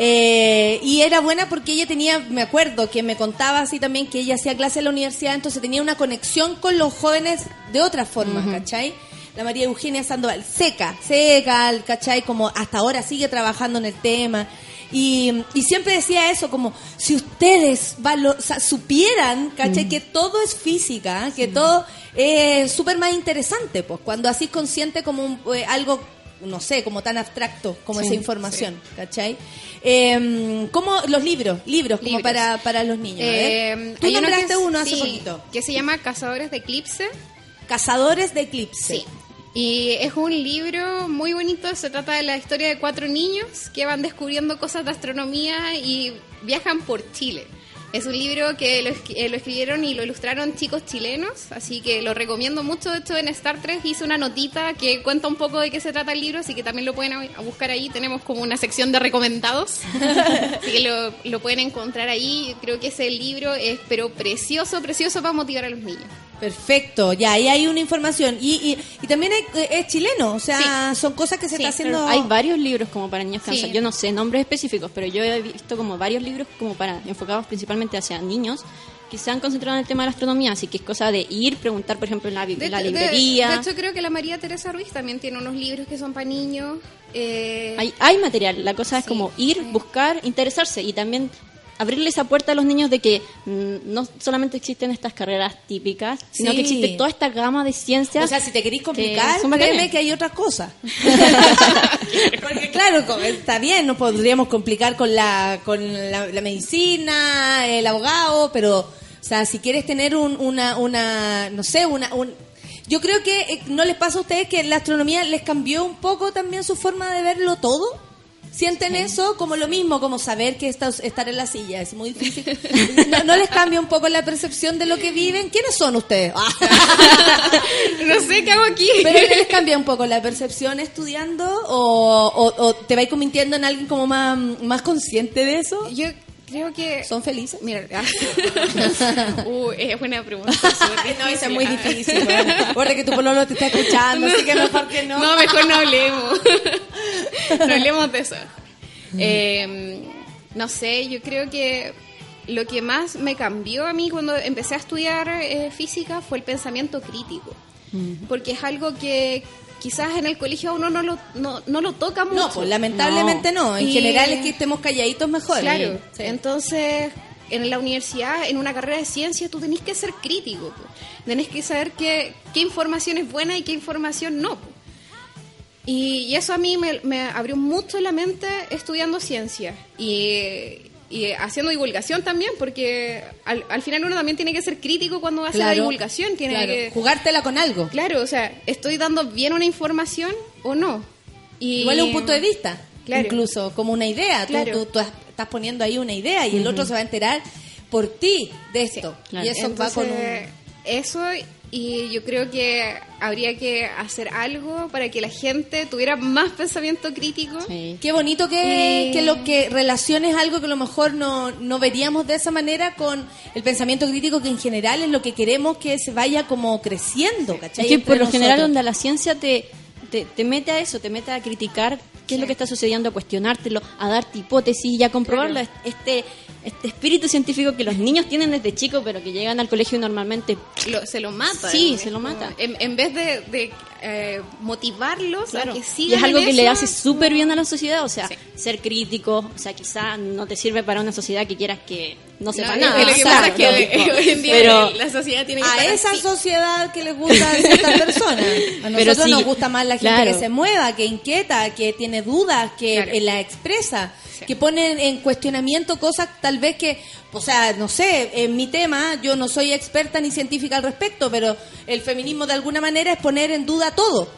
Eh, y era buena porque ella tenía, me acuerdo que me contaba así también que ella hacía clase en la universidad, entonces tenía una conexión con los jóvenes de otras formas, ¿cachai? La María Eugenia Sandoval, seca, seca, ¿cachai? Como hasta ahora sigue trabajando en el tema. Y, y siempre decía eso, como si ustedes valo- o sea, supieran, ¿cachai? Que todo es física, que todo es súper más interesante, pues, cuando así consciente como un- eh, algo, no sé, como tan abstracto como
Sí,
esa información, ¿cachai? Eh, como los libros, libros, como para, para los niños.
Eh,
Tú
hay uno
nombraste
que
uno hace
sí,
poquito.
Que se llama Cazadores de Eclipse.
Cazadores de Eclipse.
Sí. Y es un libro muy bonito, se trata de la historia de cuatro niños que van descubriendo cosas de astronomía y viajan por Chile. Es un libro que lo, eh, lo escribieron y lo ilustraron chicos chilenos, así que lo recomiendo mucho. De hecho, en Star Trek hice una notita que cuenta un poco de qué se trata el libro, así que también lo pueden a buscar ahí. Tenemos como una sección de recomendados, así que lo, lo pueden encontrar ahí. Creo que ese libro es, pero precioso, precioso para motivar a los niños.
Perfecto, ya, ahí hay una información. Y, y, y también hay- es chileno, o sea, son cosas que se
Sí,
está haciendo...
Hay varios libros como para niños
Sí.
cansados. Yo no sé nombres específicos, pero yo he visto como varios libros como para enfocados principalmente hacia niños que se han concentrado en el tema de la astronomía. Así que es cosa de ir, preguntar, por ejemplo, en la,
De,
la
de-
librería.
de hecho, creo que la María Teresa Ruiz también tiene unos libros que son para niños. eh,
hay, hay material. La cosa es como ir,
sí.
buscar, interesarse y también abrirle esa puerta a los niños de que mm, no solamente existen estas carreras típicas, sino
Sí.
que existe toda esta gama de ciencias.
O sea, si te querís
que
complicar,
son
créeme que hay otras cosas. Porque claro, está bien, nos podríamos complicar con la con la, la medicina, el abogado, pero, o sea, si quieres tener un, una, una, no sé, una, un... Yo creo que eh, no les pasa a ustedes que la astronomía les cambió un poco también su forma de verlo todo. ¿Sienten eso como lo mismo, como saber que está- estar en la silla es muy difícil? ¿No, no les cambia un poco la percepción de lo que viven? ¿Quiénes son ustedes?
no sé qué hago aquí.
¿Pero les cambia un poco la percepción estudiando o, o- o te vais convirtiendo en alguien como más, más consciente de eso?
Yo creo que.
¿Son felices?
Mira, ah. uh, es buena pregunta.
No, esa es muy difícil. Recuerda que tu pololo te está escuchando, así que mejor que no.
No, mejor no hablemos. no hablemos de eso. Eh, no sé, yo creo que lo que más me cambió a mí cuando empecé a estudiar eh, física fue el pensamiento crítico. Porque es algo que quizás en el colegio a uno no lo, no, no lo toca mucho.
No, pues lamentablemente no. En
Y-
general es que estemos calladitos mejor.
Claro,
Sí.
entonces en la universidad, en una carrera de ciencia, tú tenés que ser crítico. po. Tenés que saber qué, qué información es buena y qué información no. y eso a mí me, me abrió mucho la mente estudiando ciencia y, y haciendo divulgación también, porque al, al final uno también tiene que ser crítico cuando hace la
Claro,
divulgación. Tiene
claro.
que,
Jugártela con algo.
claro, o sea, ¿estoy dando bien una información o no? Y,
Igual es un punto de vista.
Claro.
Incluso como una idea. Tú-
Claro.
Tú, tú estás poniendo ahí una idea y el otro se va a enterar por ti de esto.
claro.
Y eso va con un...
Eso, y yo creo que habría que hacer algo para que la gente tuviera más pensamiento crítico.
Sí.
Qué bonito que,
Y-
que lo que relaciones algo que a lo mejor no, no veríamos de esa manera con el pensamiento crítico que en general es lo que queremos que se vaya como creciendo, ¿cachai?
Es que por lo general donde la ciencia te, te, te mete a eso, te mete a criticar qué es lo que está sucediendo, a cuestionártelo, a darte hipótesis y a comprobarlo. Este, este espíritu científico que los niños tienen desde chicos, pero que llegan al colegio y normalmente
Lo- se lo mata.
Sí, se lo mata.
En, en vez de, de, eh, motivarlos
Claro.
a que
Y es algo que le hace súper bien a la sociedad, o sea,
Sí.
ser crítico, o sea, quizá no te sirve para una sociedad que quieras que no sepa
No,
nada.
Lo que
claro,
pasa es que hoy en día
pero,
la sociedad tiene que
a esa
así.
sociedad que les gusta a ciertas personas. A
Pero
nosotros
sí,
nos gusta más la gente
claro.
que se mueva, que inquieta, que tiene dudas, que
Claro.
eh, la expresa,
Sí.
que pone en cuestionamiento cosas tal vez que, o sea, no sé, en mi tema yo no soy experta ni científica al respecto, pero el feminismo de alguna manera es poner en duda todo.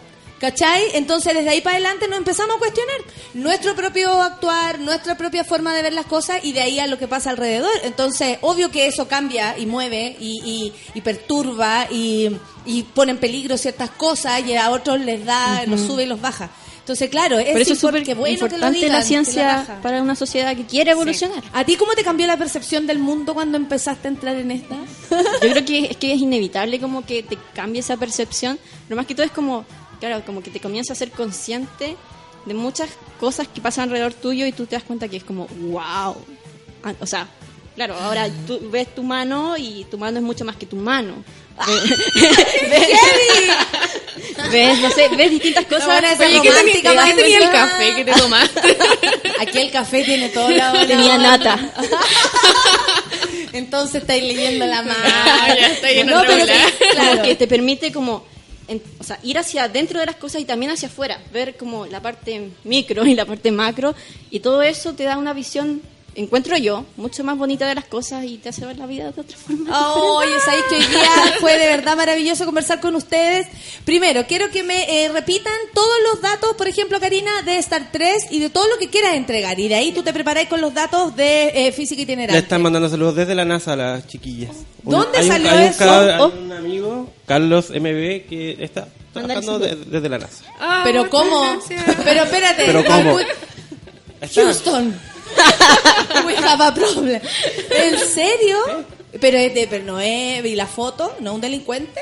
¿Cachai? Entonces desde ahí para adelante nos empezamos a cuestionar nuestro propio actuar, nuestra propia forma de ver las cosas y de ahí a lo que pasa alrededor. Entonces, obvio que eso cambia y mueve y, y- y perturba y, y pone en peligro ciertas cosas y a otros les da, los sube y los baja. Entonces, claro, es,
por eso es súper
bueno que lo
importante
digan,
la
que
ciencia
raja.
para una sociedad que quiere evolucionar.
¿A ti cómo te cambió la percepción del mundo cuando empezaste a entrar en esta?
Yo creo que es que es inevitable como que te cambie esa percepción. Lo más que todo es como, claro, como que te comienzas a ser consciente de muchas cosas que pasan alrededor tuyo y tú te das cuenta que es como, wow. Ah, O sea, claro, ahora tú ves tu mano y tu mano es mucho más que tu mano. ves, ves, no sé, ves distintas cosas.
buena esa
Oye, ¿qué tenía- ¿qué tenía el café que te tomaste?
Aquí el café tiene todo la
Tenía nata.
Entonces estáis leyendo la mano.
Ah, ya en
no, pero que,
Claro.
que te permite como en- o sea, ir hacia adentro de las cosas y también hacia afuera, ver como la parte micro y la parte macro y todo eso te da una visión, encuentro yo, mucho más bonita de las cosas y te hace ver la vida de otra forma.
Oye, sabéis que hoy día fue de verdad maravilloso conversar con ustedes. Primero, quiero que me eh, repitan todos los datos, por ejemplo, Karina, de Star 3 y de todo lo que quieras entregar. Y de ahí tú te preparáis con los datos de eh, física
Le
itinerante.
están mandando saludos desde la NASA a las chiquillas. Un-
¿Dónde
hay un-
salió
hay un
eso?
ca- hay
Oh.
un amigo, Carlos MB, que está trabajando desde la NASA.
Ah,
Pero
muchas
¿cómo?
gracias.
Pero espérate.
Pero ¿cómo?
Houston. We have a problem. ¿En serio? Pero, es de, pero no es... ¿Y la foto? ¿No un delincuente?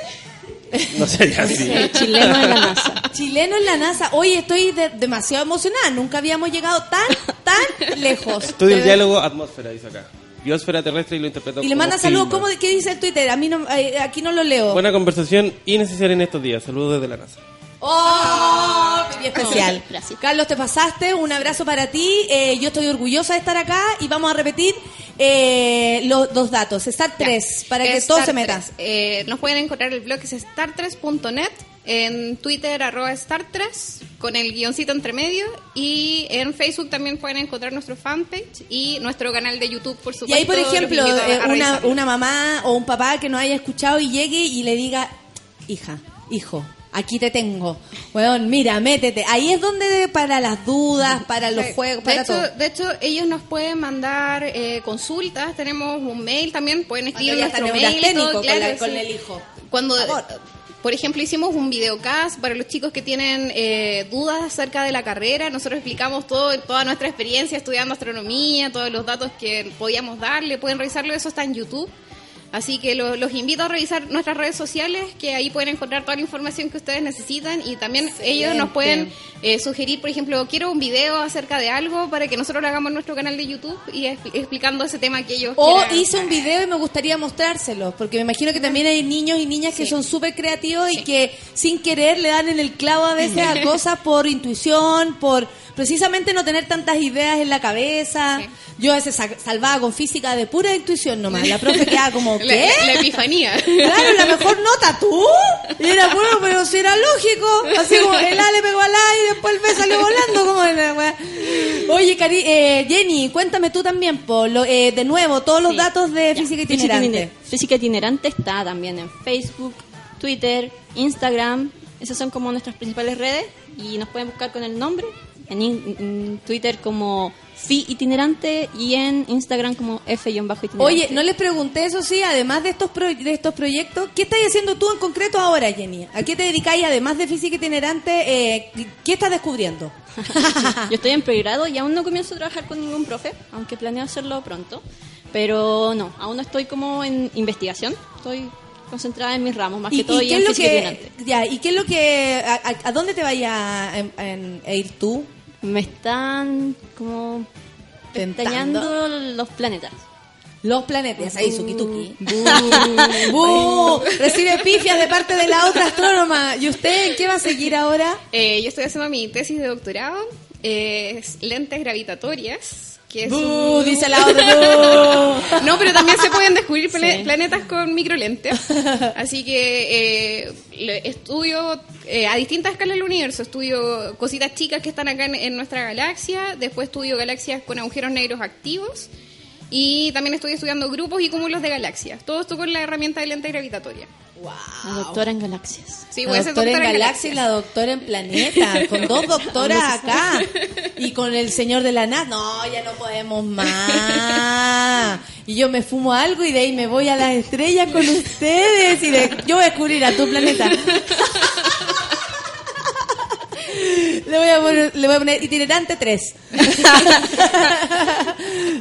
No sería así.
Chileno en la NASA.
Chileno en la NASA. Oye, estoy de- demasiado emocionada. Nunca habíamos llegado tan, tan lejos.
Estudia el
De-
diálogo atmósfera, dice acá. Biosfera terrestre y lo interpretó
Y le
como
manda saludos.
clima.
¿Cómo, ¿Qué dice el Twitter? A mí no, eh, aquí no lo leo.
Buena conversación y necesaria en estos días. Saludos desde la NASA.
¡Oh! Especial.
Gracias.
Carlos, te pasaste. Un abrazo para ti. Eh, yo estoy orgullosa de estar acá y vamos a repetir eh, los dos datos. Star 3, para que
Star
todo se meta.
3. Eh, nos pueden encontrar el blog es star3.net, en Twitter arroba star3 con el guioncito entre medio y en Facebook también pueden encontrar nuestro fanpage y nuestro canal de YouTube, por
Y
supuesto.
ahí, por ejemplo, eh, una, una mamá o un papá que nos haya escuchado y llegue y le diga, hija, hijo, aquí te tengo. Weón, mira, métete. Ahí es donde para las dudas, para los juegos,
de
para
hecho,
todo.
De hecho, ellos nos pueden mandar eh, consultas, tenemos un mail también, pueden escribir nuestro mail. y todo,
con la-
claro,
con el hijo.
Cuando,
Por favor.
por ejemplo, hicimos un videocast para los chicos que tienen eh, dudas acerca de la carrera, nosotros explicamos todo, toda nuestra experiencia estudiando astronomía, todos los datos que podíamos darle, pueden revisarlo, eso está en YouTube. Así que lo- los invito a revisar nuestras redes sociales, que ahí pueden encontrar toda la información que ustedes necesitan y también ellos nos pueden eh, sugerir, por ejemplo, quiero un video acerca de algo para que nosotros lo hagamos en nuestro canal de YouTube y expl- explicando ese tema que ellos
O
quieran.
hice un video y me gustaría mostrárselos, porque me imagino que también hay niños y niñas que son súper creativos y que sin querer le dan en el clavo a veces a cosas por intuición, por precisamente no tener tantas ideas en la cabeza.
Sí.
Yo a veces sa- salvaba con física de pura intuición nomás. La profe quedaba como,
La,
¿qué?
la- la epifanía.
Claro, la mejor nota tú. Y era bueno, pero si era lógico. Así como el A le pegó al A y después el B salió volando. Como la weá. Oye, Cari, eh, Jenny, cuéntame tú también, po, lo- eh, de nuevo, todos los
Sí.
datos de
Ya.
física itinerante.
Itiner- Física itinerante está también en Facebook, Twitter, Instagram. Esas son como nuestras principales redes y nos pueden buscar con el nombre. En, in- en Twitter como Fi itinerante y en Instagram como F-itinerante.
Oye, no les pregunté eso sí, además de estos pro- de estos proyectos, ¿qué estás haciendo tú en concreto ahora, Jenny? ¿A qué te dedicáis además de física itinerante? Eh, ¿Qué estás descubriendo?
Yo estoy en pregrado y aún no comienzo a trabajar con ningún profe, aunque planeo hacerlo pronto. Pero no, aún no estoy como en investigación. Estoy concentrada en mis ramos, más que todo y, en física
que
itinerante.
ya, y qué es lo que a, a- a dónde te vayas a ir tú?
Me están como
Tentando.
pestañando los planetas.
Los planetas, ahí, Suki Tuki.
Bu.
¡Bu! Recibe pifias de parte de la otra astrónoma. ¿Y usted en qué va a seguir ahora?
Eh, yo estoy haciendo mi tesis de doctorado, eh, es lentes gravitatorias. Que es un-
Dice la otra.
No, pero también se pueden descubrir
Sí.
planetas con microlentes. Así que eh, estudio eh, a distintas escalas del universo. Estudio cositas chicas que están acá en, en nuestra galaxia. Después estudio galaxias con agujeros negros activos. Y también estoy estudiando grupos y cúmulos de galaxias. Todo esto con la herramienta de lente gravitatoria.
La doctora en galaxias.
Sí,
La
voy a ser
doctora en
doctora en
galaxia y la doctora en planeta, con dos doctoras acá. Y con el señor de la NASA. No, ya no podemos más. Y yo me fumo algo y de ahí me voy a las estrellas con ustedes. Y de, yo voy a descubrir a tu planeta. Le voy a poner, le voy a poner itinerante 3.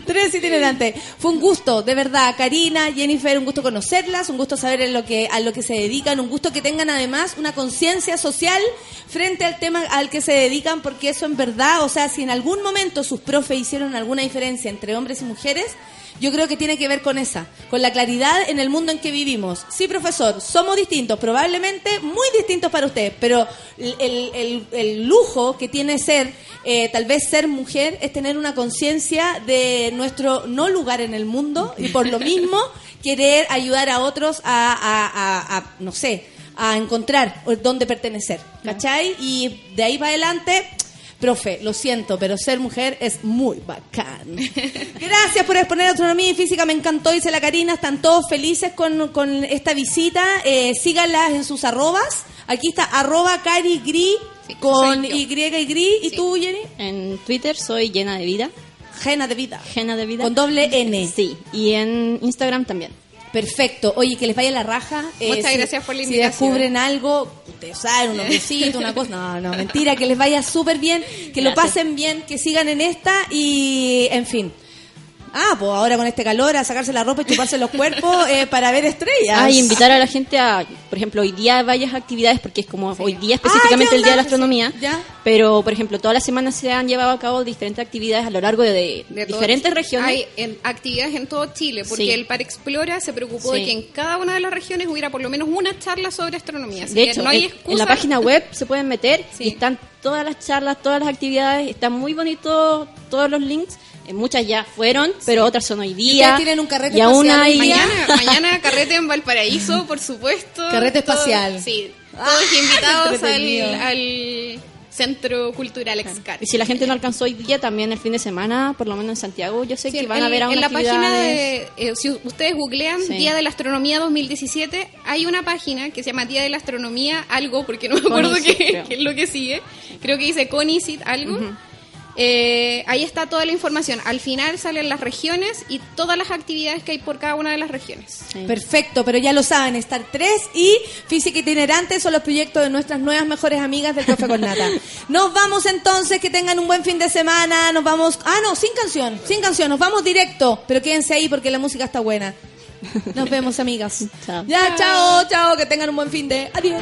3 itinerante. Fue un gusto, de verdad, Karina, Jennifer, un gusto conocerlas, un gusto saber en lo que, a lo que se dedican, un gusto que tengan además una conciencia social frente al tema al que se dedican, porque eso en verdad, o sea, si en algún momento sus profes hicieron alguna diferencia entre hombres y mujeres, yo creo que tiene que ver con esa, con la claridad en el mundo en que vivimos. Sí, profesor, somos distintos, probablemente muy distintos para usted, pero el, el- el lujo que tiene ser, eh, tal vez ser mujer, es tener una conciencia de nuestro no lugar en el mundo y por lo mismo querer ayudar a otros a, a- a- a, no sé, a encontrar dónde pertenecer, ¿cachai? Y de ahí para adelante... Profe, lo siento, pero ser mujer es muy bacán. Gracias por exponer astronomía y física, me encantó, dice la Karina. Están todos felices con, con esta visita. Eh, síganlas en sus arrobas. Aquí está arroba Cari Gri con
soy yo.
Y y Gri. ¿Y tú, Jenny?
En Twitter soy llena de vida.
Gena de vida.
Gena de vida.
Con doble N.
Sí, y en Instagram también.
Perfecto. Oye, que les vaya la raja. Eh,
Muchas
si-
gracias por la
Si
invitación.
descubren algo, ustedes saben, unos besitos, una cosa. No, no, mentira. Que les vaya súper bien, que lo pasen bien, que sigan en esta y, en fin. Ah, pues ahora con este calor, a sacarse la ropa y chuparse los cuerpos eh, para ver estrellas.
Ah, y invitar a la gente a, por ejemplo, hoy día varias actividades, porque es como hoy día específicamente
Ah,
el Día de la Astronomía.
sí, ya.
Pero, por ejemplo, todas las semanas se han llevado a cabo diferentes actividades a lo largo de, de
De todo-
diferentes regiones.
Hay en- actividades en todo Chile, porque
Sí.
el Par Explora se preocupó de que en cada una de las regiones hubiera por lo menos una charla sobre astronomía. Así
De
que
hecho,
no hay
en, la página web se pueden meter
Sí.
y están todas las charlas, todas las actividades, están muy bonitos todos los links. Eh, Muchas ya fueron, pero otras son hoy día.
tienen un carrete
y aún hay
Mañana, mañana carrete en Valparaíso, por supuesto.
Carrete
Todo-
espacial.
sí,
Ah,
todos invitados al, al Centro Cultural Excar.
Y si la gente no alcanzó hoy día, también el fin de semana, por lo menos en Santiago, yo sé
Sí,
que van a ver a
en la página de, eh, si ustedes googlean
Sí.
Día de la Astronomía 2017, hay una página que se llama Día de la Astronomía algo, porque no me acuerdo qué es lo que sigue. Creo que dice Conicit algo. Eh, ahí está toda la información. Al final salen las regiones y todas las actividades que hay por cada una de las regiones.
Perfecto, pero ya lo saben, Star 3 y Física Itinerante son los proyectos de nuestras nuevas mejores amigas del Café con Nata. Nos vamos entonces, que tengan un buen fin de semana, nos vamos... Ah, no, sin canción, sin canción, nos vamos directo, pero quédense ahí porque la música está buena. Nos vemos, amigas.
Chao.
Ya, chao, chao, que tengan un buen fin de... Adiós.